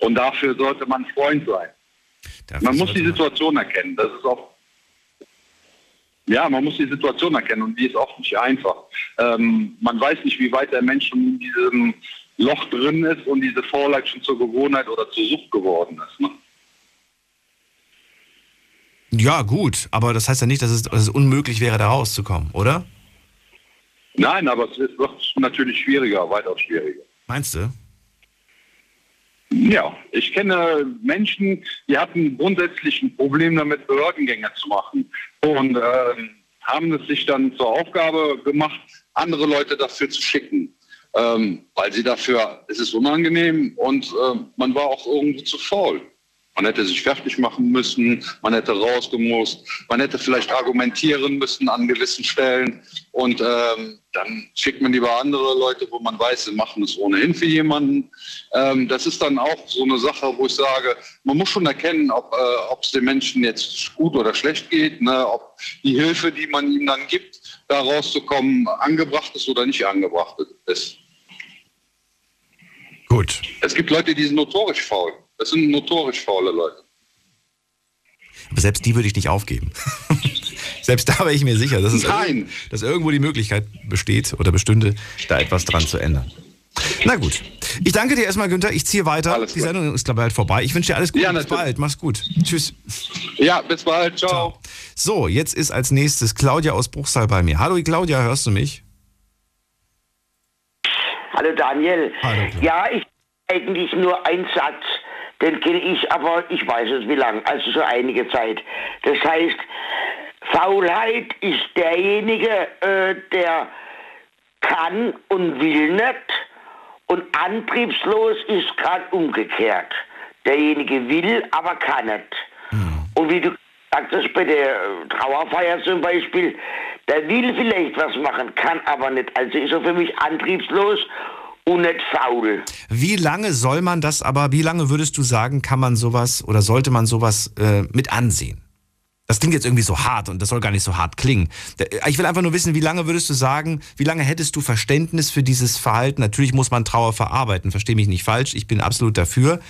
Und dafür sollte man Freund sein. Man muss die Situation erkennen. Das ist auch ja, man muss die Situation erkennen und die ist auch nicht einfach. Ähm, man weiß nicht, wie weit der Mensch schon in diesem Loch drin ist und diese Vorleit schon zur Gewohnheit oder zur Sucht geworden ist. Ne? Ja, gut, aber das heißt ja nicht, dass es, dass es unmöglich wäre, da rauszukommen, oder? Nein, aber es wird natürlich schwieriger, weitaus schwieriger. Meinst du? Ja, ich kenne Menschen, die hatten grundsätzlich ein Problem damit, Behördengänge zu machen und äh, haben es sich dann zur Aufgabe gemacht, andere Leute dafür zu schicken. Ähm, weil sie dafür, es ist unangenehm und äh, man war auch irgendwo zu faul. Man hätte sich fertig machen müssen, man hätte rausgemusst, man hätte vielleicht argumentieren müssen an gewissen Stellen und ähm, dann schickt man lieber andere Leute, wo man weiß, sie machen es ohnehin für jemanden. Ähm, das ist dann auch so eine Sache, wo ich sage, man muss schon erkennen, ob äh, es den Menschen jetzt gut oder schlecht geht, ne, ob die Hilfe, die man ihnen dann gibt, da rauszukommen, angebracht ist oder nicht angebracht ist. Gut. Es gibt Leute, die sind notorisch faul. Das sind notorisch faule Leute. Aber selbst die würde ich nicht aufgeben. Selbst da war ich mir sicher, dass, es Nein. irg- dass irgendwo die Möglichkeit besteht oder bestünde, da etwas dran zu ändern. Na gut. Ich danke dir erstmal, Günther. Ich ziehe weiter. die Sendung ist, glaube ich, bald vorbei. Ich wünsche dir alles Gute. Ja, bis bald. Mach's gut. Tschüss. Ja, bis bald. Ciao. So, jetzt ist als nächstes Claudia aus Bruchsal bei mir. Hallo Claudia, hörst du mich? Hallo Daniel. ja, ich eigentlich nur ein Satz, den kenne ich, aber ich weiß es wie lang, also schon einige Zeit. Das heißt, Faulheit ist derjenige, äh, der kann und will nicht und antriebslos ist gerade umgekehrt. Derjenige will, aber kann nicht. Und wie du sagtest bei der Trauerfeier zum Beispiel, der will vielleicht was machen, kann aber nicht. Also ist er für mich antriebslos und nicht faul. Wie lange soll man das aber, wie lange würdest du sagen, kann man sowas oder sollte man sowas äh, mit ansehen? Das klingt jetzt irgendwie so hart und das soll gar nicht so hart klingen. Da- Ich will einfach nur wissen, wie lange würdest du sagen, wie lange hättest du Verständnis für dieses Verhalten? Natürlich muss man Trauer verarbeiten, verstehe mich nicht falsch, ich bin absolut dafür.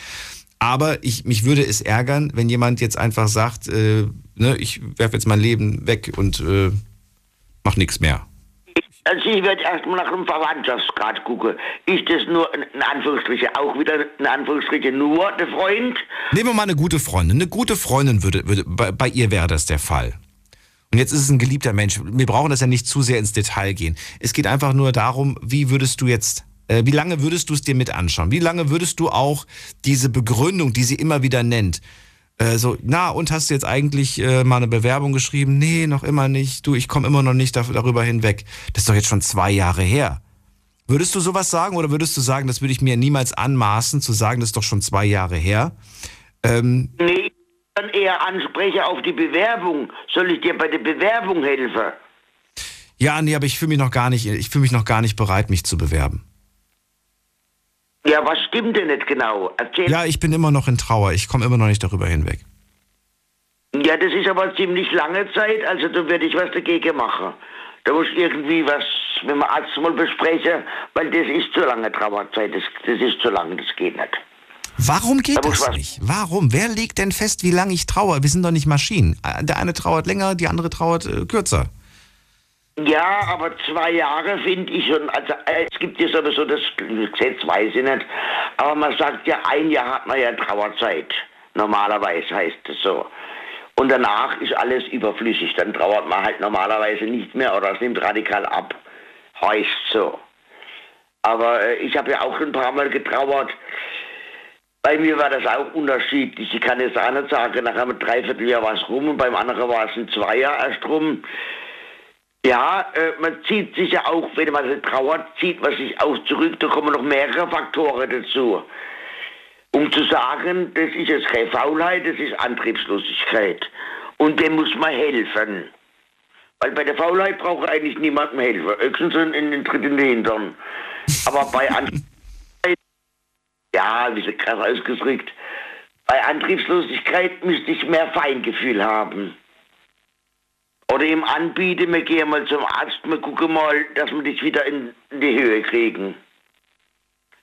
Aber ich, mich würde es ärgern, wenn jemand jetzt einfach sagt, äh, ne, ich werfe jetzt mein Leben weg und äh, mach nichts mehr. Also ich werde erstmal nach dem Verwandtschaftsgrad gucken. Ist das nur, in Anführungsstriche, auch wieder in Anführungsstriche nur der Freund? Nehmen wir mal eine gute Freundin. Eine gute Freundin würde, würde bei, bei ihr wäre das der Fall. Und jetzt ist es ein geliebter Mensch. Wir brauchen das ja nicht zu sehr ins Detail gehen. Es geht einfach nur darum, wie würdest du jetzt, äh, wie lange würdest du es dir mit anschauen? Wie lange würdest du auch diese Begründung, die sie immer wieder nennt, äh, so, na, und hast du jetzt eigentlich äh, mal eine Bewerbung geschrieben? Nee, noch immer nicht. Du, ich komme immer noch nicht dar- darüber hinweg. Das ist doch jetzt schon zwei Jahre her. Würdest du sowas sagen oder würdest du sagen, das würde ich mir niemals anmaßen, zu sagen, das ist doch schon zwei Jahre her? Ähm, Nee, ich dann eher anspreche auf die Bewerbung. Soll ich dir bei der Bewerbung helfen? Ja, nee, aber ich fühle mich noch gar nicht, ich fühle mich noch gar nicht bereit, mich zu bewerben. Ja, was stimmt denn nicht genau? Erzähl. Ja, ich bin immer noch in Trauer. Ich komme immer noch nicht darüber hinweg. Ja, das ist aber ziemlich lange Zeit, also da werde ich was dagegen machen. Da muss ich irgendwie was mit dem Arzt mal besprechen, weil das ist zu lange Trauerzeit, das, das ist zu lang, das geht nicht. Warum geht Da das nicht? Warum? Wer legt denn fest, wie lange ich trauere? Wir sind doch nicht Maschinen. Äh, Der eine trauert länger, die andere trauert äh, kürzer. Ja, aber zwei Jahre finde ich schon, also äh, es gibt ja sowieso das Gesetz, weiß ich nicht, aber man sagt ja, ein Jahr hat man ja Trauerzeit. Normalerweise heißt es so. Und danach ist alles überflüssig, dann trauert man halt normalerweise nicht mehr oder es nimmt radikal ab. Heißt so. Aber äh, ich habe ja auch ein paar Mal getrauert. Bei mir war das auch unterschiedlich. Ich kann jetzt auch nicht sagen, nach einem Dreivierteljahr war es rum und beim anderen war es ein Zweijahr erst rum. Ja, äh, man zieht sich ja auch, wenn man so trauert, zieht man sich auch zurück. Da kommen noch mehrere Faktoren dazu. Um zu sagen, das ist jetzt keine Faulheit, das ist Antriebslosigkeit. Und dem muss man helfen. Weil bei der Faulheit braucht eigentlich niemandem helfen. Höchstens in in den Tritt in den Hintern. Aber bei Antriebslosigkeit, ja, wie sie krass ausgedrückt, bei Antriebslosigkeit müsste ich mehr Feingefühl haben. Oder ihm anbieten, wir gehen mal zum Arzt, wir gucken mal, dass wir dich wieder in die Höhe kriegen.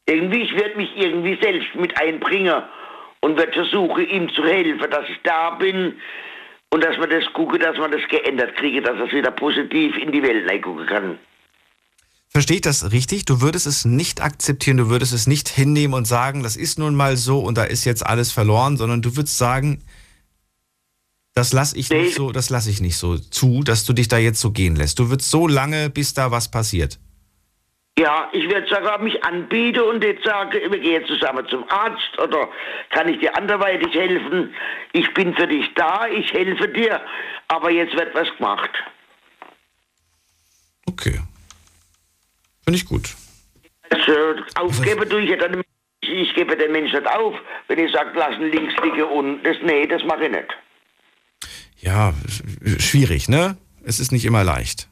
Irgendwie, ich werde mich irgendwie selbst mit einbringen und werde versuchen, ihm zu helfen, dass ich da bin und dass wir das gucken, dass wir das geändert kriegen, dass er wieder positiv in die Welt reingucken kann. Verstehe ich das richtig? Du würdest es nicht akzeptieren, du würdest es nicht hinnehmen und sagen, das ist nun mal so und da ist jetzt alles verloren, sondern du würdest sagen, das lasse ich nicht so, das lasse ich nicht so zu, dass du dich da jetzt so gehen lässt. Du würdest so lange, bis da was passiert. Ja, ich werde sogar mich anbieten und jetzt sagen, wir gehen zusammen zum Arzt oder kann ich dir anderweitig helfen? Ich bin für dich da, ich helfe dir, aber jetzt wird was gemacht. Finde ich gut. Also, aufgeben tue ich ja dann, ich gebe den Menschen nicht auf, wenn ich sage, lassen links liegen und das, nee, das mache ich nicht. Ja, sch- schwierig, ne? Es ist nicht immer leicht.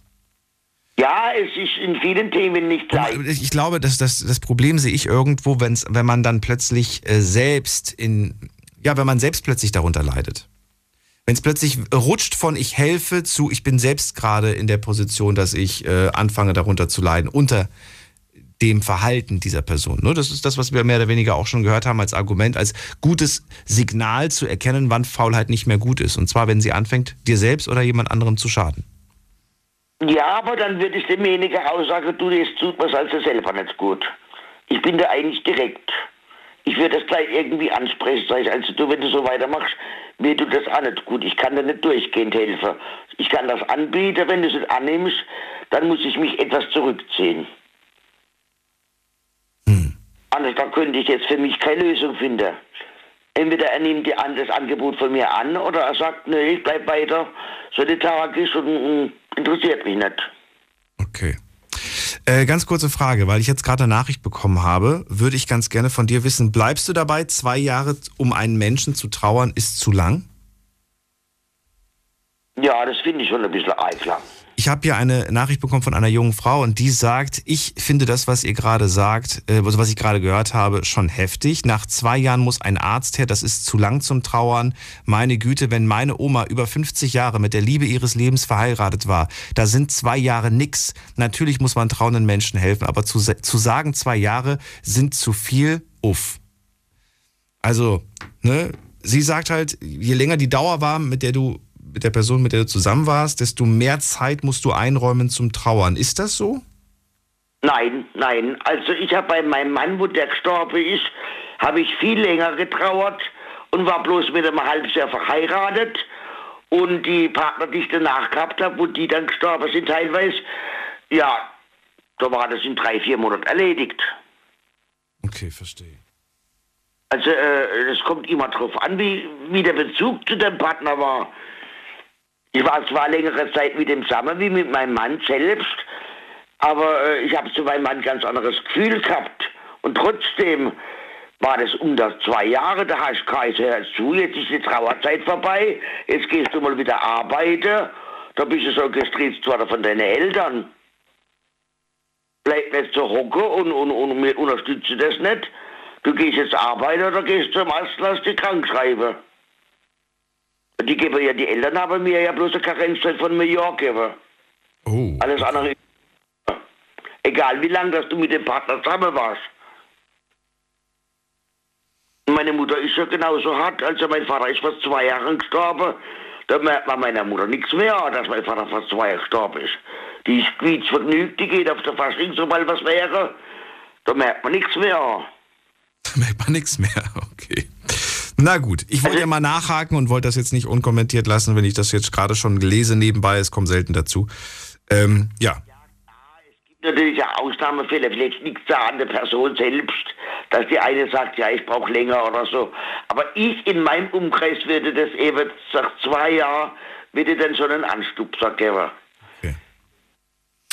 Ja, es ist in vielen Themen nicht leicht. Ich glaube, dass das, das Problem sehe ich irgendwo, wenn's, wenn man dann plötzlich äh, selbst in, ja, wenn man selbst plötzlich darunter leidet. Wenn es plötzlich rutscht von ich helfe zu ich bin selbst gerade in der Position, dass ich äh, anfange darunter zu leiden, unter dem Verhalten dieser Person. Ne? Das ist das, was wir mehr oder weniger auch schon gehört haben als Argument, als gutes Signal zu erkennen, wann Faulheit nicht mehr gut ist. Und zwar, wenn sie anfängt, dir selbst oder jemand anderem zu schaden. Ja, aber dann würde ich demjenigen auch sagen, du, das tut mir also selber nicht gut. Ich bin da eigentlich direkt. Ich würde das gleich irgendwie ansprechen, sag ich, also du, wenn du so weitermachst, mir tut das auch nicht gut. Ich kann dir nicht durchgehend helfen. Ich kann das anbieten, wenn du es annimmst, dann muss ich mich etwas zurückziehen. Anders da könnte ich jetzt für mich keine Lösung finden. Entweder er nimmt die, das Angebot von mir an oder er sagt, nee, ich bleib weiter solidarisch und, und interessiert mich nicht. Okay. Äh, ganz kurze Frage, weil ich jetzt gerade eine Nachricht bekommen habe, würde ich ganz gerne von dir wissen, bleibst du dabei, zwei Jahre um einen Menschen zu trauern, ist zu lang? Ja, das finde ich schon ein bisschen eiklar. Ich habe hier eine Nachricht bekommen von einer jungen Frau und die sagt, ich finde das, was ihr gerade sagt, äh, also was ich gerade gehört habe, schon heftig. Nach zwei Jahren muss ein Arzt her, das ist zu lang zum Trauern. Meine Güte, wenn meine Oma über 50 Jahre mit der Liebe ihres Lebens verheiratet war, da sind zwei Jahre nix. Natürlich muss man trauenden Menschen helfen, aber zu, zu sagen, zwei Jahre sind zu viel, uff. Also, ne, sie sagt halt, je länger die Dauer war, mit der du mit der Person, mit der du zusammen warst, desto mehr Zeit musst du einräumen zum Trauern. Ist das so? Nein, nein. Also ich habe bei meinem Mann, wo der gestorben ist, habe ich viel länger getrauert und war bloß mit einem halbes Jahr verheiratet. Und die Partner, die ich danach gehabt habe, wo die dann gestorben sind teilweise, ja, da war das in drei, vier Monaten erledigt. Okay, verstehe. Also es äh, kommt immer darauf an, wie, wie der Bezug zu dem Partner war. Ich war zwar längere Zeit mit dem zusammen wie mit meinem Mann selbst, aber äh, ich habe zu meinem Mann ganz anderes Gefühl gehabt. Und trotzdem war das unter zwei Jahre, da hast du hör zu, jetzt ist die Trauerzeit vorbei, jetzt gehst du mal wieder arbeiten, da bist du so gestresst worden von deinen Eltern. Bleib nicht so hocke und, und, und wir unterstützen das nicht. Du gehst jetzt arbeiten oder gehst zum Arzt, lass dich krank schreiben. Die geben ja, die Eltern haben mir ja bloß eine Karenzzeit von New York gegeben. Oh. Alles andere. Egal wie lange dass du mit dem Partner zusammen warst. Meine Mutter ist ja genauso hart. Also mein Vater ist vor zwei Jahren gestorben. Da merkt man meiner Mutter nichts mehr, dass mein Vater vor zwei Jahren gestorben ist. Die ist quietschvergnügt, die geht auf der Fasching, sobald was wäre. Da merkt man nichts mehr. Da merkt man nichts mehr, okay. Na gut, ich wollte ja mal nachhaken und wollte das jetzt nicht unkommentiert lassen, wenn ich das jetzt gerade schon lese nebenbei. Es kommt selten dazu. Ähm, ja. Natürlich ja Ausnahmefälle, vielleicht liegt es an der Person selbst, dass die eine sagt, ja, ich brauche länger oder so. Aber ich in meinem Umkreis würde das eben, nach zwei Jahren, würde dann schon einen Anstupser geben. Okay.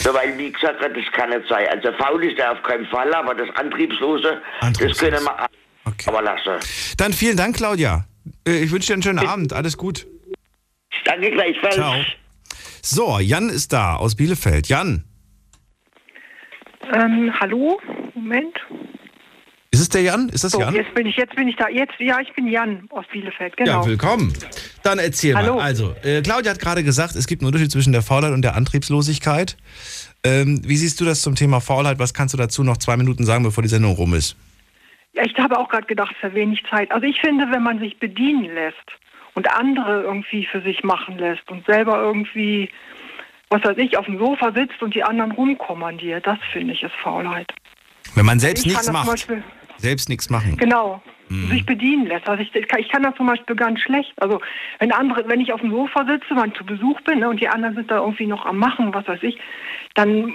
So, weil, wie gesagt, das kann nicht sein. Also faul ist er auf keinen Fall, aber das Antriebslose, Antriebslos. das können wir Okay. Aber lasse. Dann vielen Dank, Claudia. Äh, ich wünsche dir einen schönen Abend. Alles gut. Danke gleichfalls. Ciao. So, Jan ist da aus Bielefeld. Jan. Ähm, hallo? Moment. Ist es der Jan? Ist das so, Jan? Jetzt bin ich, jetzt bin ich da. Jetzt, ja, ich bin Jan aus Bielefeld, genau. Ja, willkommen. Dann erzähl Hallo. mal. Also, äh, Claudia hat gerade gesagt, es gibt einen Unterschied zwischen der Faulheit und der Antriebslosigkeit. Ähm, wie siehst du das zum Thema Faulheit? Was kannst du dazu noch zwei Minuten sagen, bevor die Sendung rum ist? Ja, ich habe auch gerade gedacht, für wenig Zeit. Also ich finde, wenn man sich bedienen lässt und andere irgendwie für sich machen lässt und selber irgendwie, was weiß ich, auf dem Sofa sitzt und die anderen rumkommandiert, das finde ich ist Faulheit. Wenn man selbst nichts macht. Beispiel, selbst nichts machen. Genau. Mhm. Sich bedienen lässt. Also ich, ich kann das zum Beispiel ganz schlecht. Also wenn andere, wenn ich auf dem Sofa sitze, wenn ich zu Besuch bin ne, und die anderen sind da irgendwie noch am Machen, was weiß ich, dann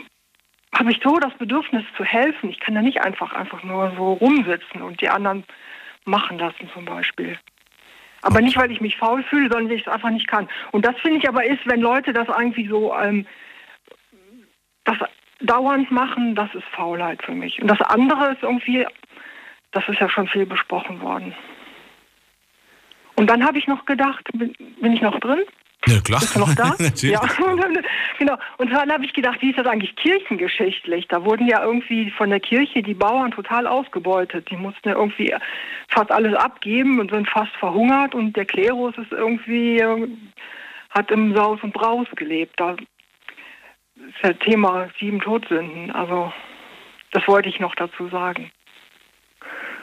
habe ich so das Bedürfnis zu helfen. Ich kann da nicht einfach, einfach nur so rumsitzen und die anderen machen lassen zum Beispiel. Aber nicht, weil ich mich faul fühle, sondern weil ich es einfach nicht kann. Und das finde ich aber ist, wenn Leute das irgendwie so ähm, das dauernd machen, das ist Faulheit für mich. Und das andere ist irgendwie, das ist ja schon viel besprochen worden. Und dann habe ich noch gedacht, bin, bin ich noch drin? Ja, klar. Bist du noch da? Natürlich. Ja, genau. Und dann habe ich gedacht, wie ist das eigentlich kirchengeschichtlich? Da wurden ja irgendwie von der Kirche die Bauern total ausgebeutet. Die mussten ja irgendwie fast alles abgeben und sind fast verhungert und der Klerus ist irgendwie, hat im Saus und Braus gelebt. Da ist ja Thema sieben Todsünden. Also Das wollte ich noch dazu sagen.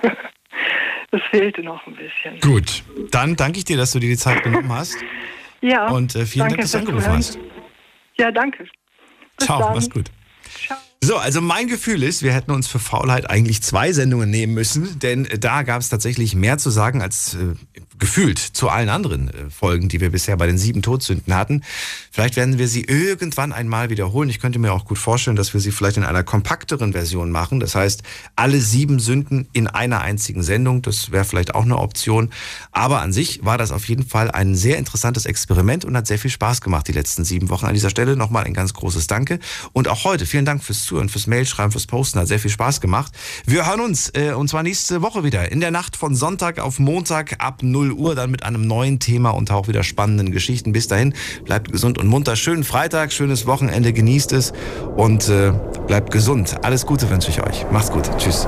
das fehlte noch ein bisschen. Gut, dann danke ich dir, dass du dir die Zeit genommen hast. Ja. Und äh, vielen danke Dank, dass du angerufen hast. Ja, danke. Bis Ciao, dann. mach's gut. So, also mein Gefühl ist, wir hätten uns für Faulheit eigentlich zwei Sendungen nehmen müssen, denn da gab es tatsächlich mehr zu sagen als äh, gefühlt zu allen anderen äh, Folgen, die wir bisher bei den sieben Todsünden hatten. Vielleicht werden wir sie irgendwann einmal wiederholen. Ich könnte mir auch gut vorstellen, dass wir sie vielleicht in einer kompakteren Version machen. Das heißt, alle sieben Sünden in einer einzigen Sendung. Das wäre vielleicht auch eine Option. Aber an sich war das auf jeden Fall ein sehr interessantes Experiment und hat sehr viel Spaß gemacht die letzten sieben Wochen. An dieser Stelle nochmal ein ganz großes Danke. Und auch heute vielen Dank fürs Zuhören, fürs Mailschreiben, fürs Posten. Hat sehr viel Spaß gemacht. Wir hören uns äh, und zwar nächste Woche wieder in der Nacht von Sonntag auf Montag ab 0 Uhr dann mit einem neuen Thema und auch wieder spannenden Geschichten. Bis dahin, bleibt gesund und munter. Schönen Freitag, schönes Wochenende, genießt es und äh, bleibt gesund. Alles Gute wünsche ich euch. Macht's gut. Tschüss.